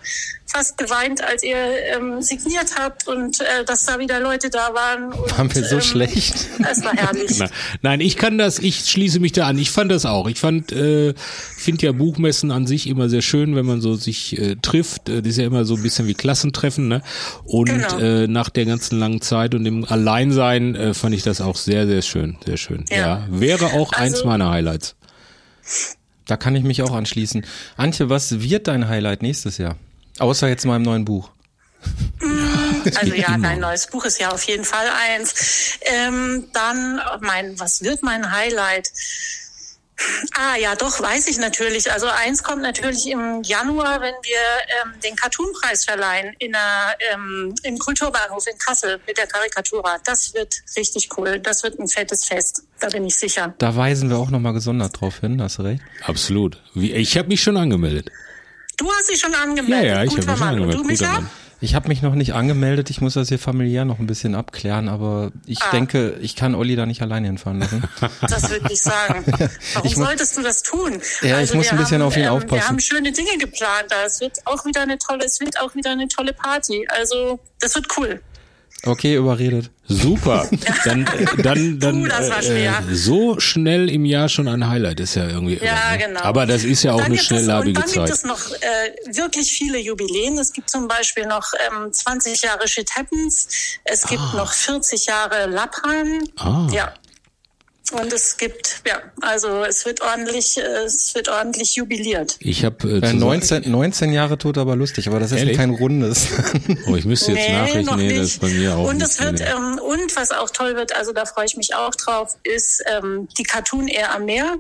fast geweint, als ihr ähm, signiert habt und äh, dass da wieder Leute da waren. Und, Waren wir so ähm, schlecht? Es war herrlich. Nein, ich kann das, ich schließe mich da an. Ich fand das auch. Ich fand, äh, finde ja Buchmessen an sich immer sehr schön, wenn man so sich äh, trifft. Äh, ist ja immer so ein bisschen wie Klassentreffen, ne? Und Genau. äh, nach der ganzen langen Zeit und dem Alleinsein äh, fand ich das auch sehr, sehr schön, sehr schön. Ja, Ja. wäre auch eins Also- meiner Highlights. Da kann ich mich auch anschließen. Antje, was wird dein Highlight nächstes Jahr? Außer jetzt meinem neuen Buch. Also ja, immer. dein neues Buch ist ja auf jeden Fall eins. Ähm, dann mein, was wird mein Highlight? Ah ja, doch, weiß ich natürlich. Also eins kommt natürlich im Januar, wenn wir ähm, den Cartoonpreis verleihen in der, ähm, im Kulturbahnhof in Kassel mit der Karikatura. Das wird richtig cool. Das wird ein fettes Fest. Da bin ich sicher. Da weisen wir auch nochmal gesondert drauf hin, hast du recht. Absolut. Wie, ich habe mich schon angemeldet. Du hast dich schon angemeldet. Ja, ja, ich Guter habe mich schon Mann. Und angemeldet. du, Micha? Ich habe mich noch nicht angemeldet. Ich muss das hier familiär noch ein bisschen abklären, aber ich Ah. denke, ich kann Olli da nicht alleine hinfahren lassen. Das würde ich sagen. Warum Ich solltest du das tun? Also Ja, ich muss ein bisschen haben, auf ihn ähm, aufpassen. Wir haben schöne Dinge geplant da. Es wird auch wieder eine tolle, es wird auch wieder eine tolle Party. Also, das wird cool. Okay, überredet. Super. Dann, dann, dann Puh, das war äh, schwer. äh, so schnell im Jahr schon ein Highlight ist ja irgendwie. Ja, irre, ne? genau. Aber das ist ja auch eine es- schnelllebige Und dann Zeit. gibt es noch äh, wirklich viele Jubiläen. Es gibt zum Beispiel noch ähm, 20 Jahre Shit Happens. Es gibt noch 40 Jahre Lappan. Ah. Ja. Und es gibt, ja, also es wird ordentlich, äh, es wird ordentlich jubiliert. Ich habe äh, Äh, zusammen- 19, 19 Jahre tot, aber lustig, aber das ist Ehrlich? kein rundes. Oh, ich müsste jetzt nachrechnen, noch nee, das ist bei mir auch und nicht. es wird nee. ähm, und was auch toll wird, also da freue ich mich auch drauf, ist ähm, die Cartoon Air am Meer,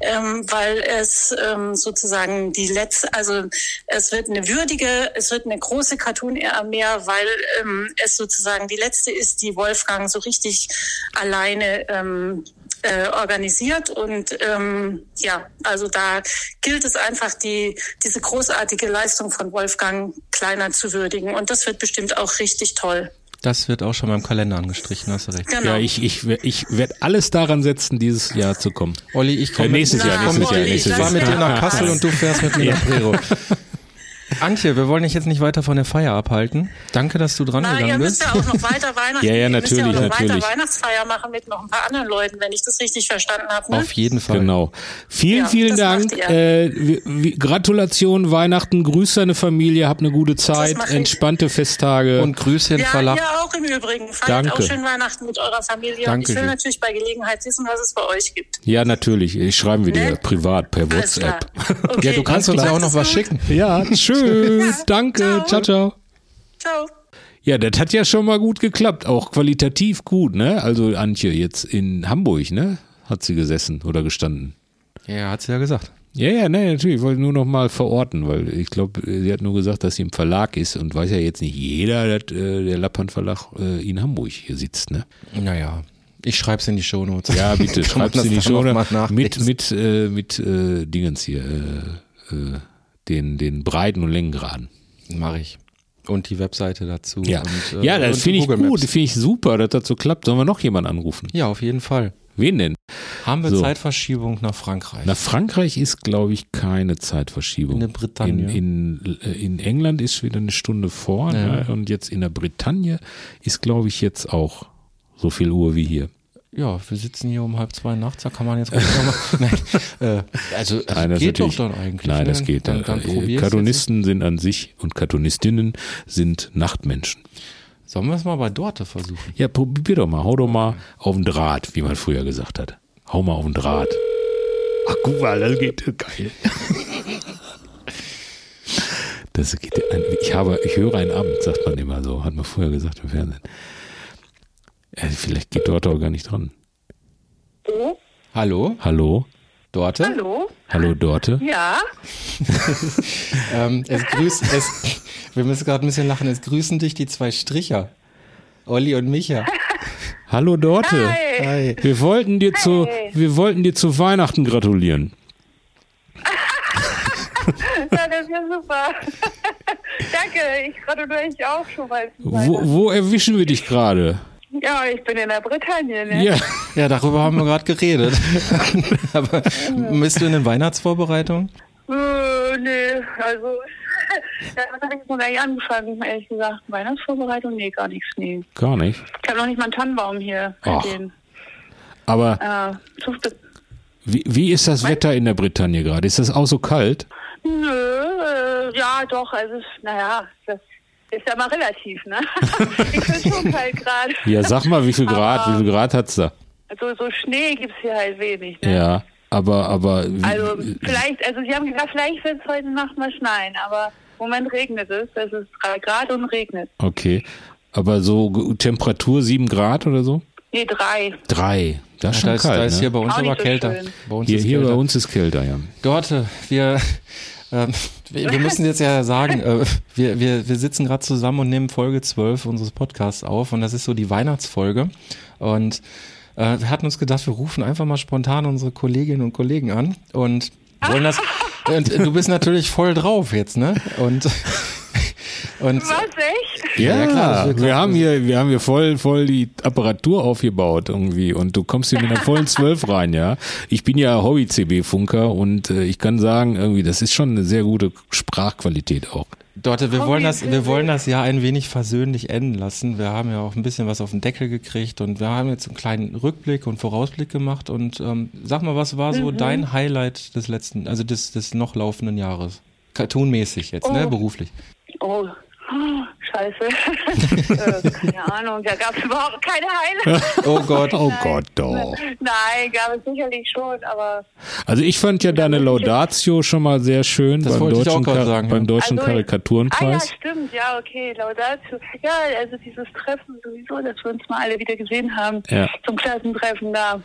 ähm, weil es ähm, sozusagen die letzte, also es wird eine würdige, es wird eine große Cartoon Air am Meer, weil ähm, es sozusagen die letzte ist, die Wolfgang so richtig alleine ähm, äh, organisiert und ähm, ja, also da gilt es einfach, die diese großartige Leistung von Wolfgang Kleiner zu würdigen und das wird bestimmt auch richtig toll. Das wird auch schon mal im Kalender angestrichen, hast du recht. Genau. Ja, ich, ich, ich werde alles daran setzen, dieses Jahr zu kommen. Olli, ich komme Äh, nächstes mit, Jahr, ich komm nächstes Jahr, ich nächstes fahr Jahr. mit dir nach. Kassel und du fährst mit mir nach Prero. Antje, wir wollen dich jetzt nicht weiter von der Feier abhalten. Danke, dass du dran Na, ihr gegangen müsst bist. ja auch noch weiter Weihnachten. Ja, ja, ihr müsst ja auch natürlich, noch natürlich. weiter Weihnachtsfeier machen mit noch ein paar anderen Leuten, wenn ich das richtig verstanden habe. Ne? Auf jeden Fall. Genau. Vielen, Ja, vielen Dank. ihr. Äh, wie, wie, Gratulation, Weihnachten, grüß deine Familie, hab eine gute Zeit, entspannte Festtage. Und Grüßchen Ja, Verlag. ihr auch im Übrigen. Feiert Danke. auch schön Weihnachten mit eurer Familie. Und Danke ich will natürlich bei Gelegenheit wissen, was es bei euch gibt. ja, natürlich. Ich schreiben wir dir Ne? privat per. WhatsApp. Okay. Ja, du kannst uns ja auch noch was schicken. Ja, schön. Danke. Ciao. ciao. ciao. Ciao. Ja, das hat ja schon mal gut geklappt, auch qualitativ gut, ne? Also Antje, jetzt in Hamburg, ne? Hat sie gesessen oder gestanden. Ja, hat sie ja gesagt. Ja, ja, ne, natürlich. Ich wollte nur noch mal verorten, weil ich glaube, sie hat nur gesagt, dass sie im Verlag ist und weiß ja jetzt nicht jeder, dass äh, der Lappan Verlag äh, in Hamburg hier sitzt, ne? Naja, ich schreib's in die Shownotes. Ja, bitte, schreib's in die das dann Show noch mal mit mit äh, mit äh, Dingens hier, äh, äh, den den Breiten und Längengraden. Mache ich. Und die Webseite dazu. Ja, und, äh, ja, das finde ich gut, finde ich super, dass das so klappt. Sollen wir noch jemanden anrufen? Ja, auf jeden Fall. Wen denn? Haben wir So. Zeitverschiebung nach Frankreich? Nach Frankreich ist, glaube ich, keine Zeitverschiebung. In der Bretagne. In, in, äh, in England ist wieder eine Stunde vor Ja. ne? und jetzt in der Bretagne ist, glaube ich, jetzt auch so viel Uhr wie hier. Ja, wir sitzen hier um halb zwei nachts, da kann man jetzt nein, äh, also, also Nein, das geht doch dann eigentlich. Nein, ne? das geht. Dann, dann Äh, probier's jetzt. Cartoonisten sind an sich und Cartoonistinnen sind Nachtmenschen. Sollen wir es mal bei Dorte versuchen? Ja, probier doch mal, hau doch mal auf den Draht, wie man früher gesagt hat. Hau mal auf den Draht. Ach, guck mal, das geht geil. Das geht, ich habe, ich höre ein Amt, sagt man immer so, hat man früher gesagt im Fernsehen. Äh, vielleicht geht dort auch gar nicht dran. Hallo, Hallo? Dorte? Hallo? Hallo Dorte? Ja? Ähm, es grüßt, es, wir müssen gerade ein bisschen lachen, es grüßen dich die zwei Stricher. Olli und Micha. Hallo Dorte. Hi. Hi. Wir wollten dir zu, wir wollten dir zu Weihnachten gratulieren. Ja, das ist ja super. Danke, ich gratuliere euch auch schon mal. Wo, wo erwischen wir dich gerade? Ja, ich bin in der Bretagne, ne? Ja. Ja, darüber haben wir gerade geredet. Aber bist du in den Weihnachtsvorbereitungen? Äh, nee, also, damit habe ich noch gar nicht angefangen, ehrlich gesagt. Weihnachtsvorbereitung? Nee, gar nichts, nee. Gar nicht. Ich habe noch nicht mal einen Tannenbaum hier Ach. stehen. Aber Äh, wie, wie ist das Wetter in der Bretagne gerade? Ist das auch so kalt? nö, äh, ja, doch, also, naja, das ist ja mal relativ, ne? ich bin schon kalt gerade. Ja, sag mal, wie viel Grad, Aber- wie viel Grad hat's da? Also, so Schnee gibt's hier halt wenig, ne? Ja, aber, aber, Also vielleicht, also Sie haben gesagt, vielleicht wird es heute Nacht mal schneien, aber im Moment regnet es. Es ist drei Grad und regnet. okay. Aber so Temperatur sieben Grad oder so? Nee, drei. Drei. Das ist schon da ist, kalt, da ist ne? hier bei uns Auch aber so kälter. Bei uns hier, ist hier kälter. bei uns ist kälter, ja. Dorte, wir, ähm, wir, wir müssen jetzt ja sagen, äh, wir, wir, wir sitzen gerade zusammen und nehmen Folge 12 unseres Podcasts auf und das ist so die Weihnachtsfolge und äh, wir hatten uns gedacht, wir rufen einfach mal spontan unsere Kolleginnen und Kollegen an und wollen das und du bist natürlich voll drauf jetzt, ne? Und Und Was, echt? Ja, Ja, klar, wir haben hier, wir haben hier voll, voll die Apparatur aufgebaut irgendwie und du kommst hier mit einer vollen Zwölf rein, ja. Ich bin ja Hobby-CB-Funker und äh, ich kann sagen, irgendwie, das ist schon eine sehr gute Sprachqualität auch. Dorte, wir wollen das, wir wollen das Jahr ein wenig versöhnlich enden lassen. Wir haben ja auch ein bisschen was auf den Deckel gekriegt und wir haben jetzt einen kleinen Rückblick und Vorausblick gemacht. Und ähm, sag mal, was war Mhm. so dein Highlight des letzten, also des, des noch laufenden Jahres? Cartoonmäßig jetzt, ne, Oh. beruflich. Oh, oh scheiße. äh, keine Ahnung, da gab es überhaupt keine Highlights. Oh Gott. Oh Gott, doch. Nein, gab es sicherlich schon, aber Also ich fand ja deine Laudatio schon mal sehr schön Das beim wollte ich deutschen, auch gerade Kar- sagen, beim ja. deutschen Also, Karikaturenpreis. Ah ja, stimmt, ja, okay, Laudatio. Ja, also dieses Treffen sowieso, dass wir uns mal alle wieder gesehen haben Ja. zum Klassentreffen da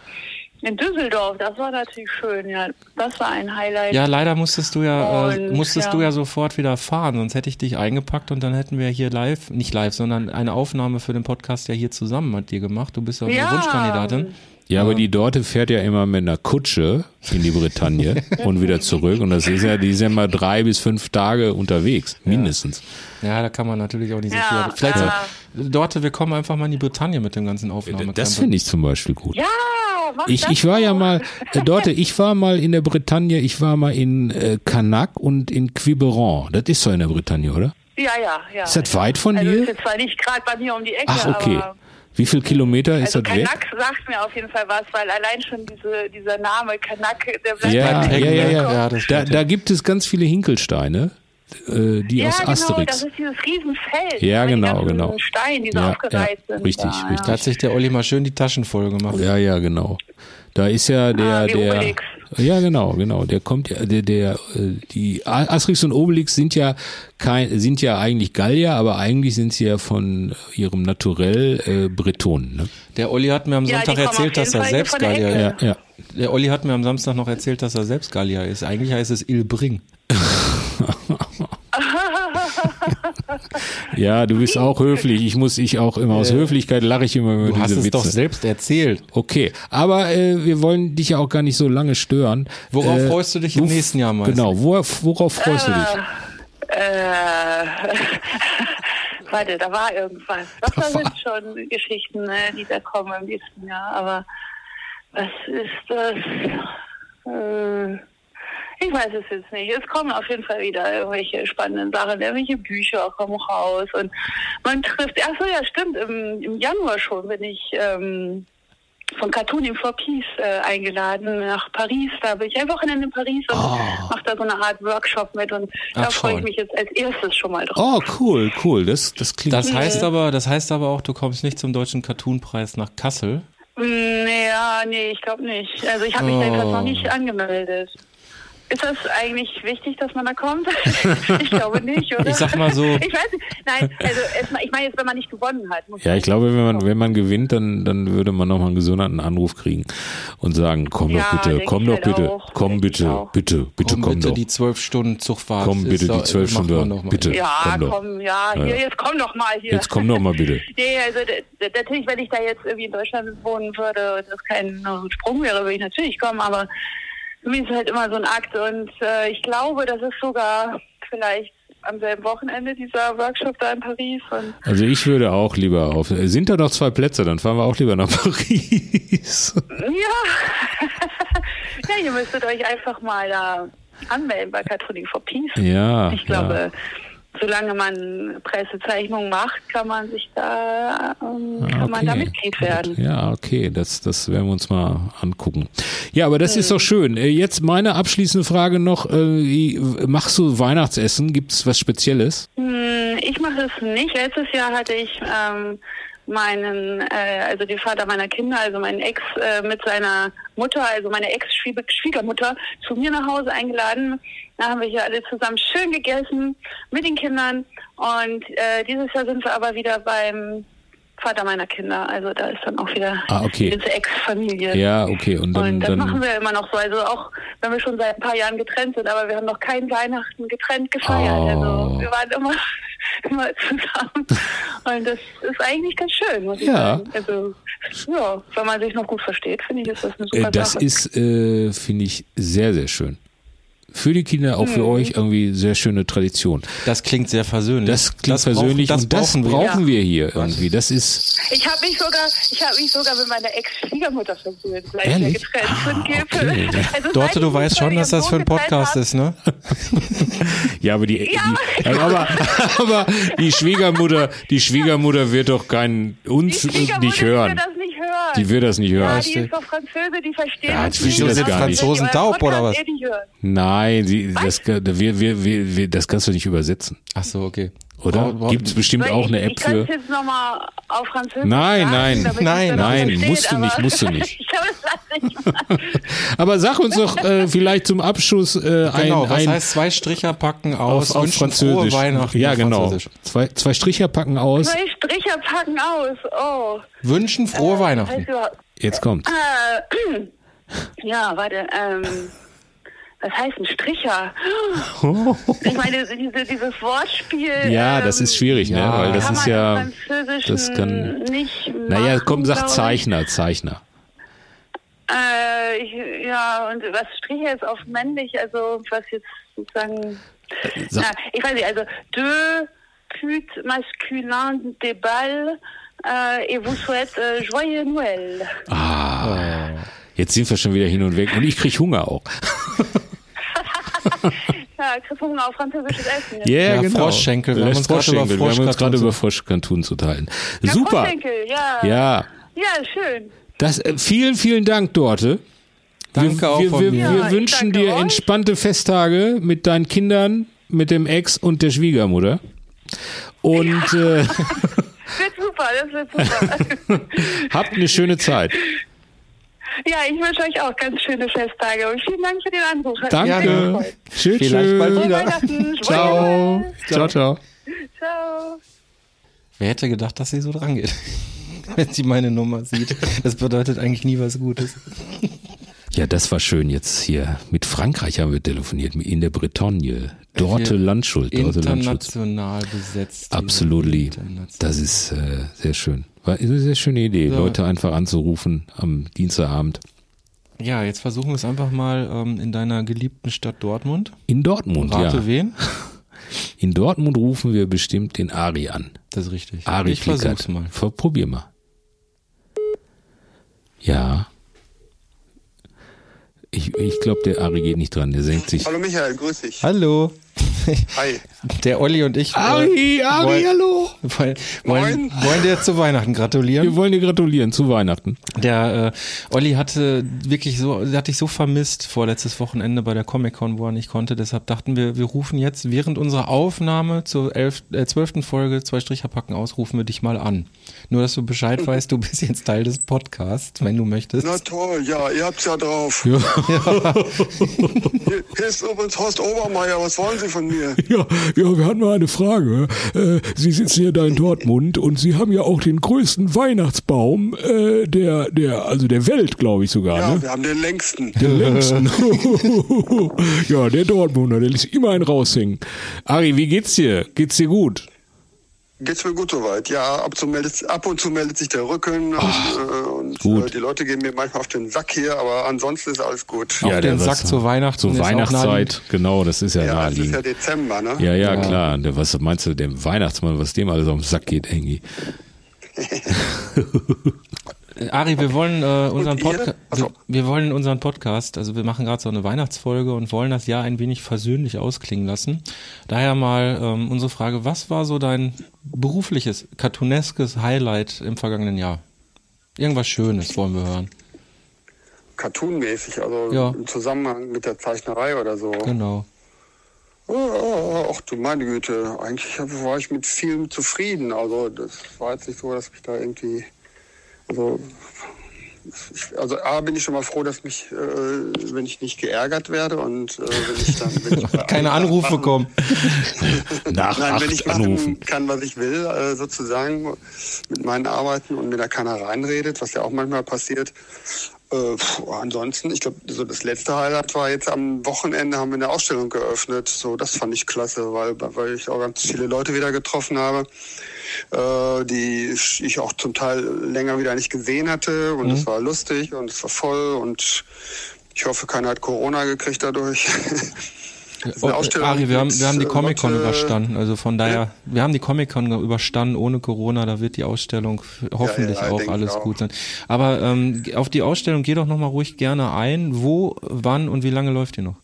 in Düsseldorf, das war natürlich schön, ja. Das war ein Highlight. Ja, leider musstest du ja, äh, Und, musstest ja. du ja sofort wieder fahren, sonst hätte ich dich eingepackt und dann hätten wir hier live, nicht live, sondern eine Aufnahme für den Podcast ja hier zusammen mit dir gemacht. Du bist ja, eine Ja. Wunschkandidatin. Ja, aber die Dorte fährt ja immer mit einer Kutsche in die Bretagne und wieder zurück. Und das ist ja, die ist ja mal drei bis fünf Tage unterwegs, mindestens. Ja, da kann man natürlich auch nicht so Ja, viel. Vielleicht ja. so, Dorte, wir kommen einfach mal in die Bretagne mit dem ganzen Aufnahme. Das finde ich zum Beispiel gut. Ja, mach Ich, das ich war ja mal, äh, Dorte, ich war mal in der Bretagne, ich war mal in äh, Canac und in Quiberon. Das ist doch in der Bretagne, oder? Ja, ja, ja. Ist das weit von also dir? ist jetzt zwar nicht gerade bei mir um die Ecke, Ach, okay. aber Wie viel Kilometer ist also das weg? Kanak sagt mir auf jeden Fall was, weil allein schon diese, dieser Name Kanak, der bleibt Ja, ja, mir ja, ja. Ja, das Da, da gibt es ganz viele Hinkelsteine, äh, die Ja, aus genau, Asterix. das ist dieses Riesenfeld. Ja, die genau, genau. Steine, die so Ja, aufgereiht ja, sind. richtig, da, richtig. Da hat sich der Olli mal schön die Taschen voll gemacht. Ja, ja, genau. Da ist ja der, Ah, der. Obelix. Ja, genau, genau. Der kommt ja, der, der, äh, die Asterix und Obelix sind ja kein, sind ja eigentlich Gallier, aber eigentlich sind sie ja von ihrem Naturell äh, Bretonen. Ne? Der Olli hat mir am Ja, Sonntag auf erzählt, dass er Fall selbst Gallier ist. Ja, ja. Der Olli hat mir am Samstag noch erzählt, dass er selbst Gallier ist. Eigentlich heißt es Il Bring. Ja, du bist auch höflich. Ich muss ich auch immer aus Höflichkeit lache ich immer über Du hast diese es Witze. doch selbst erzählt. Okay, aber äh, wir wollen dich ja auch gar nicht so lange stören. Worauf äh, freust du dich im du- nächsten Jahr meist? Genau, worauf, worauf freust du dich? Äh, warte, da war irgendwas. Das da sind schon Geschichten, ne, die da kommen im nächsten Jahr. Aber was ist das? Äh, ich weiß es jetzt nicht. Es kommen auf jeden Fall wieder irgendwelche spannenden Sachen, irgendwelche Bücher kommen raus und man trifft. Ach so, ja, stimmt. Im, im Januar schon bin ich ähm, von Cartooning for Peace äh, eingeladen nach Paris. Da bin ich ein Wochenende in Paris und mache da so eine Art Workshop mit und da freue ich mich jetzt als erstes schon mal drauf. Oh, cool, cool. Das, das klingt Das heißt aber, das heißt aber auch, du kommst nicht zum deutschen Cartoonpreis nach Kassel. Mm, Ja, nee, ich glaube nicht. Also ich habe mich Oh. da jedenfalls noch nicht angemeldet. Ist das eigentlich wichtig, dass man da kommt? ich glaube nicht, oder? Ich sag mal so- Ich weiß nicht. Nein, also erstmal, ich meine jetzt, wenn man nicht gewonnen hat. Muss Ja, ich glaube, wenn man, wenn man gewinnt, dann, dann würde man nochmal einen gesonderten Anruf kriegen und sagen, komm Ja, doch bitte, komm doch halt bitte, auch. komm bitte, bitte, bitte komm, komm, bitte doch. die zwölf Stunden Zugfahrt. Komm bitte die zwölf Stunden, bitte. Ja, komm doch. komm, ja, hier, jetzt komm doch mal hier. Jetzt komm doch mal bitte. Nee, also natürlich, wenn ich da jetzt irgendwie in Deutschland wohnen würde und das kein Sprung wäre, würde ich natürlich kommen, aber mich ist halt immer so ein Akt und äh, ich glaube, das ist sogar vielleicht am selben Wochenende dieser Workshop da in Paris und Also ich würde auch lieber auf, sind da noch zwei Plätze, dann fahren wir auch lieber nach Paris. ja, ja, ihr müsstet euch einfach mal da anmelden bei Cartooning for Peace. Ja, Ich glaube, solange man Pressezeichnungen macht, kann man sich da, ähm, ja. kann man da. Mitglied werden. Ja, okay, das, das werden wir uns mal angucken. Ja, aber das ist doch schön. Äh, Jetzt meine abschließende Frage noch, äh, wie- machst du Weihnachtsessen? Gibt's was Spezielles? Hm, Ich mache es nicht. Letztes Jahr hatte ich ähm, meinen, äh, also den Vater meiner Kinder, also meinen Ex äh, mit seiner Mutter, also meine Ex-Schwiegermutter, zu mir nach Hause eingeladen. Da haben wir hier alle zusammen schön gegessen mit den Kindern. Und äh, dieses Jahr sind wir aber wieder beim Vater meiner Kinder. Also da ist dann auch wieder Ah, okay. diese Ex-Familie. Ja, okay, und dann, Und das machen dann wir immer noch so. Also auch wenn wir schon seit ein paar Jahren getrennt sind, aber wir haben noch kein Weihnachten getrennt gefeiert. Oh. Also wir waren immer, immer zusammen. Und das ist eigentlich ganz schön, muss ich Ja. sagen. Also ja, wenn man sich noch gut versteht, finde ich, ist das eine super äh, das Sache. ist, äh, finde ich, sehr, sehr schön. Für die Kinder, auch für euch irgendwie sehr schöne Tradition. Das klingt sehr versöhnlich. Das klingt persönlich brauchen, und das brauchen wir. brauchen wir hier irgendwie. Das ist Ich habe mich sogar, ich habe mich sogar mit meiner Ex-Schwiegermutter versöhnt, weil Ehrlich? getrennt Ah, okay. Also Dorte, du ich weißt schon, dass das für ein Podcast ist, ne? ja, aber die, Ja. die aber, aber die Schwiegermutter, die Schwiegermutter wird doch keinen uns Die nicht hören. Die will das nicht hören. Die will das nicht ja, hören. die ist doch Französe, die versteht Ja, das die nicht. will die Franzosen taub, oder was? Nein, sie, das, wir, wir, wir, das kannst du nicht übersetzen, Ach so, okay. Oder? Gibt es bestimmt Weil auch eine ich, App ich kann für. es jetzt nochmal auf Französisch Nein, sagen, nein, damit nein, nein, versteht, musst du nicht, musst du nicht. ich ich. Aber sag uns doch äh, vielleicht zum Abschluss äh, ein, Genau, was ein heißt zwei Stricher packen aus, auf, auf wünschen frohe Französisch. Weihnachten ja, genau. Zwei, zwei Stricher packen aus. Zwei Stricher packen aus. Oh. Wünschen frohe Äh, Weihnachten. heißt überhaupt- Jetzt kommt. Äh, ja, warte. Ähm, was heißt ein Stricher? Ich meine, diese, dieses Wortspiel. Ja, ähm, das ist schwierig, ne? ja, Weil das kann ist man ja. das kann- nicht Naja, komm, sag. Zeichner, Zeichner. Äh, ich, ja, und was Stricher ist auf männlich, also was jetzt sozusagen. Sag, Na, ich weiß nicht, also deux putes masculins de bal äh, et vous souhaite äh, joyeux Noël. ah, jetzt sind wir schon wieder hin und weg und ich krieg Hunger auch. Ja, Hunger auf französisches Essen. Ja, Ja, genau. Froschschenkel. Wir haben uns gerade über Froschschenkel. Wir haben uns gerade über Froschkantun zu teilen. Ja, Super. Froschschenkel, ja. Ja, Ja, schön. das, äh, vielen, vielen Dank, Dorte. Danke wir, auch wir, von wir, mir. wir Ja, wünschen dir euch. entspannte Festtage mit deinen Kindern, mit dem Ex und der Schwiegermutter. Und äh, Wird super, das wird super. habt eine schöne Zeit. Ja, ich wünsche euch auch ganz schöne Festtage und vielen Dank für den Anruf. Hat Danke. Tschüss. Vielleicht bald wieder. Ciao. Ciao, ciao. Ciao. Wer hätte gedacht, dass sie so dran geht? Wenn sie meine Nummer sieht. Das bedeutet eigentlich nie was Gutes. Ja, das war schön jetzt hier. Mit Frankreich haben wir telefoniert, in der Bretagne. Dorte Landschuld. Dorte Landschuld. International besetzt. Absolutely. Das ist äh, sehr schön. War eine sehr schöne Idee, Ja. Leute einfach anzurufen am Dienstagabend. Ja, jetzt versuchen wir es einfach mal ähm, in deiner geliebten Stadt Dortmund. In Dortmund, Rate ja. wen? In Dortmund rufen wir bestimmt den Ari an. Das ist richtig. Ari ich versuch's Flickert. mal. Ver- Probier mal. Ja. Ich, ich glaube, der Ari geht nicht dran. Der senkt sich. Hallo Michael, grüß dich. Hallo. Hi. Der Olli und ich äh, Ari, Ari, wollen, hallo. wollen, wollen, wollen dir zu Weihnachten gratulieren. Wir wollen dir gratulieren zu Weihnachten. Der äh, Olli hatte wirklich so, der hat dich so vermisst vorletztes Wochenende bei der Comic-Con, wo er nicht konnte. Deshalb dachten wir, wir rufen jetzt während unserer Aufnahme zur elf, äh, zwölften Folge zwei Stricher packen aus, rufen wir dich mal an. Nur, dass du Bescheid weißt, du bist jetzt Teil des Podcasts, wenn du möchtest. Na toll, ja, ihr habt's ja drauf. Ja, Hier, hier ist übrigens Horst Obermeier, was wollen Sie von mir? ja, ja, wir hatten mal eine Frage. Äh, Sie sitzen ja da in Dortmund und Sie haben ja auch den größten Weihnachtsbaum äh, der, der, also der Welt, glaube ich sogar. Ja, ne? wir haben den längsten. Den längsten. ja, der Dortmunder, der lässt immer einen raushängen. Ari, wie geht's dir? Geht's dir gut? Geht's mir gut soweit? Ja, ab, zu meldet, ab und zu meldet sich der Rücken und, äh, und äh, die Leute gehen mir manchmal auf den Sack hier, aber ansonsten ist alles gut. Auf den Sack zur Weihnachten Zur ist Weihnachtszeit, naheliegend. genau, das ist ja, Ja, es ist naheliegend. ja Dezember, ne? Ja, ja, klar. Der, was meinst du, der Weihnachtsmann, was dem alles auf den Sack geht, irgendwie? Ari, wir wollen äh, unseren? Podcast, wir, wir wollen unseren Podcast, also wir machen gerade so eine Weihnachtsfolge und wollen das Jahr ein wenig versöhnlich ausklingen lassen. Daher mal ähm, unsere Frage: Was war so dein berufliches, cartooneskes Highlight im vergangenen Jahr? Irgendwas Schönes wollen wir hören. Cartoonmäßig, also Ja. im Zusammenhang mit der Zeichnerei oder so. Genau. Oh, oh, oh, Ach du meine Güte, eigentlich war ich mit vielem zufrieden. Also das war jetzt nicht so, dass mich da irgendwie, also, ich, also A bin ich schon mal froh, dass mich, äh, wenn ich nicht geärgert werde und äh, wenn ich dann wenn ich Keine Anrufe Sachen- kommen. Nach Nein, wenn ich machen anrufen. kann, was ich will, äh, sozusagen mit meinen Arbeiten und mir da keiner reinredet, was ja auch manchmal passiert. Äh, puh, ansonsten, ich glaube, so das letzte Highlight war jetzt am Wochenende haben wir eine Ausstellung geöffnet. So, das fand ich klasse, weil, weil ich auch ganz viele Leute wieder getroffen habe, äh, die ich auch zum Teil länger wieder nicht gesehen hatte. Und es war lustig und es war voll und ich hoffe, keiner hat Corona gekriegt dadurch. Oh, Ari, wir haben, wir haben die äh, Comic-Con überstanden. Also von daher, wir haben die Comic-Con überstanden ohne Corona. Da wird die Ausstellung hoffentlich ja, auch denke alles auch. gut sein. Aber ähm, auf die Ausstellung geh doch nochmal ruhig gerne ein. Wo, wann und wie lange läuft die noch?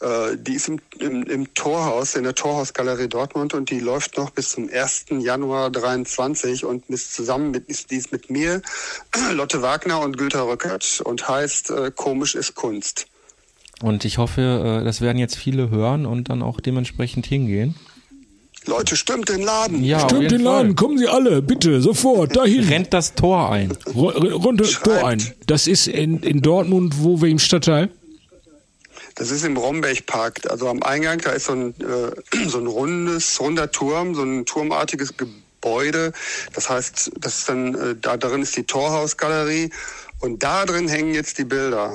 Äh, die ist im, im, im Torhaus, in der Torhausgalerie Dortmund und die läuft noch bis zum 1. Januar 23 und ist zusammen mit, ist, die ist mit mir, Lotte Wagner und Günter Rückert und heißt äh, Komisch ist Kunst. Und ich hoffe, äh, das werden jetzt viele hören und dann auch dementsprechend hingehen. Leute, stimmt den Laden. Ja, jeden den Laden, Fall. kommen Sie alle, bitte, sofort, dahin. Rennt das Tor ein. Ru- Runter Tor ein. Das ist in, in Dortmund, wo wir im Stadtteil? Das ist im Rombergpark. Also am Eingang, da ist so ein, äh, so ein rundes, runder Turm, so ein turmartiges Gebäude. Das heißt, das ist dann, äh, da drin ist die Torhausgalerie und da drin hängen jetzt die Bilder.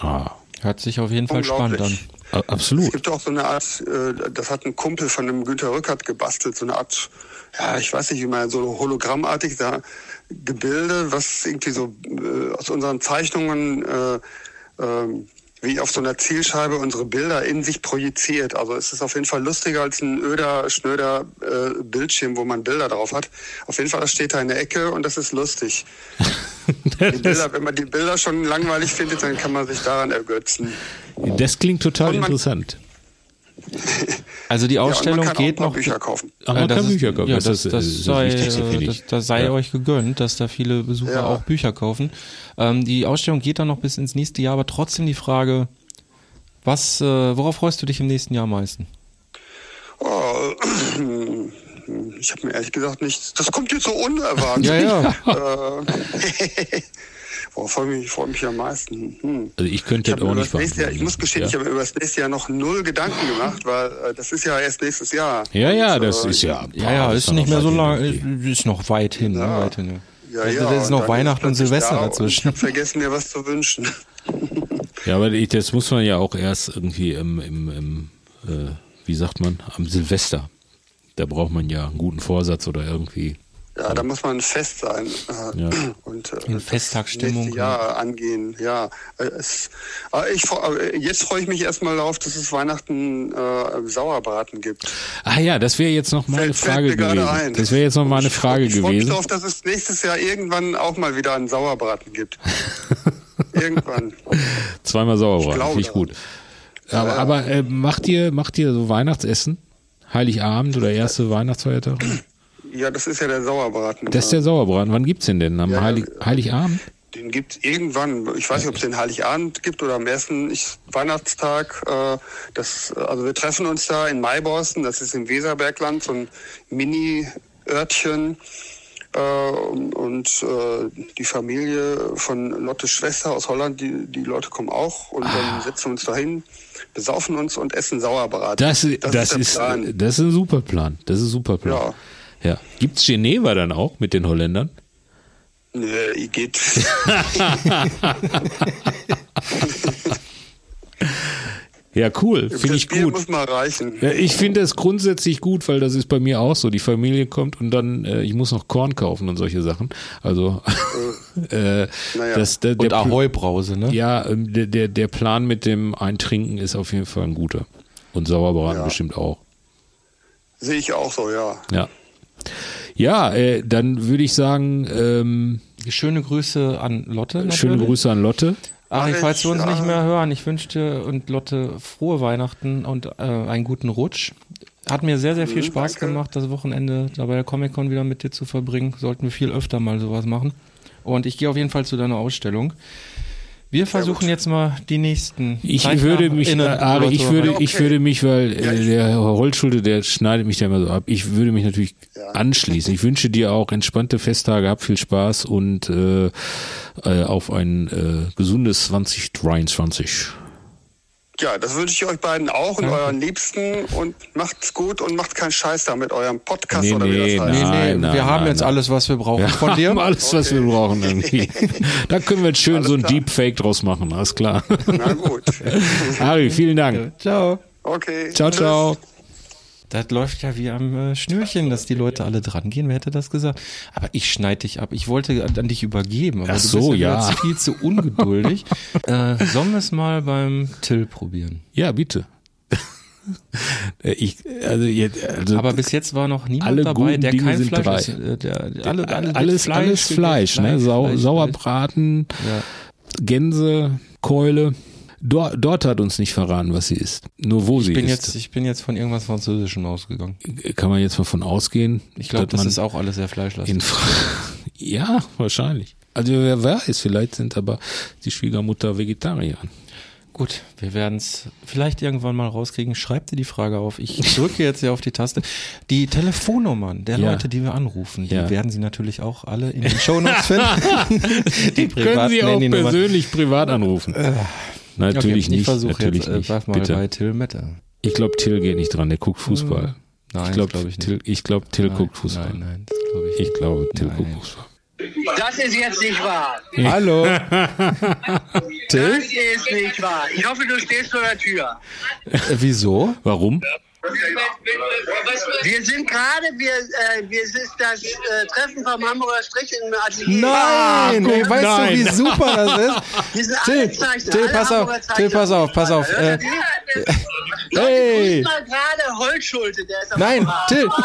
Ah, Hört sich auf jeden Fall spannend an. Unglaublich. a- Es absolut. gibt auch so eine Art, äh, das hat ein Kumpel von dem Günter Rückert gebastelt, so eine Art, ja, ich weiß nicht, wie man so hologrammartig da Gebilde, was irgendwie so äh, aus unseren Zeichnungen äh, ähm, wie auf so einer Zielscheibe unsere Bilder in sich projiziert. Also es ist auf jeden Fall lustiger als ein öder, schnöder äh, Bildschirm, wo man Bilder drauf hat. Auf jeden Fall, das steht da in der Ecke und das ist lustig. Die Bilder, wenn man die Bilder schon langweilig findet, dann kann man sich daran ergötzen. Das klingt total man- interessant. Also die Ja, Ausstellung man kann geht noch. Bücher kaufen. Ach, man das kann ist- Bücher kaufen. Ja, das, das, ist das, das, das sei, Wichtigste, äh, finde das, das sei Ja. euch gegönnt, dass da viele Besucher Ja. auch Bücher kaufen. Ähm, die Ausstellung geht dann noch bis ins nächste Jahr, aber trotzdem die Frage, was, äh, worauf freust du dich im nächsten Jahr am meisten? Oh, ich habe mir ehrlich gesagt nicht. Das kommt jetzt so unerwartet. Ja, ja. Äh, Worauf freue ich mich, freue mich am meisten? Hm. Also ich könnte Ich, auch nicht nächste Jahr, ich muss gestehen, ja. ich habe mir über das nächste Jahr noch null Gedanken gemacht, weil äh, das ist ja erst nächstes Jahr. Ja, ja, Und, das äh, ist ja. Ja, ja, ist nicht mehr so weit lang, hin. ist, noch weit hin. Ne? Ja. Weit hin ja. Ja, Also, ja, da ist noch Weihnachten und Silvester da dazwischen. Und vergessen mir was zu wünschen. Ja, aber ich, das muss man ja auch erst irgendwie im, im, im äh, wie sagt man, am Silvester. Da braucht man ja einen guten Vorsatz oder irgendwie. Ja, da muss man fest sein äh, Ja. und äh, In Festtagsstimmung, Jahr angehen. Ja, äh, es, aber ich, jetzt freue ich mich erstmal darauf, dass es Weihnachten äh, Sauerbraten gibt. Ah ja, das wäre jetzt noch meine Fällt- fällt Frage gewesen. ein. Das wäre jetzt noch meine Ich freu- Frage ich freue mich gewesen. darauf, dass es nächstes Jahr irgendwann auch mal wieder einen Sauerbraten gibt. irgendwann. Zweimal Sauerbraten, Ich glaube finde ich gut. Aber, Ja, ja. aber äh, macht ihr macht ihr so Weihnachtsessen? Heiligabend oder erste Weihnachtsfeiertag? Ja, das ist ja der Sauerbraten. Das ist der Sauerbraten. Wann gibt's den denn? Am Ja, Heilig. Heiligabend? Den gibt's irgendwann. Ich weiß nicht, ob es den Heiligabend gibt oder am ersten ich, Weihnachtstag. Äh, das, also wir treffen uns da in Maiborsten, das ist im Weserbergland, so ein Mini-Örtchen. Äh, und und äh, die Familie von Lottes Schwester aus Holland, die, die Leute kommen auch. Und dann setzen wir uns dahin, besaufen uns und essen Sauerbraten. Das, das, der ist, Plan. das ist ein super Plan. Das ist ein super Plan. Ja. Gibt's Geneva dann auch mit den Holländern? Nee, geht. Ja, cool. Finde das ich Bier gut. muss mal reichen. Ja, ich finde das grundsätzlich gut, weil das ist bei mir auch so. Die Familie kommt und dann, äh, ich muss noch Korn kaufen und solche Sachen. Also, äh, Naja. das, der, Und der, Ahoi-Brause, ne? ja, ähm, der, der, der Plan mit dem Eintrinken ist auf jeden Fall ein guter. Und Sauerbraten Ja. bestimmt auch. Sehe ich auch so, ja. Ja. Ja, äh, dann würde ich sagen, ähm, Schöne Grüße an Lotte. schöne natürlich. Grüße an Lotte. Mach ich, falls wir uns nicht mehr hören, ich wünsche dir und Lotte frohe Weihnachten und äh, einen guten Rutsch. Hat mir sehr, sehr viel Mhm, Spaß danke. gemacht, das Wochenende da bei der Comic-Con wieder mit dir zu verbringen. Sollten wir viel öfter mal sowas machen. Und ich gehe auf jeden Fall zu deiner Ausstellung. Wir versuchen jetzt mal die nächsten. Ich würde mich, Ari, ich würde, erreichen. ich Okay. würde mich, weil äh, der Herr Holzschulde, der schneidet mich da immer so ab. Ich würde mich natürlich anschließen. Ich wünsche dir auch entspannte Festtage, hab viel Spaß und äh, äh, auf ein äh, gesundes 2023. Ja, das wünsche ich euch beiden auch und euren Liebsten und macht's gut und macht keinen Scheiß da mit eurem Podcast Nee, oder wie nee, das heißt. Nee, nee, Nein, nein, wir haben nein, jetzt nein. alles, was wir brauchen Wir von dir. haben alles, was wir brauchen irgendwie. da können wir jetzt schön Alles so ein klar. Deepfake draus machen, alles klar. Na gut. Ari, vielen Dank. Ciao. Okay. Ciao, tschüss. ciao. Das läuft ja wie am äh, Schnürchen, dass die Leute alle dran gehen. Wer hätte das gesagt? Aber ich schneide dich ab. Ich wollte an, dich übergeben, aber Ach du so, bist ja, ja. viel zu ungeduldig. äh, sollen wir es mal beim Till probieren? Ja, bitte. Ich, also, jetzt, also Aber bis jetzt war noch niemand alle dabei, der Dinge kein sind Fleisch drei. ist. Äh, Der, alle, alle alles, Fleisch, alles Fleisch, ne? Sau, Fleisch, Sauerbraten, Ja. Gänse, Keule. Dort, dort hat uns nicht verraten, was sie ist. Nur wo sie Ich bin, ist. jetzt, ich bin jetzt von irgendwas Französischem ausgegangen. Kann man jetzt mal von ausgehen. Ich glaube, das man ist auch alles sehr fleischlastig. Ja, wahrscheinlich. Also wer weiß, vielleicht sind aber die Schwiegermutter Vegetarier. Gut, wir werden es vielleicht irgendwann mal rauskriegen. Schreib dir die Frage auf. Ich drücke jetzt hier auf die Taste. Die Telefonnummern der Ja. Leute, die wir anrufen, die Ja. werden Sie natürlich auch alle in den Shownotes finden. die Können Sie auch persönlich privat anrufen? Natürlich okay, Ich nicht. versuche natürlich jetzt äh, nicht. bleib mal Bitte. bei Till Mette. Ich glaube, Till geht nicht dran. Der guckt Fußball. Nein, ich glaube, glaub ich. Till, ich glaub, Till Nein, guckt Fußball. Nein, nein, das glaube ich. Ich glaube, Till Nein. guckt Fußball. Das ist jetzt nicht wahr. Hallo. Till? Das ist nicht wahr. Ich hoffe, du stehst vor der Tür. Äh, wieso? Warum? Wir sind gerade, wir, äh, wir ist das äh, Treffen vom Hamburger Strich im Atelier. Nein, guck, ey, weißt nein. du, wie super das ist? Wir sind alle Till, Zeichner, Till, alle pass auf, Zeichner. Till, pass auf, pass auf. Äh, hey. Grüß mal gerade Holtschulte, der ist am Nein, Apparat. Till.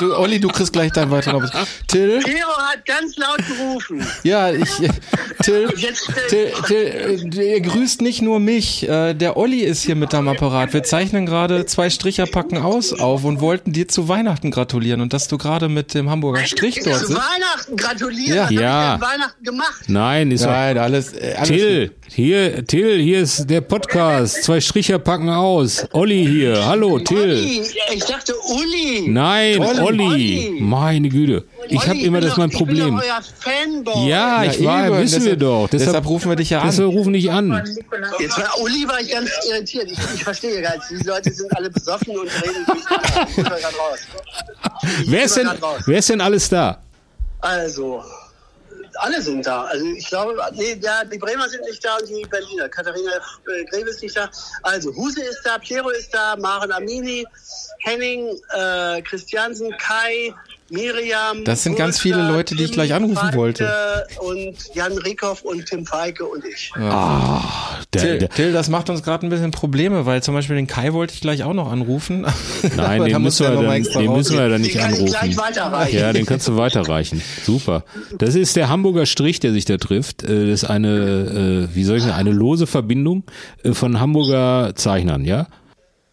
Du, Olli, du kriegst gleich deinen weiteren. Till? Piero hat ganz laut gerufen. Ja, ich, Till, Jetzt, äh, Till, Till, äh, ihr grüßt nicht nur mich. Äh, Der Olli ist hier mit am Apparat. Wir zeichnen gerade zwei Stricherpacken aus auf und wollten dir zu Weihnachten gratulieren und dass du gerade mit dem Hamburger Strich dort Zu sitzt. Weihnachten gratulieren. Ja. Was Ja. hab ich denn Weihnachten gemacht? Nein, ist. Nein, alles, äh, alles Till, hier, Till, hier ist der Podcast. Zwei Stricher packen aus. Olli hier. Hallo, Till. Olli. Ich dachte Uli. Nein, Olli. Olli. Meine Güte. Ich habe immer das doch- mein Ich bin Problem. doch euer Fanboy. Ja, ich Ja, war, eben, wissen wir deshalb- doch. deshalb Deshalb, rufen wir dich ja an. deshalb rufen dich an. Jetzt war Uli war ich ganz irritiert. Ich, ich verstehe gar nicht. Leute sind alle besoffen und reden durcheinander. Wer ist, denn, wer ist denn alles da? Also, alle sind da. Also ich glaube, nee, ja, die Bremer sind nicht da und die Berliner. Katharina äh, Greve ist nicht da. Also Huse ist da, Piero ist da, Maren Amini, Henning, äh, Christiansen, Kai, Miriam. Das sind ganz viele Leute, die ich gleich anrufen Falke wollte. Und Jan Rieckhoff und Tim Feike und ich. Der, Till, der, Till, das macht uns gerade ein bisschen Probleme, weil zum Beispiel den Kai wollte ich gleich auch noch anrufen. nein, den muss müssen, wir dann, extra den müssen wir dann nicht Den kann ich anrufen. gleich weiterreichen. Ja, den kannst du weiterreichen. Super. Das ist der Hamburger Strich, der sich da trifft. Äh, Das ist eine, äh, wie soll ich sagen, eine lose Verbindung äh, von Hamburger Zeichnern, ja?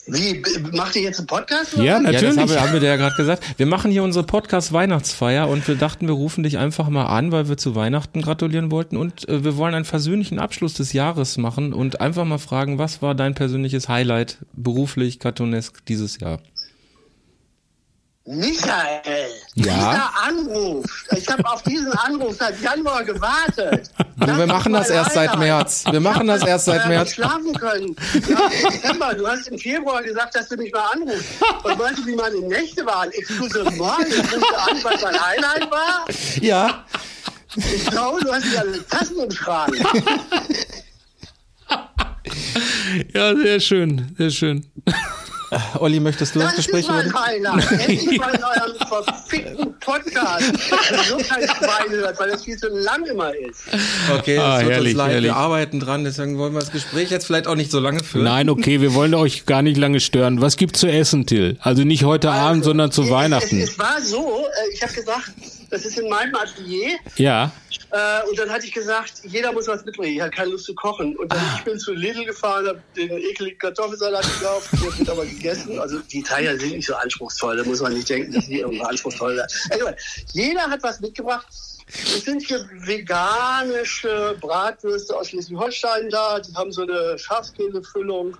Wie, b- macht ihr jetzt einen Podcast? oder Ja, was? Ja, das natürlich. haben wir, haben wir dir ja gerade gesagt. Wir machen hier unsere Podcast-Weihnachtsfeier und wir dachten, wir rufen dich einfach mal an, weil wir zu Weihnachten gratulieren wollten und äh, wir wollen einen versöhnlichen Abschluss des Jahres machen und einfach mal fragen, was war dein persönliches Highlight beruflich, cartoonesk dieses Jahr? Michael, Ja? dieser Anruf, ich habe auf diesen Anruf seit Januar gewartet. Du, wir machen das erst seit März. Wir machen das erst seit März. schlafen können. Ja, du hast im Februar gesagt, dass du mich mal anrufst. Und weißt du, wie meine Nächte waren? Exclusive Morgen, ich rufte an, was mein Highlight war. Ja, Ich glaube, du hast alle Tassen im Schrank. Ja, sehr schön, sehr schön. Olli, möchtest du das, Das Gespräch übernehmen? Endlich mal in eurem verfickten Podcast. Ich so kein Schwein hört, weil das viel zu lang immer ist. Okay, Ah, es tut herrlich, uns leid, herrlich. wir arbeiten dran, deswegen wollen wir das Gespräch jetzt vielleicht auch nicht so lange führen. Nein, okay, wir wollen euch gar nicht lange stören. Was gibt's zu essen, Till? Also nicht heute Abend, sondern zu es, Weihnachten. Es, es war so, äh, ich habe gesagt, das ist in meinem Atelier. Ja. Äh, und dann hatte ich gesagt, jeder muss was mitbringen. Ich hatte keine Lust zu kochen. Und dann Ah. ich bin zu Lidl gefahren, habe den ekligen Kartoffelsalat gekauft, den wird aber gegessen. Also die Italiener sind nicht so anspruchsvoll, da muss man nicht denken, dass die irgendwo anspruchsvoll sind. Anyway, jeder hat was mitgebracht. Es sind hier veganische Bratwürste aus Schleswig-Holstein da. Die haben so eine Schafskäsefüllung.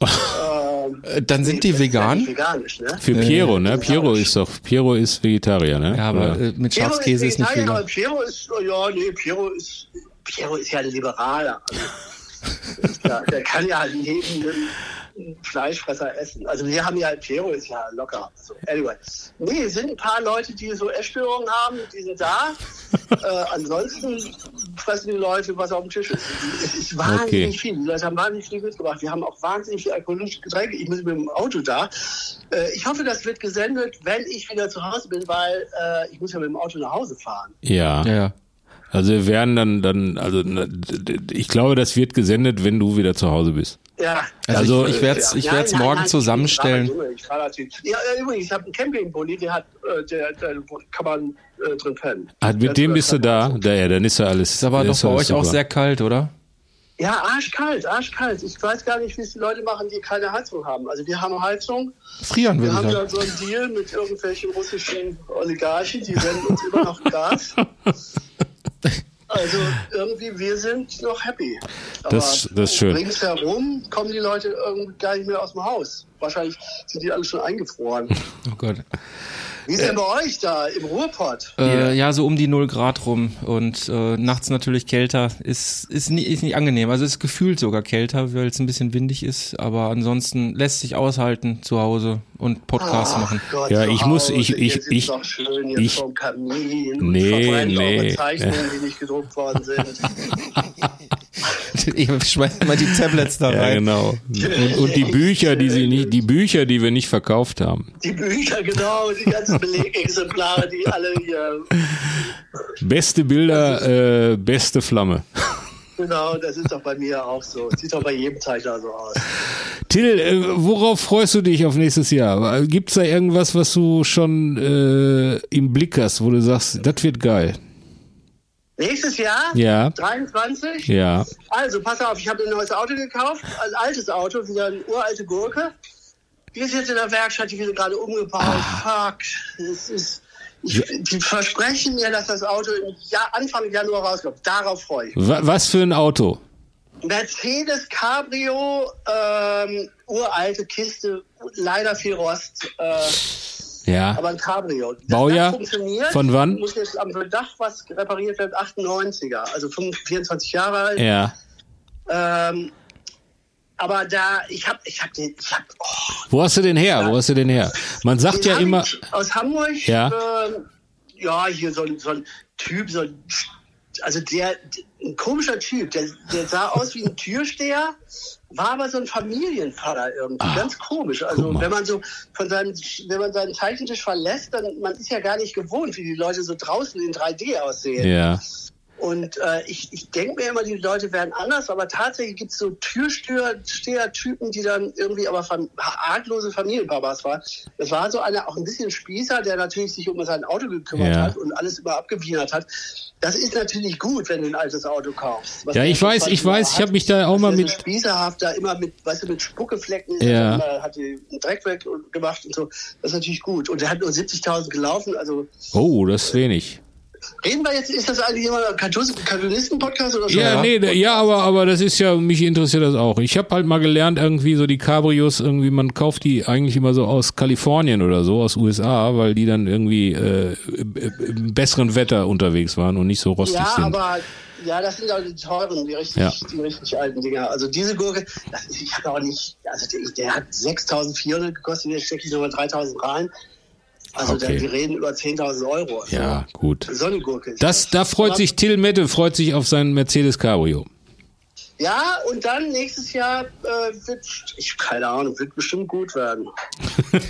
Ähm, Äh, Dann sind die ist vegan? nicht veganisch, ne? Für Piero, ne? Piero ist doch, Piero ist Vegetarier, ne? Ja, aber Oder? äh, mit Piero Schafskäse ist nicht Vegetarier, aber vegan. Piero ist, oh ja, nee, Piero ist, Piero ist ja ein Liberaler. Also, der, der kann ja halt jeden Fleischfresser essen. Also wir haben ja, Piero ist ja locker. So, anyway. Nee, es sind ein paar Leute, die so Essstörungen haben, die sind da. äh, ansonsten fressen die Leute, was auf dem Tisch ist. Es ist wahnsinnig Okay. viel. Die Leute haben wahnsinnig viel mitgebracht. Wir haben auch wahnsinnig viel alkoholische Getränke. Ich muss mit dem Auto da. Äh, ich hoffe, das wird gesendet, wenn ich wieder zu Hause bin, weil äh, ich muss ja mit dem Auto nach Hause fahren. Ja. Ja, ja. Also wir werden dann, dann, also ich glaube, das wird gesendet, wenn du wieder zu Hause bist. Ja. Also, ich, ich äh, werde es ich werd's nein, morgen nein, zusammenstellen. Ich, war, ich fahr natürlich. Ja, übrigens, ich habe einen Campingpulli, der hat, äh, der, der kann man äh, drin pennen. Ah, mit dem bist du da? Da, ja, dann ist ja alles. Ist aber dann doch bei euch auch sehr kalt, oder? Ja, arschkalt, arschkalt. Ich weiß gar nicht, wie es die Leute machen, die keine Heizung haben. Also wir haben Heizung. Frieren Wir ich haben ja so einen Deal mit irgendwelchen russischen Oligarchen, die senden uns immer noch Gas. Also irgendwie, wir sind noch happy. Aber Das- das ist schön. ringsherum kommen die Leute irgendwie gar nicht mehr aus dem Haus. Wahrscheinlich sind die alle schon eingefroren. Oh Gott. Wie ist denn bei euch da im Ruhrpott? Äh, ja, so um die 0 Grad rum und äh, nachts natürlich kälter. Ist, ist, nie, ist nicht angenehm. Also ist gefühlt sogar kälter, weil es ein bisschen windig ist. Aber ansonsten lässt sich aushalten zu Hause und Podcasts Ach machen. Gott, Ja, ich muss- ich- ich- ich- doch schön hier ich- vorm Kamin Nee, nee, eure Zeichnungen, ja. die nicht gedruckt worden sind. ich schmeiß mal die Tablets da Ja, rein. genau. Und, und die Bücher, die sie nicht, die Bücher, die wir nicht verkauft haben. Die Bücher, genau, die ganzen Belegexemplare, die alle hier, Beste Bilder, äh, beste Flamme. genau, das ist doch bei mir auch so. Sieht doch bei jedem Zeichner so aus. Till, äh, worauf freust du dich auf nächstes Jahr? Gibt's da irgendwas, was du schon äh, im Blick hast, wo du sagst, das wird geil? Nächstes Jahr, Ja. 23. Ja. Also, pass auf, ich habe ein neues Auto gekauft, ein altes Auto, wieder eine uralte Gurke. Die ist jetzt in der Werkstatt, die wird gerade umgebaut. Ah. Fuck, es ist... Ich, die versprechen mir, dass das Auto im Jahr, Anfang Januar rauskommt. Darauf freue ich mich. Wa was für ein Auto? Mercedes Cabrio, ähm, uralte Kiste, leider viel Rost, äh, Ja. aber ein Cabrio. Das Baujahr? Funktioniert. Von wann? Muss jetzt am Dach was repariert werden, 98er, also 25, 24 Jahre alt. Ja. Ähm, aber da, ich hab, ich hab den, ich hab, oh, Wo hast du den her? Wo hast du den her? Man sagt den ja immer, aus Hamburg. Ja. Ähm, ja, hier so ein, so ein Typ, so ein, also der, ein komischer Typ, der, der sah aus wie ein Türsteher, war aber so ein Familienvater irgendwie, ganz komisch. Also wenn man so von seinem, wenn man seinen Zeichentisch verlässt, dann man ist ja gar nicht gewohnt, wie die Leute so draußen in 3D aussehen. ja. Und äh, ich, ich denke mir immer, die Leute werden anders, aber tatsächlich gibt es so Türsteher-Typen, die dann irgendwie aber fam arglose Familienpapas waren. Das war so einer, auch ein bisschen Spießer, der natürlich sich um sein Auto gekümmert Ja. hat und alles immer abgewienert hat. Das ist natürlich gut, wenn du ein altes Auto kaufst. Was Ja, ich weiß, ich weiß, ich hat, habe mich da auch mal mit, spießerhaft da immer mit, weißt du, mit Spuckeflecken Ja. immer, hat die einen Dreck weg und gemacht und so. Das ist natürlich gut. Und der hat nur 70.000 gelaufen, also oh, das ist wenig. Reden wir jetzt, ist das eigentlich immer ein Kantonisten-Podcast oder so? Ja, nee, ja, aber, aber das ist ja, mich interessiert das auch. Ich habe halt mal gelernt, irgendwie so die Cabrios, irgendwie, man kauft die eigentlich immer so aus Kalifornien oder so, aus USA, weil die dann irgendwie äh, im besseren Wetter unterwegs waren und nicht so rostig Ja, sind. aber ja, das sind auch die teuren, die richtig, Ja. die richtig alten Dinger. Also diese Gurke, das ist, ich habe auch nicht, also der, der hat 6.400 gekostet, der stecke ich nochmal 3.000 rein. Also Okay. da, wir reden über 10.000 Euro. Also ja, gut. So eine Gurke. ist Das, da freut Aber- sich Till Mette, freut sich auf seinen Mercedes Cabrio. Ja, und dann nächstes Jahr äh, wird, ich keine Ahnung, wird bestimmt gut werden.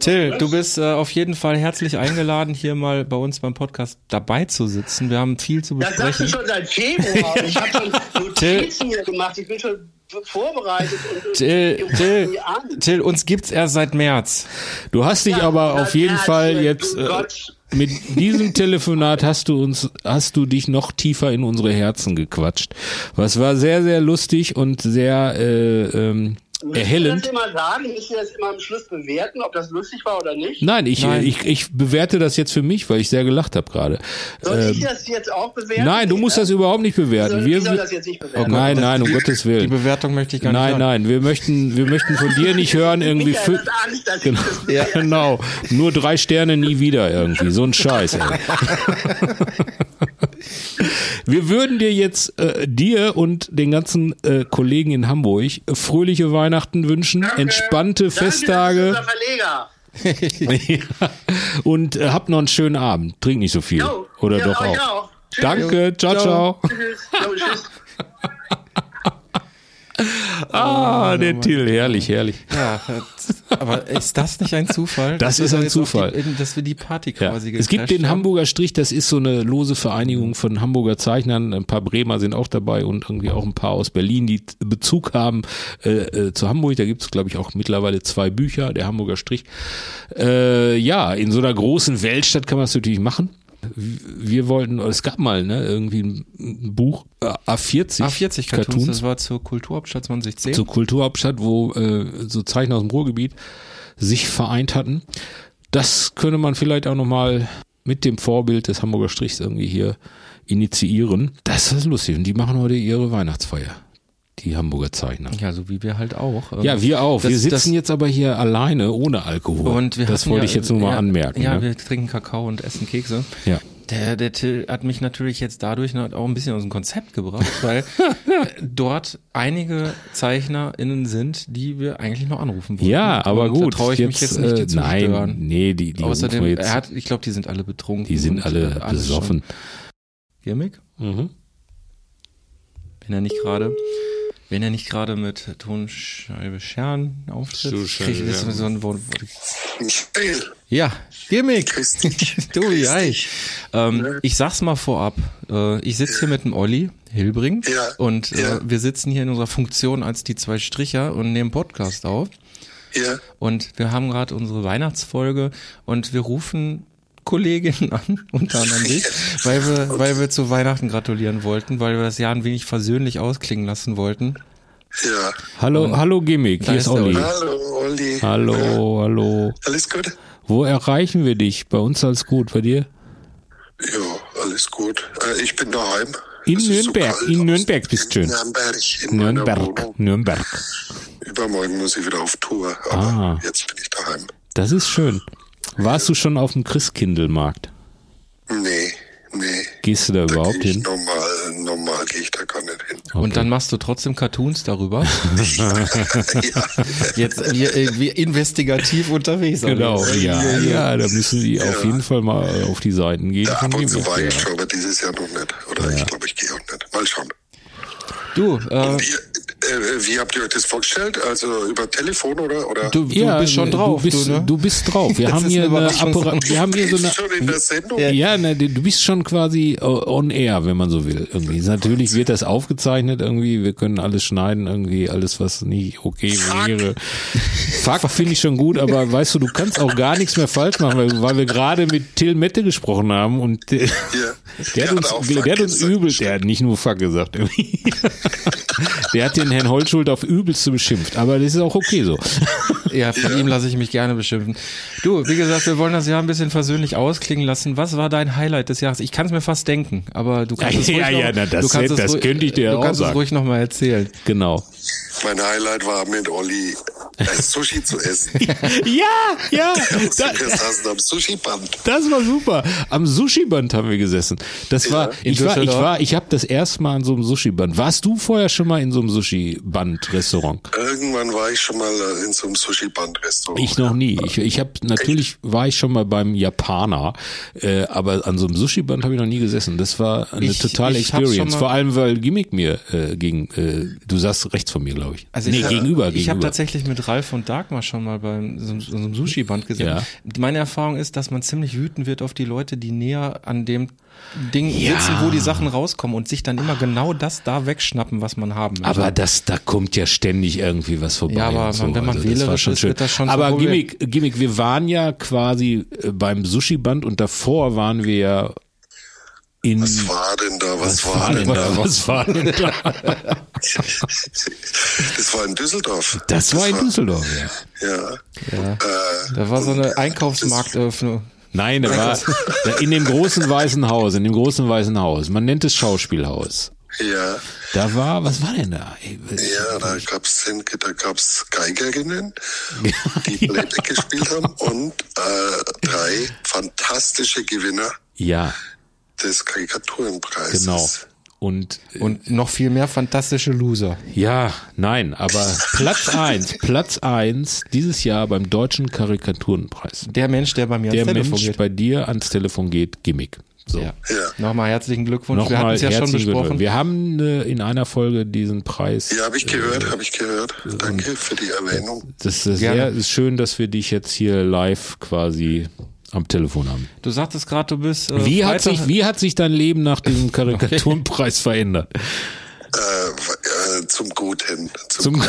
Till, du bist äh, auf jeden Fall herzlich eingeladen, hier mal bei uns beim Podcast dabei zu sitzen. Wir haben viel zu Das sagst du besprechen. schon seit Februar. ich habe schon Notizen hier gemacht. Ich bin schon vorbereitet. Und, Till, Till. Till, uns gibt's erst seit März. Du hast dich Ja, aber auf jeden ja, Fall ja, jetzt äh, mit diesem Telefonat hast du uns, hast du dich noch tiefer in unsere Herzen gequatscht. Was war sehr, sehr lustig und sehr äh, ähm, Müssen wir erhellend. das immer sagen? Müssen wir das immer am Schluss bewerten, ob das lustig war oder nicht? Nein, ich, Nein. ich, ich bewerte das jetzt für mich, weil ich sehr gelacht habe gerade. Soll Ähm, ich das jetzt auch bewerten? nein, du musst das überhaupt nicht bewerten. soll, Wir, ich soll das jetzt nicht bewerten. nein, nein, um Gottes Die Willen. Bewertung möchte ich gar nicht Nein, hören. nein, wir möchten, wir möchten von dir nicht hören, irgendwie. Michael ich Genau, das ja, bewerte. genau. Nur drei Sterne nie wieder irgendwie. So ein Scheiß, ey. Wir würden dir jetzt äh, dir und den ganzen äh, Kollegen in Hamburg fröhliche Weihnachten wünschen, entspannte Danke, Festage unser Verleger. Ja. und äh, habt noch einen schönen Abend. Trink nicht so viel. Jo. Oder Ja, doch auch. auch. Danke, ciao, ciao. Tschüss. Ah, der Till, herrlich, herrlich. Ja, aber ist das nicht ein Zufall? Das ist ein Zufall. Die, dass wir die Party Ja. quasi Es gibt den haben. Hamburger Strich, das ist so eine lose Vereinigung von Hamburger Zeichnern. Ein paar Bremer sind auch dabei und irgendwie auch ein paar aus Berlin, die Bezug haben äh, äh, zu Hamburg. Da gibt es, glaube ich, auch mittlerweile zwei Bücher, der Hamburger Strich. Äh, ja, in so einer großen Weltstadt kann man es natürlich machen. Wir wollten, es gab mal ne, irgendwie ein Buch, äh, A40, A40 Cartoons, das war zur Kulturhauptstadt 2010. zur Kulturhauptstadt, wo äh, so Zeichner aus dem Ruhrgebiet sich vereint hatten. Das könnte man vielleicht auch nochmal mit dem Vorbild des Hamburger Strichs irgendwie hier initiieren. Das ist lustig. Und die machen heute ihre Weihnachtsfeier. Die Hamburger Zeichner. ja, so wie wir halt auch. Ja, wir auch. Das- wir sitzen das- jetzt aber hier alleine ohne Alkohol. Und wir das wollte ja, ich jetzt nur mal ja, anmerken. Ja, ne? wir trinken Kakao und essen Kekse. ja. Der, der Till hat mich natürlich jetzt dadurch auch ein bisschen aus dem Konzept gebracht, weil dort einige ZeichnerInnen sind, die wir eigentlich noch anrufen wollen. Ja, aber Und gut. Da traue ich mich jetzt nicht, die äh, zu Nein, stören. nee, die, die Außerdem, jetzt. er hat, ich glaube, die sind alle betrunken. die sind alle äh, alles besoffen. schon. Gimmick? Mhm. Wenn er nicht gerade, wenn er nicht gerade mit Tonscheibe Scheren auftritt, Tonscheibe krieg ich das so ein Wort. Ja, Gimmick. Tobi, hi. Ähm, ich sag's mal vorab. Äh, ich sitze hier mit dem Olli Hilbring Ja, und ja. äh, wir sitzen hier in unserer Funktion als die zwei Stricher und nehmen Podcast auf. Ja, Und wir haben gerade unsere Weihnachtsfolge und wir rufen Kolleginnen an, unter anderem dich, weil wir, weil wir zu Weihnachten gratulieren wollten, weil wir das Jahr ein wenig versöhnlich ausklingen lassen wollten. ja. Hallo, hallo Gimmick, hier ist Olli. Hallo, Olli. Hallo, hallo. Ja, alles gut? Wo erreichen wir dich? Bei uns alles gut, bei dir? Ja, alles gut. Äh, ich bin daheim. In Es so Nürnberg, kalt in. Nürnberg bist du schön. Nürnberg, in Nürnberg. Nürnberg. Übermorgen muss ich wieder auf Tour, aber Ah. jetzt bin ich daheim. Das ist schön. Warst du schon auf dem Christkindlmarkt? Nee, nee. Gehst du da Da überhaupt hin? normal, normal gehe ich da gar nicht hin. Und dann machst du trotzdem Cartoons darüber. ja, Jetzt wir, äh, wir investigativ unterwegs. Genau, Also, ja, ja, da müssen die auf jeden Fall mal äh, auf die Seiten gehen. ja, von ab und zu war ich ja. schon, aber dieses Jahr noch nicht. Oder ich glaube, ich gehe auch nicht. Mal schauen. Du, äh, äh, wie habt ihr euch das vorgestellt? Also über Telefon oder? oder? du, du Ja, bist schon drauf. Du bist, du, ne? du bist drauf. Wir haben hier eine. Apparat, wir haben hier so eine, schon in der Sendung? Ja, ne, du bist schon quasi äh, on air, wenn man so will. Irgendwie. Natürlich wird das aufgezeichnet irgendwie. Wir können alles schneiden irgendwie, alles was nicht okay wäre. Fuck finde ich schon gut, aber weißt du, du kannst auch gar nichts mehr falsch machen, weil, weil wir gerade mit Till Mette gesprochen haben und der, Ja. der hat uns, der hat uns gesagt. übel, der hat nicht nur Fuck gesagt irgendwie. Der hat den Herrn Holzschuld auf übelste beschimpft, aber das ist auch okay so. Ja, von ihm lasse ich mich gerne beschimpfen. Du, wie gesagt, wir wollen das Jahr ein bisschen versöhnlich ausklingen lassen. Was war dein Highlight des Jahres? Ich kann es mir fast denken, aber du kannst es Ja, ruhig ja, noch, na, das du kannst das ruhig- könnte ich dir du auch kannst sagen. es ruhig nochmal erzählen. Genau. Mein Highlight war mit Olli Sushi zu essen. Ja, ja, da, wir saßen am Sushi-Band. Das war super. Am Sushi-Band haben wir gesessen. Das war, in ich war, ich war, ich habe das erste Mal an so einem Sushi-Band. Warst du vorher schon mal in so einem Sushi-Band-Restaurant? Irgendwann war ich schon mal äh, in so einem Sushi-Band-Restaurant. Ich noch nie. Ich, ich habe natürlich war ich schon mal beim Japaner, äh, aber an so einem Sushi-Band habe ich noch nie gesessen. Das war eine Ich- totale ich Experience. Vor allem, weil Gimmick mir äh, gegen, äh, du saßt rechts von mir, glaube ich. Also nee, ich, gegenüber, Ich habe gegenüber. tatsächlich mit Ralf und Dagmar schon mal beim so, so einem Sushi-Band gesehen. Ja. Meine Erfahrung ist, dass man ziemlich wütend wird auf die Leute, die näher an dem Ding Ja. sitzen, wo die Sachen rauskommen und sich dann immer genau das da wegschnappen, was man haben möchte. Aber das, da kommt ja ständig irgendwie was vorbei. Ja, aber so. wenn man Also wählerisch ist, schön. wird das schon Aber Problem. Gimmick, Gimmick, wir waren ja quasi äh, beim Sushi-Band und davor waren wir ja in. Was war denn da? Was, was war denn da? Was war denn da? Das war in Düsseldorf. Das war in Düsseldorf, ja. Ja. ja. Äh, Da war so eine Einkaufsmarkteröffnung. Nein, da war da in dem großen weißen Haus, in dem großen weißen Haus. Man nennt es Schauspielhaus. ja. Da war, was war denn da? Ey, Ja, da gab's da gab's Geigerinnen, die Playback gespielt haben und äh, drei fantastische Gewinner Ja, des Karikaturenpreises. genau. Und Und noch viel mehr fantastische Loser. Ja, nein, aber Platz eins, Platz eins dieses Jahr beim Deutschen Karikaturenpreis. Der Mensch, der bei mir Der ans Telefon Mensch geht. bei dir ans Telefon geht, Gimmick. So. Ja. Ja. Nochmal herzlichen Glückwunsch. Wir hatten Nochmal es ja schon herzlichen besprochen. Glückwunsch. Wir haben äh, in einer Folge diesen Preis. Ja, habe ich gehört, habe ich gehört. Danke für die Erwähnung. Das ist Gerne. sehr ist schön, dass wir dich jetzt hier live quasi am Telefon haben. Du sagtest gerade, du bist. Äh, Wie hat, sich, wie hat sich dein Leben nach diesem Karikaturenpreis verändert? Äh, äh, zum Guten. Zum, Zum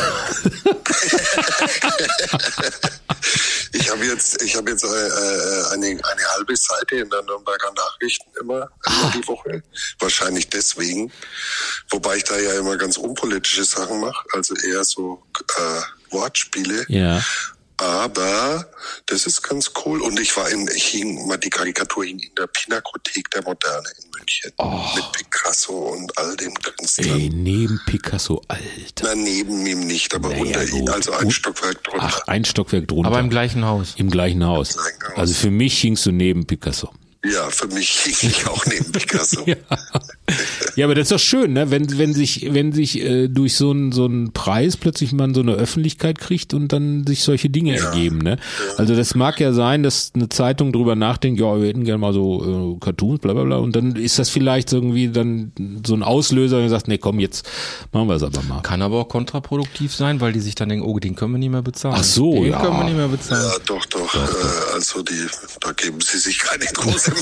Ich habe jetzt, ich habe jetzt äh, äh, eine, eine halbe Seite in der Nürnberger Nachrichten immer, immer die Woche. Wahrscheinlich deswegen. Wobei ich da ja immer ganz unpolitische Sachen mache, also eher so äh, Wortspiele. ja. Aber das ist ganz cool. Und ich war in, ich hing, mal die Karikatur hing in der Pinakothek der Moderne in München. Mit Picasso und all den Künstlern. Oh. Ey, neben Picasso, Alter. Na, neben ihm nicht, aber Naja, unter ihm, also ein Gut. Stockwerk drunter. Ach, ein Stockwerk drunter. Aber im gleichen Haus. Im gleichen Haus. gleichen Haus. Also für mich hingst du neben Picasso. Ja, für mich hing ich auch neben Picasso. Ja. ja, aber das ist doch schön, ne? wenn, wenn sich, wenn sich äh, durch so einen so einen Preis plötzlich man so eine Öffentlichkeit kriegt und dann sich solche Dinge ergeben. Ne? Also das mag ja sein, dass eine Zeitung drüber nachdenkt, ja, wir hätten gerne mal so äh, Cartoons, bla bla bla. Und dann ist das vielleicht irgendwie dann so ein Auslöser, der sagt, nee, komm, jetzt machen wir es aber mal. Kann aber auch kontraproduktiv sein, weil die sich dann denken, oh, den können wir nicht mehr bezahlen. Ach so, den ja. können wir nicht mehr bezahlen. Ja, doch, doch. Äh, also die, da geben sie sich keine große.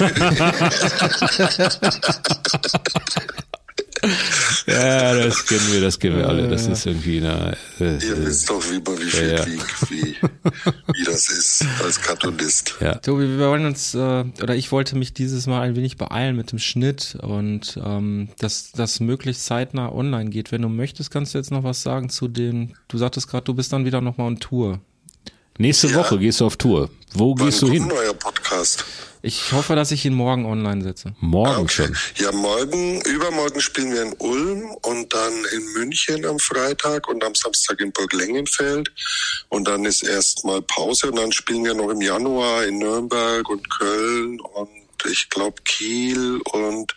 Ja, das kennen wir, das kennen wir alle. Das ist irgendwie eine, äh, Ihr wisst doch, wie, man- wie viel Ja, ja. Krieg, wie, wie das ist als Cartoonist. ja. Tobi, wir wollen uns, äh, oder ich wollte mich dieses Mal ein wenig beeilen mit dem Schnitt und ähm, dass das möglichst zeitnah online geht. Wenn du möchtest, kannst du jetzt noch was sagen zu den, du sagtest gerade, du bist dann wieder nochmal on Tour. Nächste Ja. Woche gehst du auf Tour. Wo Wann gehst du kommt hin? ein neuer Podcast? Ich hoffe, dass ich ihn morgen online setze. Morgen schon. Ja, morgen, übermorgen spielen wir in Ulm und dann in München am Freitag und am Samstag in Burg Lengenfeld. Und dann ist erstmal Pause und dann spielen wir noch im Januar in Nürnberg und Köln und ich glaube Kiel und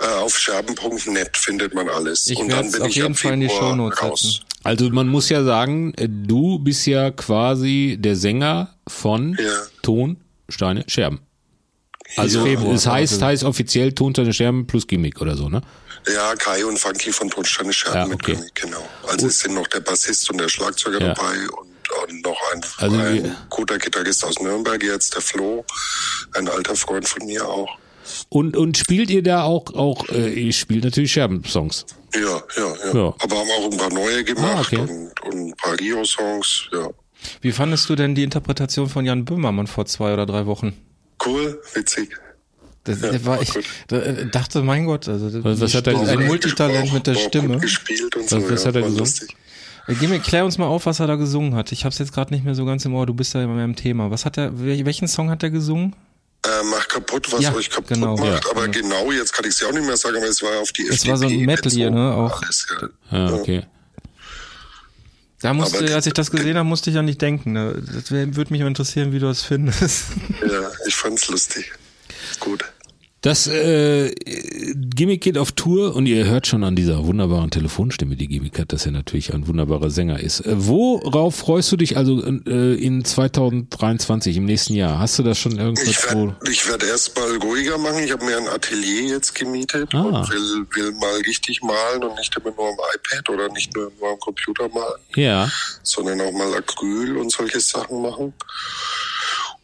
äh, auf scherben.net findet man alles. Ich und werde dann bin auf ich jeden Fall in die Shownotes raus. setzen. Also man muss ja sagen, äh, du bist ja quasi der Sänger von Ja. Ton, Steine, Scherben. Also Februar, es heißt, also. heißt offiziell Ton, Steine, Scherben plus Gimmick oder so, ne? Ja, Kai und Funky von Tonsteine Scherben Ja, mit okay. König, genau. Also es sind noch der Bassist und der Schlagzeuger Ja. dabei und, und noch ein, Also ein guter Gitarrist aus Nürnberg jetzt, der Flo, ein alter Freund von mir auch. Und, und spielt ihr da auch, auch äh, ihr spielt natürlich Scherben-Songs. Ja, ja, ja, Ja. Aber haben auch ein paar neue gemacht Ah, okay. und, und ein paar Rio-Songs, ja. Wie fandest du denn die Interpretation von Jan Böhmermann vor zwei oder drei Wochen? Cool, witzig. Das, Ja, der war ich da, äh, dachte, mein Gott, also Was- was die hat er ein Multitalent mit der Stimme. Gespielt und Was- so, was ja, hat er gesungen? lustig. Äh, Geh mir, klär uns mal auf, was er da gesungen hat. Ich hab's jetzt gerade nicht mehr so ganz im Ohr. Du bist ja immer im Thema. Was hat er? wel- Welchen Song hat er gesungen? Äh, macht kaputt, was Ja, euch kaputt genau. macht. Ja. aber genau, jetzt kann ich es ja auch nicht mehr sagen, aber es war auf die Es war so ein Medley, bezogen, ne, auch. Alles, ja. Ja, okay. Da musste, Aber- als ich das gesehen habe, musste ich ja nicht denken. Ne? Das würde mich interessieren, wie du das findest. ja, ich fand's lustig. Gut. Das äh, Gimmick geht auf Tour und ihr hört schon an dieser wunderbaren Telefonstimme, die Gimmick hat, dass er natürlich ein wunderbarer Sänger ist. Äh, worauf freust du dich also äh, in 2023, im nächsten Jahr? Hast du das schon irgendwas, Ich werde ich werd erst mal ruhiger machen. Ich habe mir ein Atelier jetzt gemietet Ah. und will, will mal richtig malen und nicht immer nur am iPad oder nicht nur, nur am Computer malen, Ja, sondern auch mal Acryl und solche Sachen machen.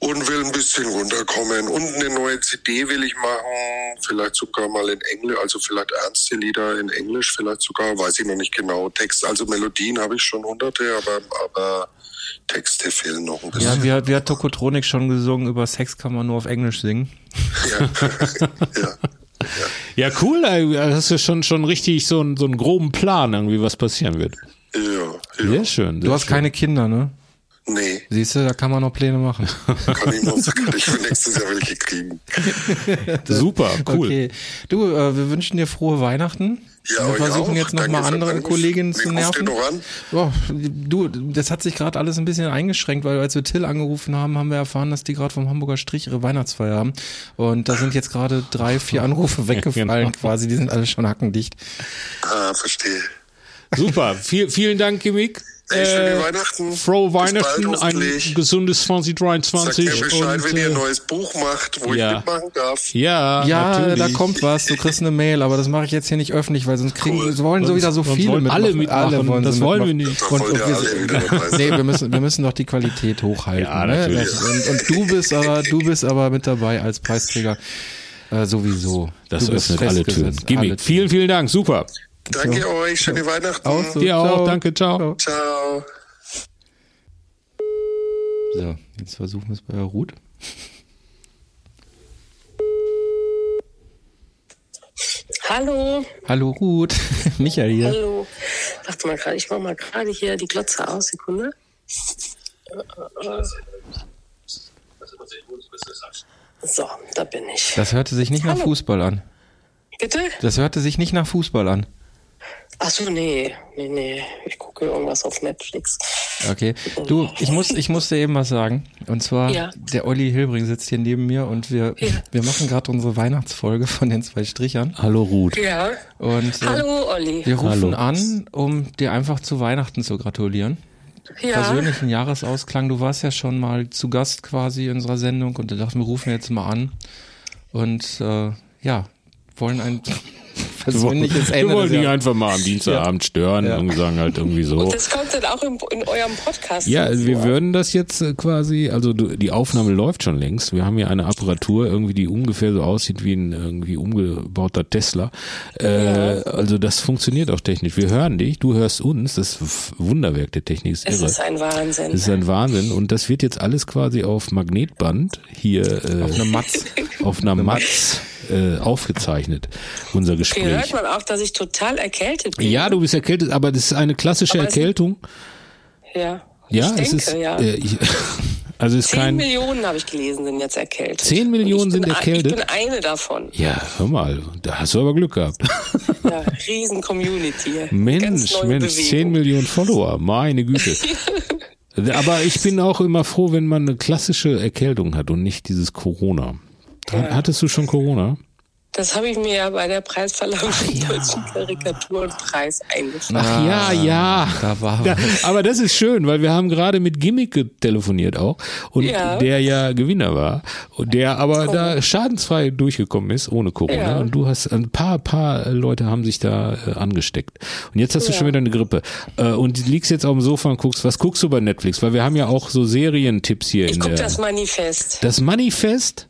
Und will ein bisschen runterkommen. Und eine neue CD will ich machen, vielleicht sogar mal in Englisch, also vielleicht ernste Lieder in Englisch, vielleicht sogar, weiß ich noch nicht genau. Text, also Melodien habe ich schon hunderte, aber, aber Texte fehlen noch ein bisschen. ja, wie hat, wie hat Tokotronik schon gesungen, über Sex kann man nur auf Englisch singen. Ja. ja. ja cool, da hast du schon schon richtig so, einen- so einen groben Plan irgendwie, was passieren wird. Ja, ja. Sehr schön. Du sehr hast schön. keine Kinder, ne? Nee, Siehst du, da kann man noch Pläne machen. kann ich noch, kann ich für nächstes Jahr welche kriegen. Super, cool. Okay. Du, äh, wir wünschen dir frohe Weihnachten. Ja, wir versuchen auch. jetzt nochmal andere Anruf. Kolleginnen zu nerven. noch an? Boah, du, das hat sich gerade alles ein bisschen eingeschränkt, weil als wir Till angerufen haben, haben wir erfahren, dass die gerade vom Hamburger Strich ihre Weihnachtsfeier haben. Und da sind jetzt gerade drei, vier Anrufe weggefallen Genau. quasi. Die sind alle schon hackendicht. Ah, verstehe. Super. Viel, vielen Dank, Gimmick. Ey, schöne Äh, Weihnachten. Frohe Weihnachten, ein gesundes Sagt 2023. mir Bescheid, und, wenn ihr ein äh, neues Buch macht, wo ja. ich mitmachen darf. ja, Ja, natürlich. da kommt was. Du kriegst eine Mail, aber das mache ich jetzt hier nicht öffentlich, weil sonst kriegen, Cool. sie wollen so wieder so viele wollen mitmachen. alle mitmachen. wollen Das wollen wir mitmachen. nicht. Da Und, und wir, alle wieder dabei sein. nee, wir müssen, wir müssen doch die Qualität hochhalten. Ja, ne? natürlich. Und, und du bist aber, du bist aber mit dabei als Preisträger äh, sowieso. Das du bist öffnet alle Türen. Gimmick. Alle Türen. Vielen, vielen Dank. Super. Danke euch, schöne Weihnachten. Auch so. Dir auch. Ciao. Danke. Ciao. Ciao. So, jetzt versuchen wir es bei Ruth. Hallo, Hallo Ruth, Michael hier. hallo. Warte mal gerade, ich mach mal gerade hier die Glotze aus, Sekunde. So, da bin ich. Das hörte sich nicht nach Hallo. Fußball an. Bitte? Das hörte sich nicht nach Fußball an. Ach so, nee, nee, nee. Ich gucke irgendwas auf Netflix. Okay. Du, ich muss, ich muss dir eben was sagen. Und zwar, Ja. der Olli Hilbring sitzt hier neben mir und wir, Ja. wir machen gerade unsere Weihnachtsfolge von den zwei Strichern. Hallo Ruth. Ja. Und äh, Hallo, Olli. wir rufen Hallo. an, um dir einfach zu Weihnachten zu gratulieren. Ja. Persönlichen Jahresausklang. Du warst ja schon mal zu Gast quasi in unserer Sendung und da dachten wir, rufen jetzt mal an. Und äh, ja, wollen ein persönliches Wir Ende. wollen des dich einfach mal am Dienstagabend stören Ja. und sagen halt irgendwie so. Und das kommt dann auch in, in eurem Podcast. Ja, dazu, wir würden das jetzt äh, quasi, also du, die Aufnahme läuft schon längst. Wir haben hier eine Apparatur, irgendwie, die ungefähr so aussieht wie ein irgendwie umgebauter Tesla. Äh, Also das funktioniert auch technisch. Wir hören dich, du hörst uns. Das Wunderwerk der Technik, ist Es irre. ist ein Wahnsinn. Das ist ein Wahnsinn und das wird jetzt alles quasi auf Magnetband hier äh, Auf eine Matz. auf einer Matz äh, aufgezeichnet, unser Gespräch. hört man auch, dass ich total erkältet bin. Ja, du bist erkältet, aber das ist eine klassische Aber Erkältung. Ja. Ja, ich es denke, ist, ja. äh, ich, also ist Zehn kein, Millionen, habe ich gelesen, sind jetzt erkältet. Zehn Millionen Und ich sind bin, erkältet? Ich bin eine davon. ja, hör mal, da hast du aber Glück gehabt. Ja, riesen Community. Ganz Mensch, Mensch, Bewegung. 10 Millionen Follower, meine Güte. aber ich bin auch immer froh, wenn man eine klassische Erkältung hat und nicht dieses Corona. Ja. Hattest du schon Corona? Das habe ich mir ja bei der Preisverleihung vom Deutschen Karikaturenpreis eingefangen. Ach ja, ja. Da war Da, aber das ist schön, weil wir haben gerade mit Gimmick telefoniert auch und Ja. der ja Gewinner war und der aber da schadensfrei durchgekommen ist ohne Corona Ja. und du hast ein paar paar Leute haben sich da äh, angesteckt und jetzt hast du Ja. schon wieder eine Grippe äh, und liegst jetzt auf dem Sofa und guckst, was guckst du bei Netflix, weil wir haben ja auch so Serientipps hier Ich in gucke der das Manifest. das Manifest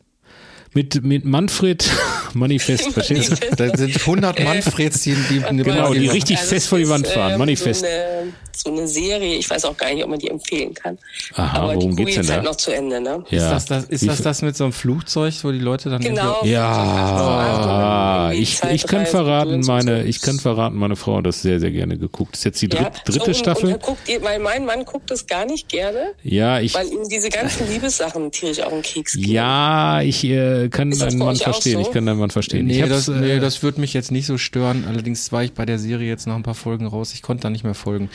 mit mit Manfred Manifest, verstehst du? Da sind 100 Manfreds, die, die, die Genau, die richtig Also fest es vor die ist, Wand fahren. ähm, Manifest. So eine, so eine Serie, ich weiß auch gar nicht, ob man die empfehlen kann. Aha, Aber worum die geht's denn da? halt noch zu Ende, ne? Ist, Ja. das, das, ist das das mit so einem Flugzeug, wo die Leute dann Genau. Ja, irgendwie ich, ich kann verraten, so. meine, ich kann verraten, meine Frau hat das sehr, sehr gerne geguckt. Ist jetzt die dritt, Ja, dritte und, Staffel? Und guckt, weil mein Mann guckt das gar nicht gerne, ja, ich, weil ihm diese ganzen Liebessachen tierisch auf den Keks gehen. ja, ich äh, kann Ist das deinen Mann verstehen. so? Ich kann deinen Mann verstehen. Nee, das, nee, äh, das wird mich jetzt nicht so stören. Allerdings war ich bei der Serie jetzt nach ein paar Folgen raus. Ich konnte da nicht mehr folgen.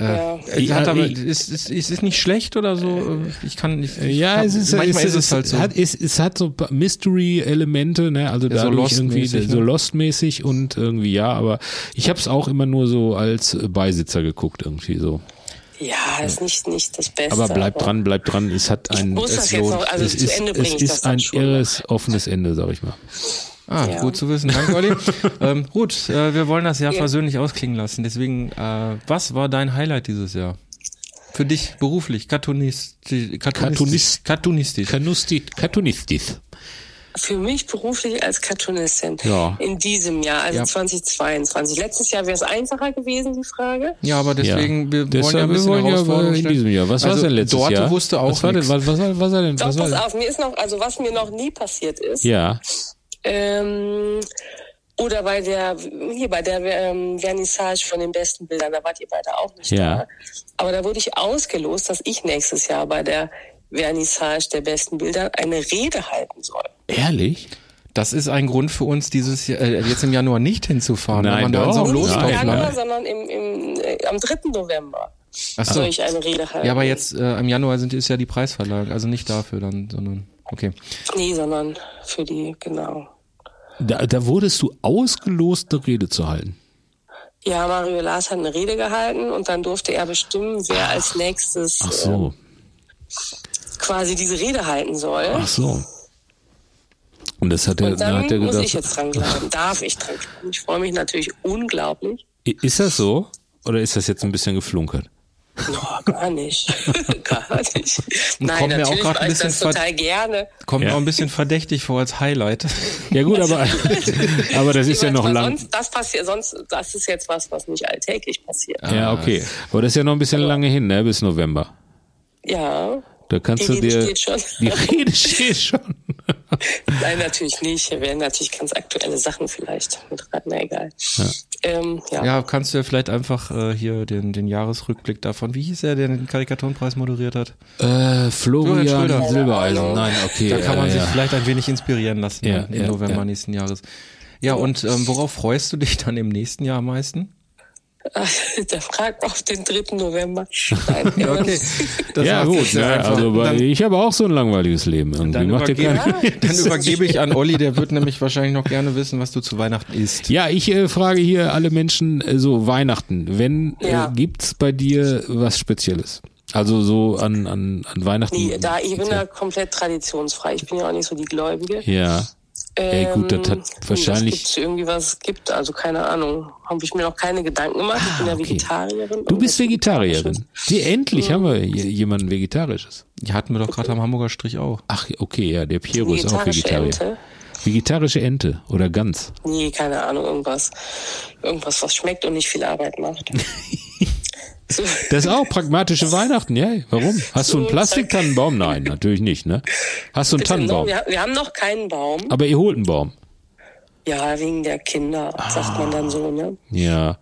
Ja. Äh, Ja, hat aber, ich- ist, ist, ist, ist nicht schlecht oder so. Ich kann nicht. ich ja, hab- es ist, manchmal es, ist es halt so. Hat, es, es hat so Mystery-Elemente, ne? Also Ja, so dadurch irgendwie Lost-mäßig, so ne? Lost-mäßig und irgendwie ja, aber ich habe es auch immer nur so als äh, Beisitzer geguckt irgendwie so. Ja, ist nicht, nicht das Beste. Aber bleibt dran, bleibt dran. Es hat Ich ein, es jetzt lohnt. noch- also es zu ist, es ich ist ein irres, offenes Ende, sag ich mal. Ah, Ja. gut zu wissen. Danke, Olli. ähm, gut, äh, wir wollen das Jahr Ja. versöhnlich ausklingen lassen. Deswegen, äh, was war dein Highlight dieses Jahr? Für dich beruflich, cartoonistisch. Cartoonist- Cartoonistisch. Kanusti, Cartoonistis. Für mich beruflich als Cartoonistin Ja. in diesem Jahr, also Ja. 2022. Letztes Jahr wäre es einfacher gewesen, die Frage. Ja, aber deswegen, wir wollen ja ein wir bisschen ja Herausforderung in diesem Jahr. Was war Also, denn letztes Dorte Jahr? wusste auch was war denn, was, was, was, was war denn? Doch, Was war pass auf, mir ist noch, also was mir noch nie passiert ist, Ja, ähm, oder bei der, hier bei der ähm, Vernissage von den besten Bildern, da wart ihr beide auch nicht Ja. da. Aber da wurde ich ausgelost, dass ich nächstes Jahr bei der Vernissage der besten Bilder eine Rede halten soll. ehrlich? Das ist ein Grund für uns, dieses Jahr, äh, jetzt im Januar nicht hinzufahren. Nein, wenn man da so doch. Nicht im Januar, sondern im, im, äh, am 3. November Ach so. soll ich eine Rede halten. Ja, aber jetzt äh, im Januar sind ist ja die Preisverleihung, also nicht dafür dann, sondern okay. Nee, sondern für die, genau. Da, da wurdest du ausgelost, eine Rede zu halten. Ja, Mario Lars hat eine Rede gehalten und dann durfte er bestimmen, wer als nächstes Ach so. äh, quasi diese Rede halten soll. Ach so. Und das hat er, und da dann hat er muss gesagt. ich jetzt dran glauben. Darf ich dran glauben. Ich freue mich natürlich unglaublich. Ist das so? Oder ist das jetzt ein bisschen geflunkert? No, gar nicht. gar nicht. Nein, kommt mir auch natürlich ein das bisschen ver- total gerne. Kommt Ja. mir auch ein bisschen verdächtig vor als Highlight. Ja gut, aber, aber das ist ja noch Aber lang. Sonst, das passiert, sonst, das ist jetzt was, was nicht alltäglich passiert. Ja, okay. Aber das ist ja noch ein bisschen lange hin, ne? Bis November. Ja. Da kannst Die du Rede dir. steht schon. Die Rede steht schon. Nein, natürlich nicht. Hier werden natürlich ganz aktuelle Sachen vielleicht mit rein. Na egal. Ähm, ja. Ja, kannst du ja vielleicht einfach äh, hier den, den Jahresrückblick davon, wie hieß er, der den Karikaturenpreis moderiert hat? Äh, Florian Florian. Silbereisen. Nein, okay. da kann man ja, sich ja. vielleicht ein wenig inspirieren lassen Ja, im ja, November ja. nächsten Jahres. Ja, und ähm, worauf freust du dich dann im nächsten Jahr am meisten? Der fragt auf den 3. November. Nein, Okay, das ja, gut. ja Ja, einfach. also, Dann- ich habe auch so ein langweiliges Leben. Irgendwie Dann übergebe, keine. dann übergebe ich an Olli, der wird nämlich wahrscheinlich noch gerne wissen, was du zu Weihnachten isst. Ja, ich äh, frage hier alle Menschen äh, so Weihnachten. Wenn Ja. äh, gibt's bei dir was Spezielles? Also so an an, an Weihnachten. Nee, da ich bin da komplett traditionsfrei. Ich bin ja auch nicht so die Gläubige. Ja. Ey, gut, das hat Ähm, wahrscheinlich- Gibt's irgendwie was es gibt? Also keine Ahnung. Habe ich mir noch keine Gedanken gemacht. Ich bin ja okay. Vegetarierin. Du bist Vegetarierin. Die, endlich haben wir jemanden Vegetarisches. Die hatten wir doch gerade am Hamburger Strich auch. Ach, okay, ja, der Piero ist auch Vegetarische Vegetarier. Ente? Vegetarische Ente oder Gans. Nee, keine Ahnung, irgendwas. Irgendwas, was schmeckt und nicht viel Arbeit macht. so, Das ist auch pragmatische Weihnachten, ja. Warum? Hast du einen Plastiktannenbaum? Nein, natürlich nicht, ne? Hast du einen bitte Tannenbaum? wir, wir haben noch keinen Baum. Aber ihr holt einen Baum. Ja, wegen der Kinder, sagt man dann so, ne? Ja.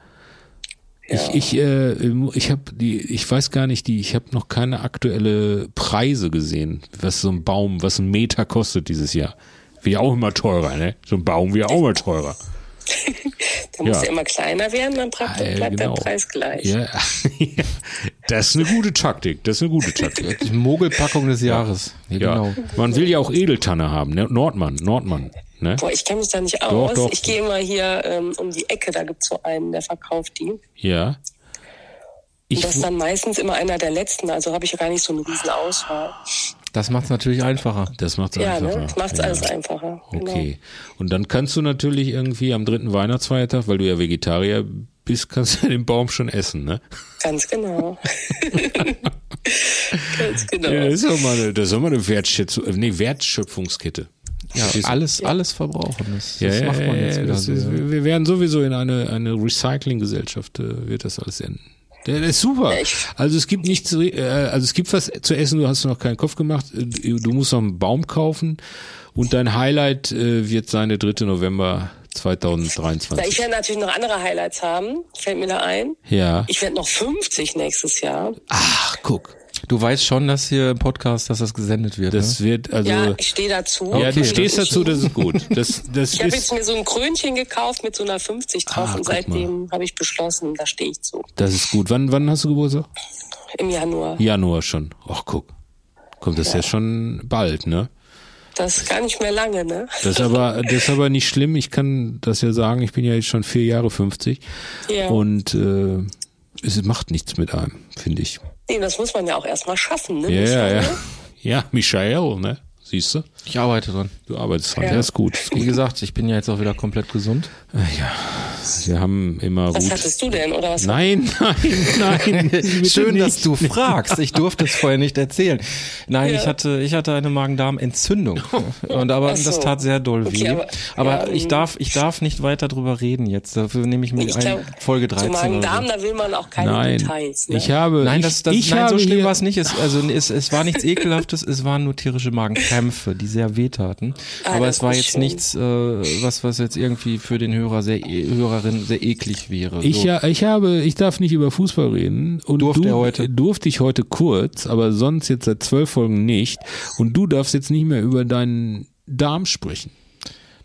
Ich, ich, äh, ich habe die, ich weiß gar nicht, die, ich habe noch keine aktuelle Preise gesehen, was so ein Baum, was ein Meter kostet dieses Jahr. Ja auch immer teurer, ne? So ein Baum wird auch immer teurer. Der muss Ja. ja immer kleiner werden, dann bleibt, Äh, bleibt genau. der Preis gleich. Ja, das ist eine gute Taktik. Das ist eine gute Taktik. Die Mogelpackung des Jahres. Ja, Ja, genau. man will ja auch Edeltanne haben, ne? Nordmann, Nordmann, ne? Boah, ich kenne mich da nicht Doch, aus. doch. Ich gehe immer hier ähm, um die Ecke, da gibt's so einen, der verkauft die. Ja. Ich, Und das ist dann meistens immer einer der letzten, also habe ich ja gar nicht so eine riesen Auswahl. Das macht es natürlich einfacher. das macht's Ja, einfacher. ne? Das macht's ja. alles einfacher. Genau. Okay. Und dann kannst du natürlich irgendwie am dritten Weihnachtsfeiertag, weil du ja Vegetarier bist, kannst du den Baum schon essen, ne? Ganz genau. Ganz genau. Ja, das ist doch mal eine, das ist doch mal eine Wertschätzung, äh, nee, Wertschöpfungskette. Ja, Verstehst du? alles, alles verbrauchen. Das, Ja, das ja, macht man ja, jetzt ja, wieder ist, ja. wir wir werden sowieso in eine, eine Recycling-Gesellschaft, äh, wird das alles enden. Der, der ist super. Ich- Also es gibt nichts, äh, also es gibt was zu essen, du hast noch keinen Kopf gemacht, äh, du musst noch einen Baum kaufen und dein Highlight äh, wird sein der 3. November Na, 2023. ich werde natürlich noch andere Highlights haben, fällt mir da ein. Ja. Ich werde noch 50 nächstes Jahr. Ach, guck. Du weißt schon, dass hier im Podcast, dass das gesendet wird. Das ne? wird, also, ja, ja, ich stehe dazu. du Okay, stehst dazu, das ist gut. Das, das Ich habe jetzt mir so ein Krönchen gekauft mit so einer 50 drauf Ah, und seitdem habe ich beschlossen, da stehe ich zu. das ist gut. Wann, wann hast du Geburtstag? Im Januar. Januar schon. Ach, guck. Kommt das ja. schon bald, ne? Das ist gar nicht mehr lange, ne? Das ist aber, das ist aber nicht schlimm. Ich kann das ja sagen. Ich bin ja jetzt schon vier Jahre 50 Ja. und äh, es macht nichts mit einem, finde ich. Nee, das muss man ja auch erstmal schaffen, ne? Ja, ja, Michael? ja. Ja, Michael, ne? Siehst du? Ich arbeite dran. Du arbeitest dran. Ja. Ja, ist gut. Ist Wie gesagt, ich bin ja jetzt auch wieder komplett gesund. Ja, wir haben immer Was gut. hattest du denn? Oder was? Nein, nein, nein. Schön, nicht. dass du fragst. Ich durfte es vorher nicht erzählen. Nein, Ja. ich hatte, ich hatte eine Magen-Darm-Entzündung. Und aber so. das tat sehr doll Okay, weh. aber- aber ja, ich ähm, darf, ich darf nicht weiter drüber reden jetzt. Dafür nehme ich mir Ich ein glaub, Folge So 13 oder Magen-Darm, so. da will man auch keine Nein, Details. Ne? ich habe. Nein, ich, das, das, ich nein, habe so schlimm war es nicht. Es, also es, es war nichts Ekelhaftes, es waren nur tierische Magenkrämpfe, die sehr wehtaten. Ah, Aber es war jetzt schön. nichts, äh, was, was jetzt irgendwie für den Hörer sehr, e- Hörerin sehr eklig wäre. Ich, so. ja, ich habe, ich darf nicht über Fußball reden. Und Durfte du, er heute? Durfte ich heute kurz, aber sonst jetzt seit zwölf Folgen nicht. Und du darfst jetzt nicht mehr über deinen Darm sprechen.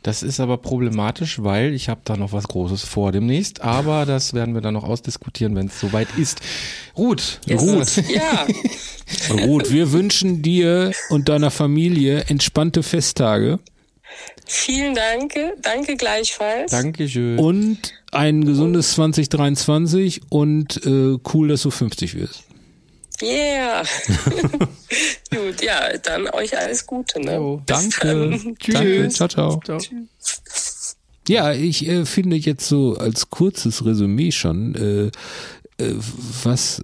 Das ist aber problematisch, weil ich habe da noch was Großes vor demnächst, aber das werden wir dann noch ausdiskutieren, wenn es soweit ist. Ruth, Yes. Ruth, Ja, Ruth, wir wünschen dir und deiner Familie entspannte Festtage. Vielen Dank. Danke gleichfalls. Dankeschön. Und ein gesundes 2023 und äh, cool, dass du 50 wirst. Yeah. Gut, ja, dann euch alles Gute. Ne? Bis Danke. dann. Danke. Ciao, ciao. Ciao. Ja, ich äh, finde jetzt so als kurzes Resümee schon, äh, äh, was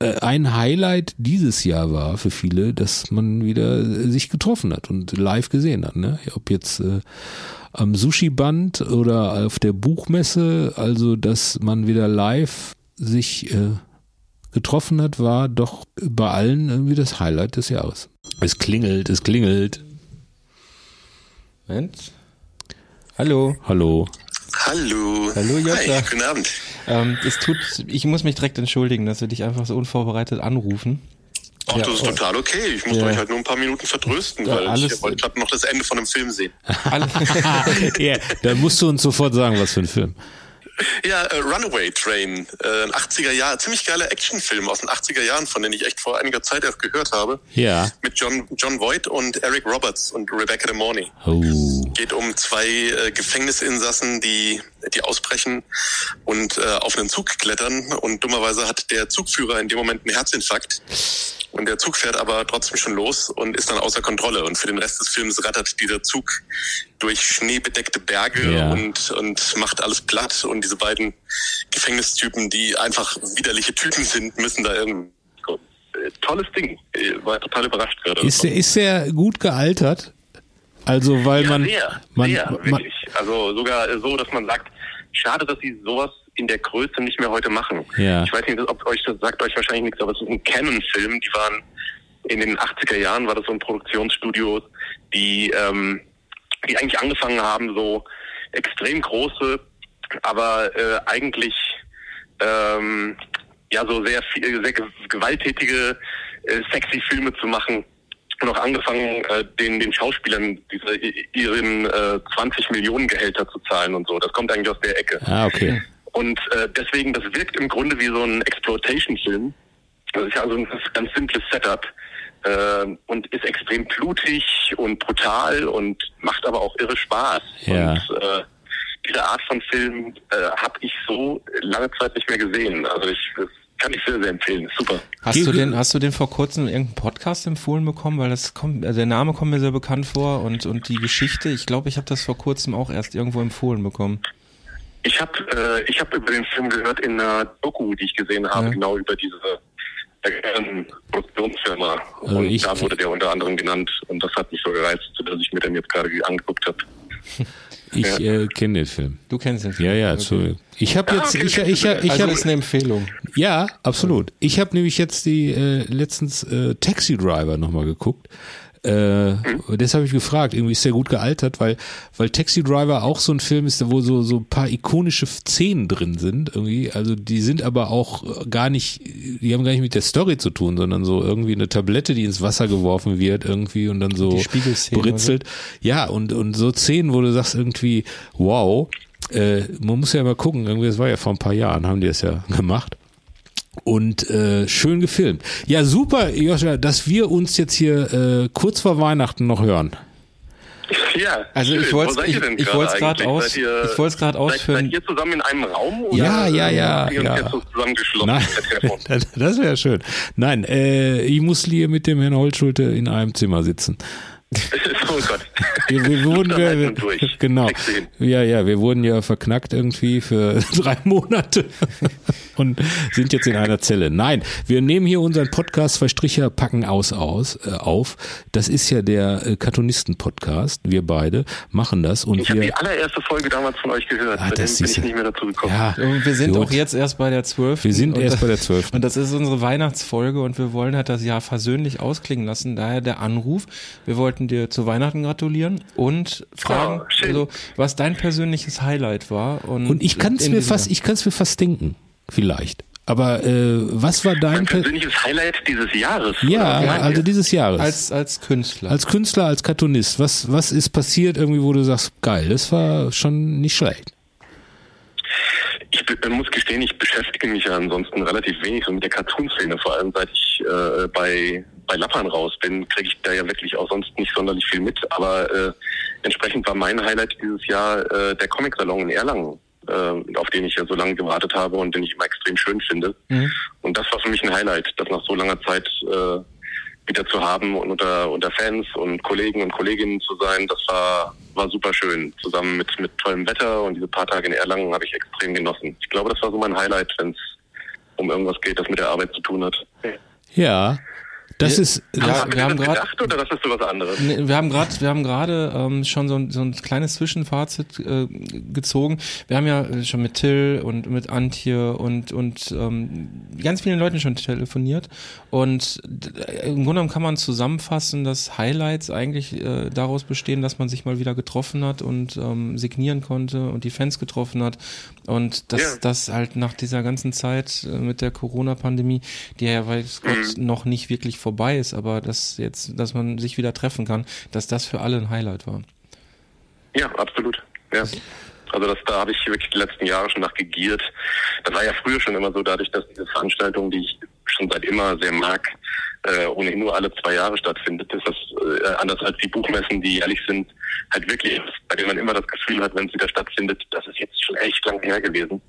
ein Highlight dieses Jahr war für viele, dass man wieder äh, sich getroffen hat und live gesehen hat. Ne? Ob jetzt äh, am Sushi-Band oder auf der Buchmesse, also dass man wieder live sich äh, getroffen hat, war doch bei allen irgendwie das Highlight des Jahres. Es klingelt, es klingelt. Moment. Hallo. Hallo. Hallo. Hallo, Jutta. Hi, guten Abend. Ähm, es tut, ich muss mich direkt entschuldigen, dass wir dich einfach so unvorbereitet anrufen. Ach, Ja, das ist oh. total okay. Ich muss Ja. euch halt nur ein paar Minuten vertrösten, Ja, weil alles- ich wollte gerade noch das Ende von einem Film sehen. ja, dann musst du uns sofort sagen, was für ein Film. Ja, äh, Runaway Train, äh, ein 80er Jahr, ziemlich geiler Actionfilm aus den 80er Jahren, von dem ich echt vor einiger Zeit erst gehört habe. Ja. Mit John, John Voight und Eric Roberts und Rebecca De Morney. Oh. Geht um zwei äh, Gefängnisinsassen, die, die ausbrechen und äh, auf einen Zug klettern und dummerweise hat der Zugführer in dem Moment einen Herzinfarkt und der Zug fährt aber trotzdem schon los und ist dann außer Kontrolle und für den Rest des Films rattert dieser Zug durch schneebedeckte Berge Ja. und, und macht alles platt und diese beiden Gefängnistypen, die einfach widerliche Typen sind, müssen da irgendwie tolles Ding. Ich war total überrascht gerade. Ist der, ist der gut gealtert? Also, weil ja, man, sehr, man, sehr, man, wirklich. Also sogar so, dass man sagt, schade, dass sie sowas in der Größe nicht mehr heute machen. Ja. Ich weiß nicht, ob euch das sagt euch wahrscheinlich nichts, aber es ist ein Canon-Film. Die waren in den 80er Jahren war das so ein Produktionsstudio, die die, die eigentlich angefangen haben, so extrem große, aber äh, eigentlich ähm, ja so sehr viel, sehr gewalttätige, äh, sexy Filme zu machen und auch angefangen, äh, den, den Schauspielern diese ihren äh, 20 Millionen Gehälter zu zahlen und so. Das kommt eigentlich aus der Ecke. Ah, okay. Und äh, deswegen, das wirkt im Grunde wie so ein Exploitation-Film. Das ist ja also ein ganz simples Setup äh, und ist extrem blutig und brutal und macht aber auch irre Spaß. Ja. Und äh, diese Art von Film äh, habe ich so lange Zeit nicht mehr gesehen. Also ich kann ich sehr, sehr empfehlen. Super. Hast du den, hast du den vor kurzem in irgendeinem Podcast empfohlen bekommen? Weil das kommt, also der Name kommt mir sehr bekannt vor und, und die Geschichte, ich glaube, ich habe das vor kurzem auch erst irgendwo empfohlen bekommen. Ich habe äh, ich hab über den Film gehört in einer Doku, die ich gesehen habe, Ja. genau über diese äh, Produktionsfirma. Also und ich- da wurde der unter anderem genannt und das hat mich so gereizt, dass ich mir den jetzt gerade angeguckt habe. Ich äh, kenne den Film. Du kennst den Ja, ja, Okay. zu, ich habe jetzt, ich, ich, ich, ich Also habe, ist eine Empfehlung. ja, absolut. Ich habe nämlich jetzt die äh, letztens äh, Taxi Driver nochmal geguckt. Äh, das habe ich gefragt, irgendwie ist der gut gealtert, weil, weil Taxi Driver auch so ein Film ist, wo so, so ein paar ikonische Szenen drin sind, irgendwie. Also die sind aber auch gar nicht, die haben gar nicht mit der Story zu tun, sondern so irgendwie eine Tablette, die ins Wasser geworfen wird irgendwie und dann so britzelt. Ja, und, und so Szenen, wo du sagst irgendwie, wow, äh, man muss ja mal gucken, irgendwie, das war ja vor ein paar Jahren, haben die das ja gemacht. Und äh, schön gefilmt. Ja, super, Joscha, dass wir uns jetzt hier äh, kurz vor Weihnachten noch hören. Ja, Also ich schön. wollt's- Wo seid ich- ich grad eigentlich? aus- ihr- ich wollt's grad seid- ausführen. Seid ihr zusammen in einem Raum? Oder Ja, ja, ja, uns ja. so zusammengeschlossen Nein, per Telefon? das, das wäre schön. Nein, äh, ich muss hier mit dem Herrn Holtschulte in einem Zimmer sitzen. oh Gott. Wir, wir wurden, wir, wir durch. genau, ja, ja, wir wurden ja verknackt irgendwie für drei Monate und sind jetzt in einer Zelle. Nein, wir nehmen hier unseren Podcast Zwei Stricher packen aus aus äh, auf. Das ist ja der äh, Cartoonisten-Podcast. Wir beide machen das und Ich habe die allererste Folge damals von euch gehört. Ah, das bin ich nicht mehr dazu gekommen. Ja, Und wir sind Gut. auch jetzt erst bei der 12. Wir sind und erst das- bei der 12.. Und das ist unsere Weihnachtsfolge und wir wollen halt das Jahr versöhnlich ausklingen lassen. Daher der Anruf. Wir wollten dir zu Weihnachten gratulieren und fragen, Oh, also, was dein persönliches Highlight war. Und, Und ich kann es mir fast, Jahr. ich kann es mir fast denken, vielleicht. Aber äh, was war dein persönliches Highlight dieses Jahres. ja, oder? Meint also dieses Jahres als, als Künstler. als Künstler, als Cartoonist, was was ist passiert irgendwie, wo du sagst, geil, das war schon nicht schlecht. Ich be- muss gestehen, ich beschäftige mich ja ansonsten relativ wenig mit der Cartoon-Szene, vor allem seit ich äh, bei, bei Lappern raus bin, kriege ich da ja wirklich auch sonst nicht sonderlich viel mit. Aber äh, entsprechend war mein Highlight dieses Jahr äh, der Comic-Salon in Erlangen, äh, auf den ich ja so lange gewartet habe und den ich immer extrem schön finde. Und das war für mich ein Highlight, das nach so langer Zeit äh, wieder zu haben und unter, unter Fans und Kollegen und Kolleginnen zu sein, das war, war super schön. Zusammen mit, mit tollem Wetter und diese paar Tage in Erlangen habe ich extrem genossen. Ich glaube, das war so mein Highlight, wenn es um irgendwas geht, das mit der Arbeit zu tun hat. Ja, das Wir- ist, Ja, Hast du wir haben gerade oder das ist was anderes? Nee, wir haben gerade, wir haben gerade ähm, schon so ein, so ein kleines Zwischenfazit äh, gezogen. Wir haben ja äh, schon mit Till und mit Antje und und ähm, ganz vielen Leuten schon telefoniert und d- im Grunde genommen kann man zusammenfassen, dass Highlights eigentlich äh, daraus bestehen, dass man sich mal wieder getroffen hat und ähm, signieren konnte und die Fans getroffen hat und dass Ja. das halt nach dieser ganzen Zeit äh, mit der Corona-Pandemie, die ja weiß Gott noch nicht wirklich vorbei ist, aber dass jetzt, dass man sich wieder treffen kann, dass das für alle ein Highlight war. Ja, absolut. Ja. Also das, da habe ich wirklich die letzten Jahre schon nach gegiert. Das war ja früher schon immer so, dadurch, dass diese Veranstaltung, die ich schon seit immer sehr mag, äh, ohnehin nur alle zwei Jahre stattfindet, ist das äh, anders als die Buchmessen, die jährlich sind, halt wirklich, bei denen man immer das Gefühl hat, wenn es wieder stattfindet, das ist jetzt schon echt lange her gewesen.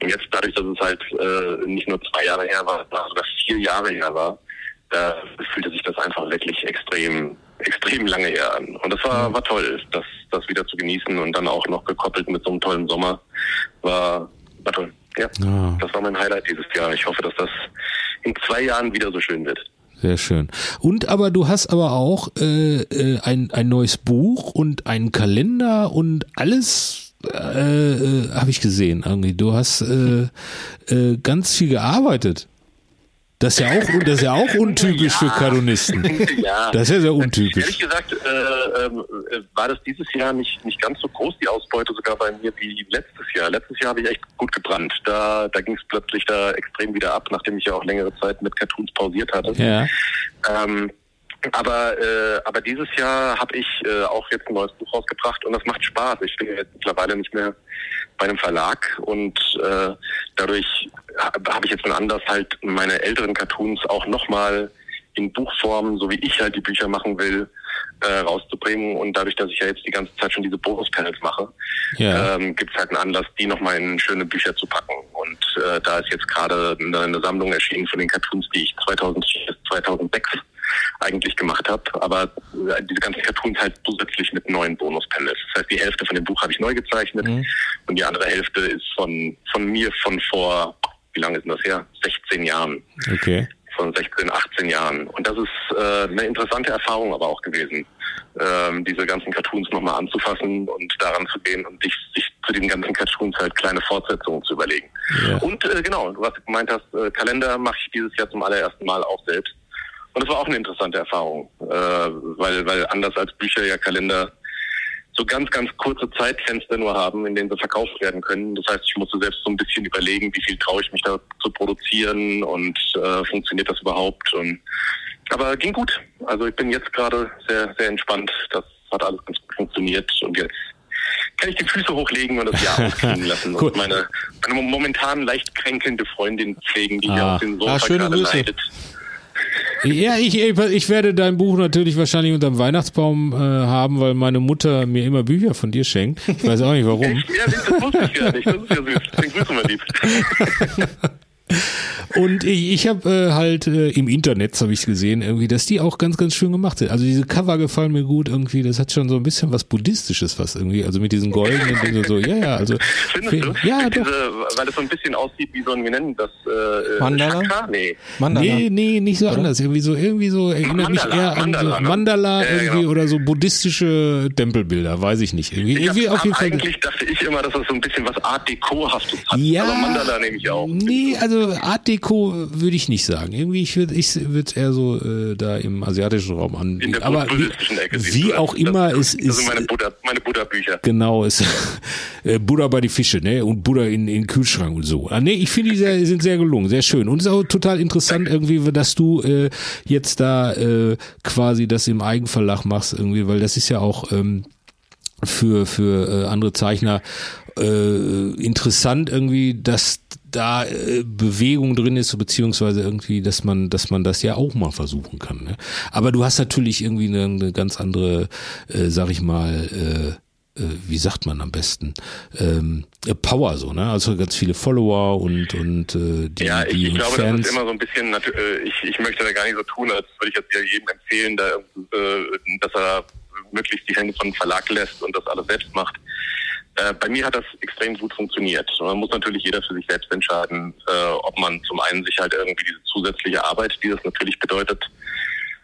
Und jetzt dadurch, dass es halt äh, nicht nur zwei Jahre her war, sondern sogar vier Jahre her war, da fühlte sich das einfach wirklich extrem, extrem lange her an. Und das war, war toll, das, das wieder zu genießen und dann auch noch gekoppelt mit so einem tollen Sommer. War, war toll. Ja. Ah. Das war mein Highlight dieses Jahr. Ich hoffe, dass das in zwei Jahren wieder so schön wird. Sehr schön. Und aber du hast aber auch äh, äh, ein, ein neues Buch und einen Kalender und alles äh, äh, habe ich gesehen irgendwie. Du hast äh, äh, ganz viel gearbeitet. Das ist ja auch, das ist ja auch untypisch für Cartoonisten. ja. Das ist ja sehr Ehrlich untypisch. gesagt äh, ähm, äh, war das dieses Jahr nicht, nicht ganz so groß, die Ausbeute sogar bei mir wie letztes Jahr. Letztes Jahr habe ich echt gut gebrannt. Da, da ging es plötzlich da extrem wieder ab, nachdem ich ja auch längere Zeit mit Cartoons pausiert hatte. Ja. Ähm, aber, äh, aber dieses Jahr habe ich äh, auch jetzt ein neues Buch rausgebracht und das macht Spaß. Ich bin jetzt mittlerweile nicht mehr bei einem Verlag und äh, dadurch habe ich jetzt einen Anlass, halt meine älteren Cartoons auch nochmal in Buchform, so wie ich halt die Bücher machen will, äh, rauszubringen. Und dadurch, dass ich ja jetzt die ganze Zeit schon diese Bonus-Panels mache, Ja. ähm, gibt es halt einen Anlass, die nochmal in schöne Bücher zu packen. Und äh, da ist jetzt gerade eine, eine Sammlung erschienen von den Cartoons, die ich 2004 bis 2006 eigentlich gemacht habe. Aber äh, diese ganzen Cartoons halt zusätzlich mit neuen Bonus-Panels. Das heißt, die Hälfte von dem Buch habe ich neu gezeichnet und die andere Hälfte ist von, von mir von vor, wie lange ist denn das her? 16 Jahren Okay. von 16, 18 Jahren. Und das ist äh, eine interessante Erfahrung aber auch gewesen, ähm, diese ganzen Cartoons nochmal anzufassen und daran zu gehen und sich, sich zu den ganzen Cartoons halt kleine Fortsetzungen zu überlegen. Ja. Und äh, genau, was du gemeint hast, äh, Kalender mache ich dieses Jahr zum allerersten Mal auch selbst. Und das war auch eine interessante Erfahrung, äh, weil, weil anders als Bücher ja Kalender so ganz, ganz kurze Zeitfenster nur haben, in denen sie verkauft werden können. Das heißt, ich musste selbst so ein bisschen überlegen, wie viel traue ich mich da zu produzieren und äh, funktioniert das überhaupt. Und, aber ging gut. Also ich bin jetzt gerade sehr, sehr entspannt. Das hat alles ganz gut funktioniert und jetzt kann ich die Füße hochlegen und das Jahr ausklingen lassen Cool. und meine, meine momentan leicht kränkelnde Freundin pflegen, die hier Ah. auf den Ah, Sofa schöne gerade Grüße. leidet. Ja, ich, ich werde dein Buch natürlich wahrscheinlich unterm Weihnachtsbaum äh, haben, weil meine Mutter mir immer Bücher von dir schenkt. Ich weiß auch nicht warum. Ja, das wusste ich ja nicht. Das ist ja süß. Den grüßen wir lieb. Und ich, ich habe äh, halt äh, im Internet habe ich gesehen irgendwie, dass die auch ganz ganz schön gemacht sind. Also diese Cover gefallen mir gut irgendwie. Das hat schon so ein bisschen was buddhistisches was irgendwie. Also mit diesen goldenen Dingen so. Ja ja. Also Findest du? ja Mit doch. Diese, weil es so ein bisschen aussieht wie so ein, wie nennen das? Äh, Mandala? Chakra? Nee. Mandala. Nee, nee, nicht so anders. Irgendwie so, irgendwie so erinnert mich Mandala, eher an Mandala, so ne? Mandala Ja, irgendwie genau. oder so buddhistische Tempelbilder, weiß ich nicht. Irgendwie, Ich irgendwie hab, auf jeden Fall. eigentlich dachte ich immer, dass das so ein bisschen was Art Deco-haftes hat. Ja. Aber Mandala nehme ich auch. Nee, also Art Deco würde ich nicht sagen. Irgendwie, ich würde ich würde eher so äh, da im asiatischen Raum an. In der Aber wie, wie du das. auch immer, das, Das ist sind meine Buddha, meine Buddha-Bücher. genau ist äh, Buddha bei die Fische, ne? Und Buddha in in den Kühlschrank und so. Ah, nee, ich finde die sehr, sind sehr gelungen, sehr schön und es ist auch total interessant irgendwie, dass du äh, jetzt da äh, quasi das im Eigenverlag machst irgendwie, weil das ist ja auch ähm, für für äh, andere Zeichner äh, interessant irgendwie, dass da äh, Bewegung drin ist, beziehungsweise irgendwie, dass man, dass man das ja auch mal versuchen kann. Ne? Aber du hast natürlich irgendwie eine, eine ganz andere, äh, sag ich mal, äh, äh, wie sagt man am besten, ähm, äh, Power so, ne? Also ganz viele Follower und und äh, die, Ja, ich, die ich glaube, Fans. das ist immer so ein bisschen, äh, ich, ich möchte da gar nicht so tun, als würde ich jetzt ja jedem empfehlen, da, äh, dass er möglichst die Hände von Verlag lässt und das alles selbst macht. Äh, bei mir hat das extrem gut funktioniert. Man muss natürlich jeder für sich selbst entscheiden, äh, ob man zum einen sich halt irgendwie diese zusätzliche Arbeit, die das natürlich bedeutet,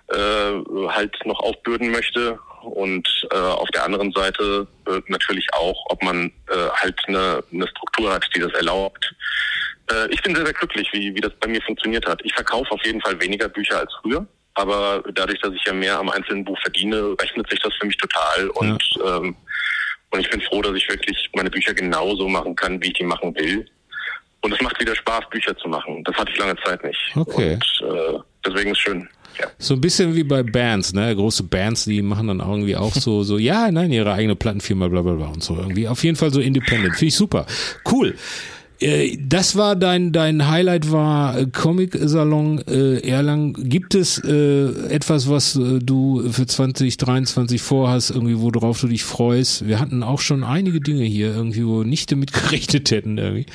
äh, halt noch aufbürden möchte und äh, auf der anderen Seite äh, natürlich auch, ob man äh, halt eine, eine Struktur hat, die das erlaubt. Äh, ich bin sehr, sehr glücklich, wie, wie das bei mir funktioniert hat. Ich verkaufe auf jeden Fall weniger Bücher als früher, aber dadurch, dass ich ja mehr am einzelnen Buch verdiene, rechnet sich das für mich total und ähm, und ich bin froh, dass ich wirklich meine Bücher genauso machen kann, wie ich die machen will. Und es macht wieder Spaß, Bücher zu machen. Das hatte ich lange Zeit nicht. Okay. Und äh, deswegen ist schön. Ja. So ein bisschen wie bei Bands, ne? Große Bands, die machen dann irgendwie auch so, so, ja, nein, ihre eigene Plattenfirma, bla bla bla und so irgendwie. Auf jeden Fall so independent. Finde ich super. Cool. Äh, Das war dein, dein Highlight war äh, Comic-Salon äh, Erlangen. Gibt es äh, etwas, was äh, du für 2023 vorhast, irgendwie, worauf du dich freust? Wir hatten auch schon einige Dinge hier irgendwie, wo nicht damit gerechnet hätten irgendwie.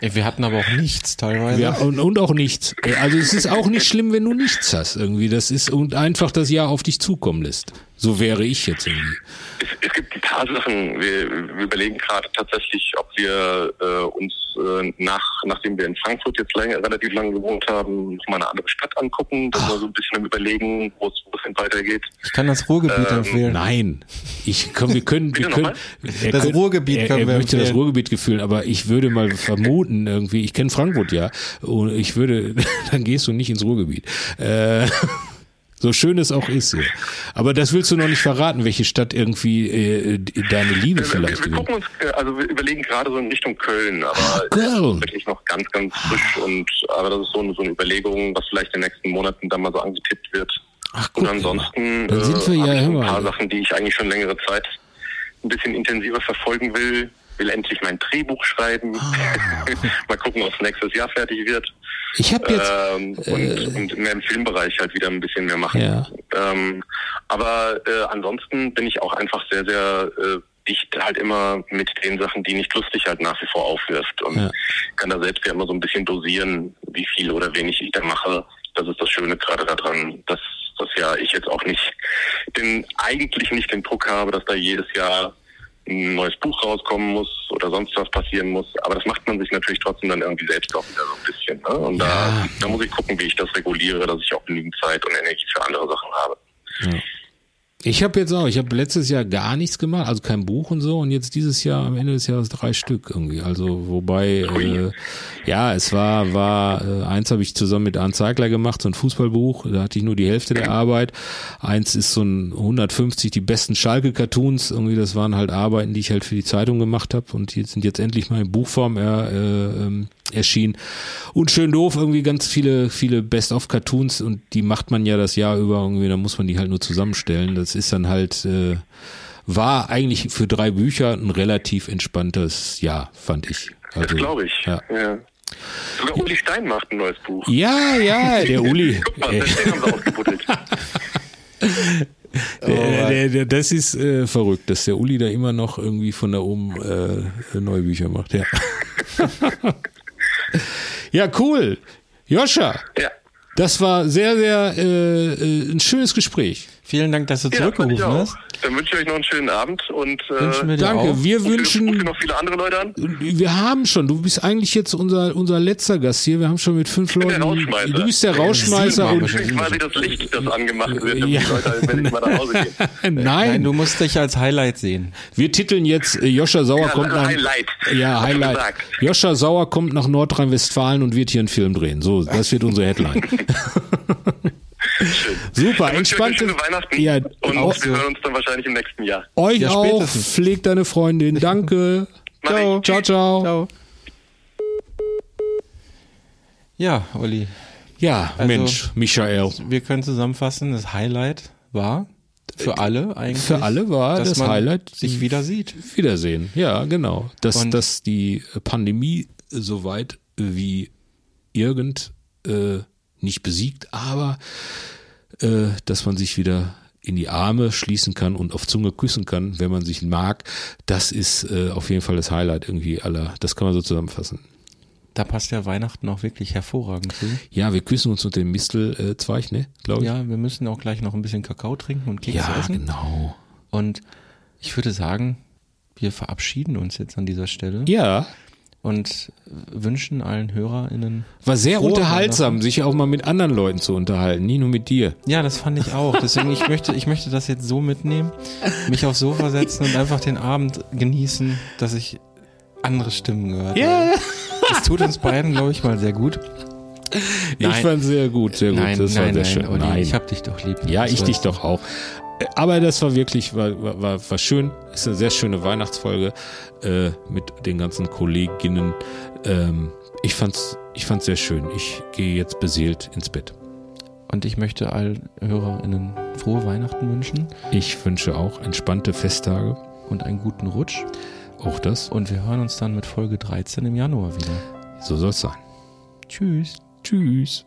Wir hatten aber auch nichts teilweise. Ja, und, und auch nichts. Also es ist auch nicht schlimm, wenn du nichts hast irgendwie. Das ist und einfach das Jahr auf dich zukommen lässt. So wäre ich jetzt irgendwie. Es, es gibt ein paar Sachen. Wir, wir überlegen gerade tatsächlich, ob wir äh, uns äh, nach, nachdem wir in Frankfurt jetzt länger, relativ lange gewohnt haben, noch mal eine andere Stadt angucken. Dass wir so ein bisschen überlegen, wo es wo es denn weitergeht. Ich kann das Ruhrgebiet Ähm, empfehlen. Nein, ich komm, wir können, wir können, nochmal? er Das Ruhrgebiet er, können er wir möchte das. Ruhrgebiet gefühlen, aber ich würde mal vermuten irgendwie, ich kenne Frankfurt ja, und ich würde, dann gehst du nicht ins Ruhrgebiet. Äh, so schön es auch ist. Ja. Aber das willst du noch nicht verraten, welche Stadt irgendwie äh, deine Liebe Wir, vielleicht wir, wir gucken uns, äh, also wir überlegen gerade so in Richtung Köln, aber Köln. wirklich noch ganz, ganz frisch und aber das ist so eine, so eine Überlegung, was vielleicht in den nächsten Monaten dann mal so angetippt wird. Ach, Und guck ansonsten Dann sind wir äh, ja habe ich ein paar Sachen, die ich eigentlich schon längere Zeit ein bisschen intensiver verfolgen will. Will endlich mein Drehbuch schreiben. Ah. mal gucken, ob es nächstes Jahr fertig wird. Ich habe jetzt, ähm, und, und mehr im Filmbereich halt wieder ein bisschen mehr machen. Ja. Ähm, aber äh, ansonsten bin ich auch einfach sehr, sehr äh, dicht halt immer mit den Sachen, die nicht lustig halt nach wie vor aufwirft. Und Ja. kann da selbst ja immer so ein bisschen dosieren, wie viel oder wenig ich da mache. Das ist das Schöne gerade daran, dass, dass ja ich jetzt auch nicht den eigentlich nicht den Druck habe, dass da jedes Jahr ein neues Buch rauskommen muss oder sonst was passieren muss. Aber das macht man sich natürlich trotzdem dann irgendwie selbst auch wieder so ein bisschen. Ne? Und Ja. da, da muss ich gucken, wie ich das reguliere, dass ich auch genügend Zeit und Energie für andere Sachen habe. Ich habe jetzt auch, ich habe letztes Jahr gar nichts gemacht, also kein Buch und so, und jetzt dieses Jahr am Ende des Jahres drei Stück irgendwie. Also wobei, äh, ja, es war, war, äh, eins habe ich zusammen mit Arndt Zeigler gemacht, so ein Fußballbuch, da hatte ich nur die Hälfte der Arbeit. Eins ist so ein 150 die besten Schalke-Cartoons, irgendwie, das waren halt Arbeiten, die ich halt für die Zeitung gemacht habe und die sind jetzt endlich mal in Buchform äh, äh, erschienen. Und schön doof, irgendwie ganz viele, viele Best-of-Cartoons und die macht man ja das Jahr über irgendwie, da muss man die halt nur zusammenstellen. Das ist dann halt, äh, war eigentlich für drei Bücher ein relativ entspanntes Jahr, fand ich. Das Also, glaube ich. Ja. Ja. Sogar Uli Stein macht ein neues Buch. Ja, ja, der Uli. Guck mal, deswegen haben sie ausgebuddelt. der, der, der, das ist äh, verrückt, dass der Uli da immer noch irgendwie von da oben äh, neue Bücher macht, ja. ja, cool. Joscha, Ja. das war sehr, sehr äh, äh, ein schönes Gespräch. Vielen Dank, dass du Ja, zurückgerufen hast. Dann wünsche ich euch noch einen schönen Abend und äh, Wünschen wir dir Danke, auch. wir wünschen ihr noch viele andere Leute an? Wir haben schon, du bist eigentlich jetzt unser, unser letzter Gast hier. Wir haben schon mit fünf bin der Leuten. Du bist der Rausschmeißer Sieben und Ich bin quasi das Licht, das angemacht wird, Ja. Leute, wenn ich mal nach Hause gehe. nein, Nein, du musst dich als Highlight sehen. wir titeln jetzt äh, Joscha Sauer Ja, kommt nach Highlight. Ja, Highlight. Joscha Sauer kommt nach Nordrhein-Westfalen und wird hier einen Film drehen. So, das wird unsere Headline. Super, Dann wünsche ich euch entspannte schöne Weihnachten Ja, und auch wir hören uns dann wahrscheinlich im nächsten Jahr. euch Ja, auch. spätestens. Pflegt deine Freundin. Danke. Ciao, ciao, ciao. Ciao. Ja, Olli, Ja, Also- Mensch, Michael. wir können zusammenfassen, das Highlight war für alle eigentlich. Für alle war dass das man Highlight sich wieder sieht. Wiedersehen. Ja, genau. Dass, Und- dass die Pandemie soweit wie irgend äh, nicht besiegt, aber äh, dass man sich wieder in die Arme schließen kann und auf Zunge küssen kann, wenn man sich mag, das ist äh, auf jeden Fall das Highlight irgendwie aller. Das kann man so zusammenfassen. Da passt ja Weihnachten auch wirklich hervorragend zu. Ja, wir küssen uns unter dem Mistelzweig, ne? Glaube ich. Ja, wir müssen auch gleich noch ein bisschen Kakao trinken und Kekse ja essen. genau. Und ich würde sagen, wir verabschieden uns jetzt an dieser Stelle Ja, und wünschen allen HörerInnen. war sehr unterhaltsam, sich auch mal mit anderen Leuten zu unterhalten, nie nur mit dir. Ja, das fand ich auch. Deswegen, ich möchte, ich möchte das jetzt so mitnehmen, mich aufs Sofa setzen und einfach den Abend genießen, dass ich andere Stimmen gehört habe. Das tut uns beiden, glaube ich, mal sehr gut. Ich Nein. fand sehr gut, sehr gut. Nein, das nein, war sehr nein, schön. Olli, nein. ich hab dich doch lieb. Ja, Das ich dich doch auch. Aber das war wirklich, war, war, war, schön. Ist eine sehr schöne Weihnachtsfolge äh, mit den ganzen Kolleginnen. Ähm, ich fand's, ich fand's sehr schön. Ich gehe jetzt beseelt ins Bett. Und ich möchte allen HörerInnen frohe Weihnachten wünschen Ich wünsche auch entspannte Festtage. und einen guten Rutsch. Auch das. Und wir hören uns dann mit Folge 13 im Januar wieder. So soll's sein. Tschüss. Tschüss.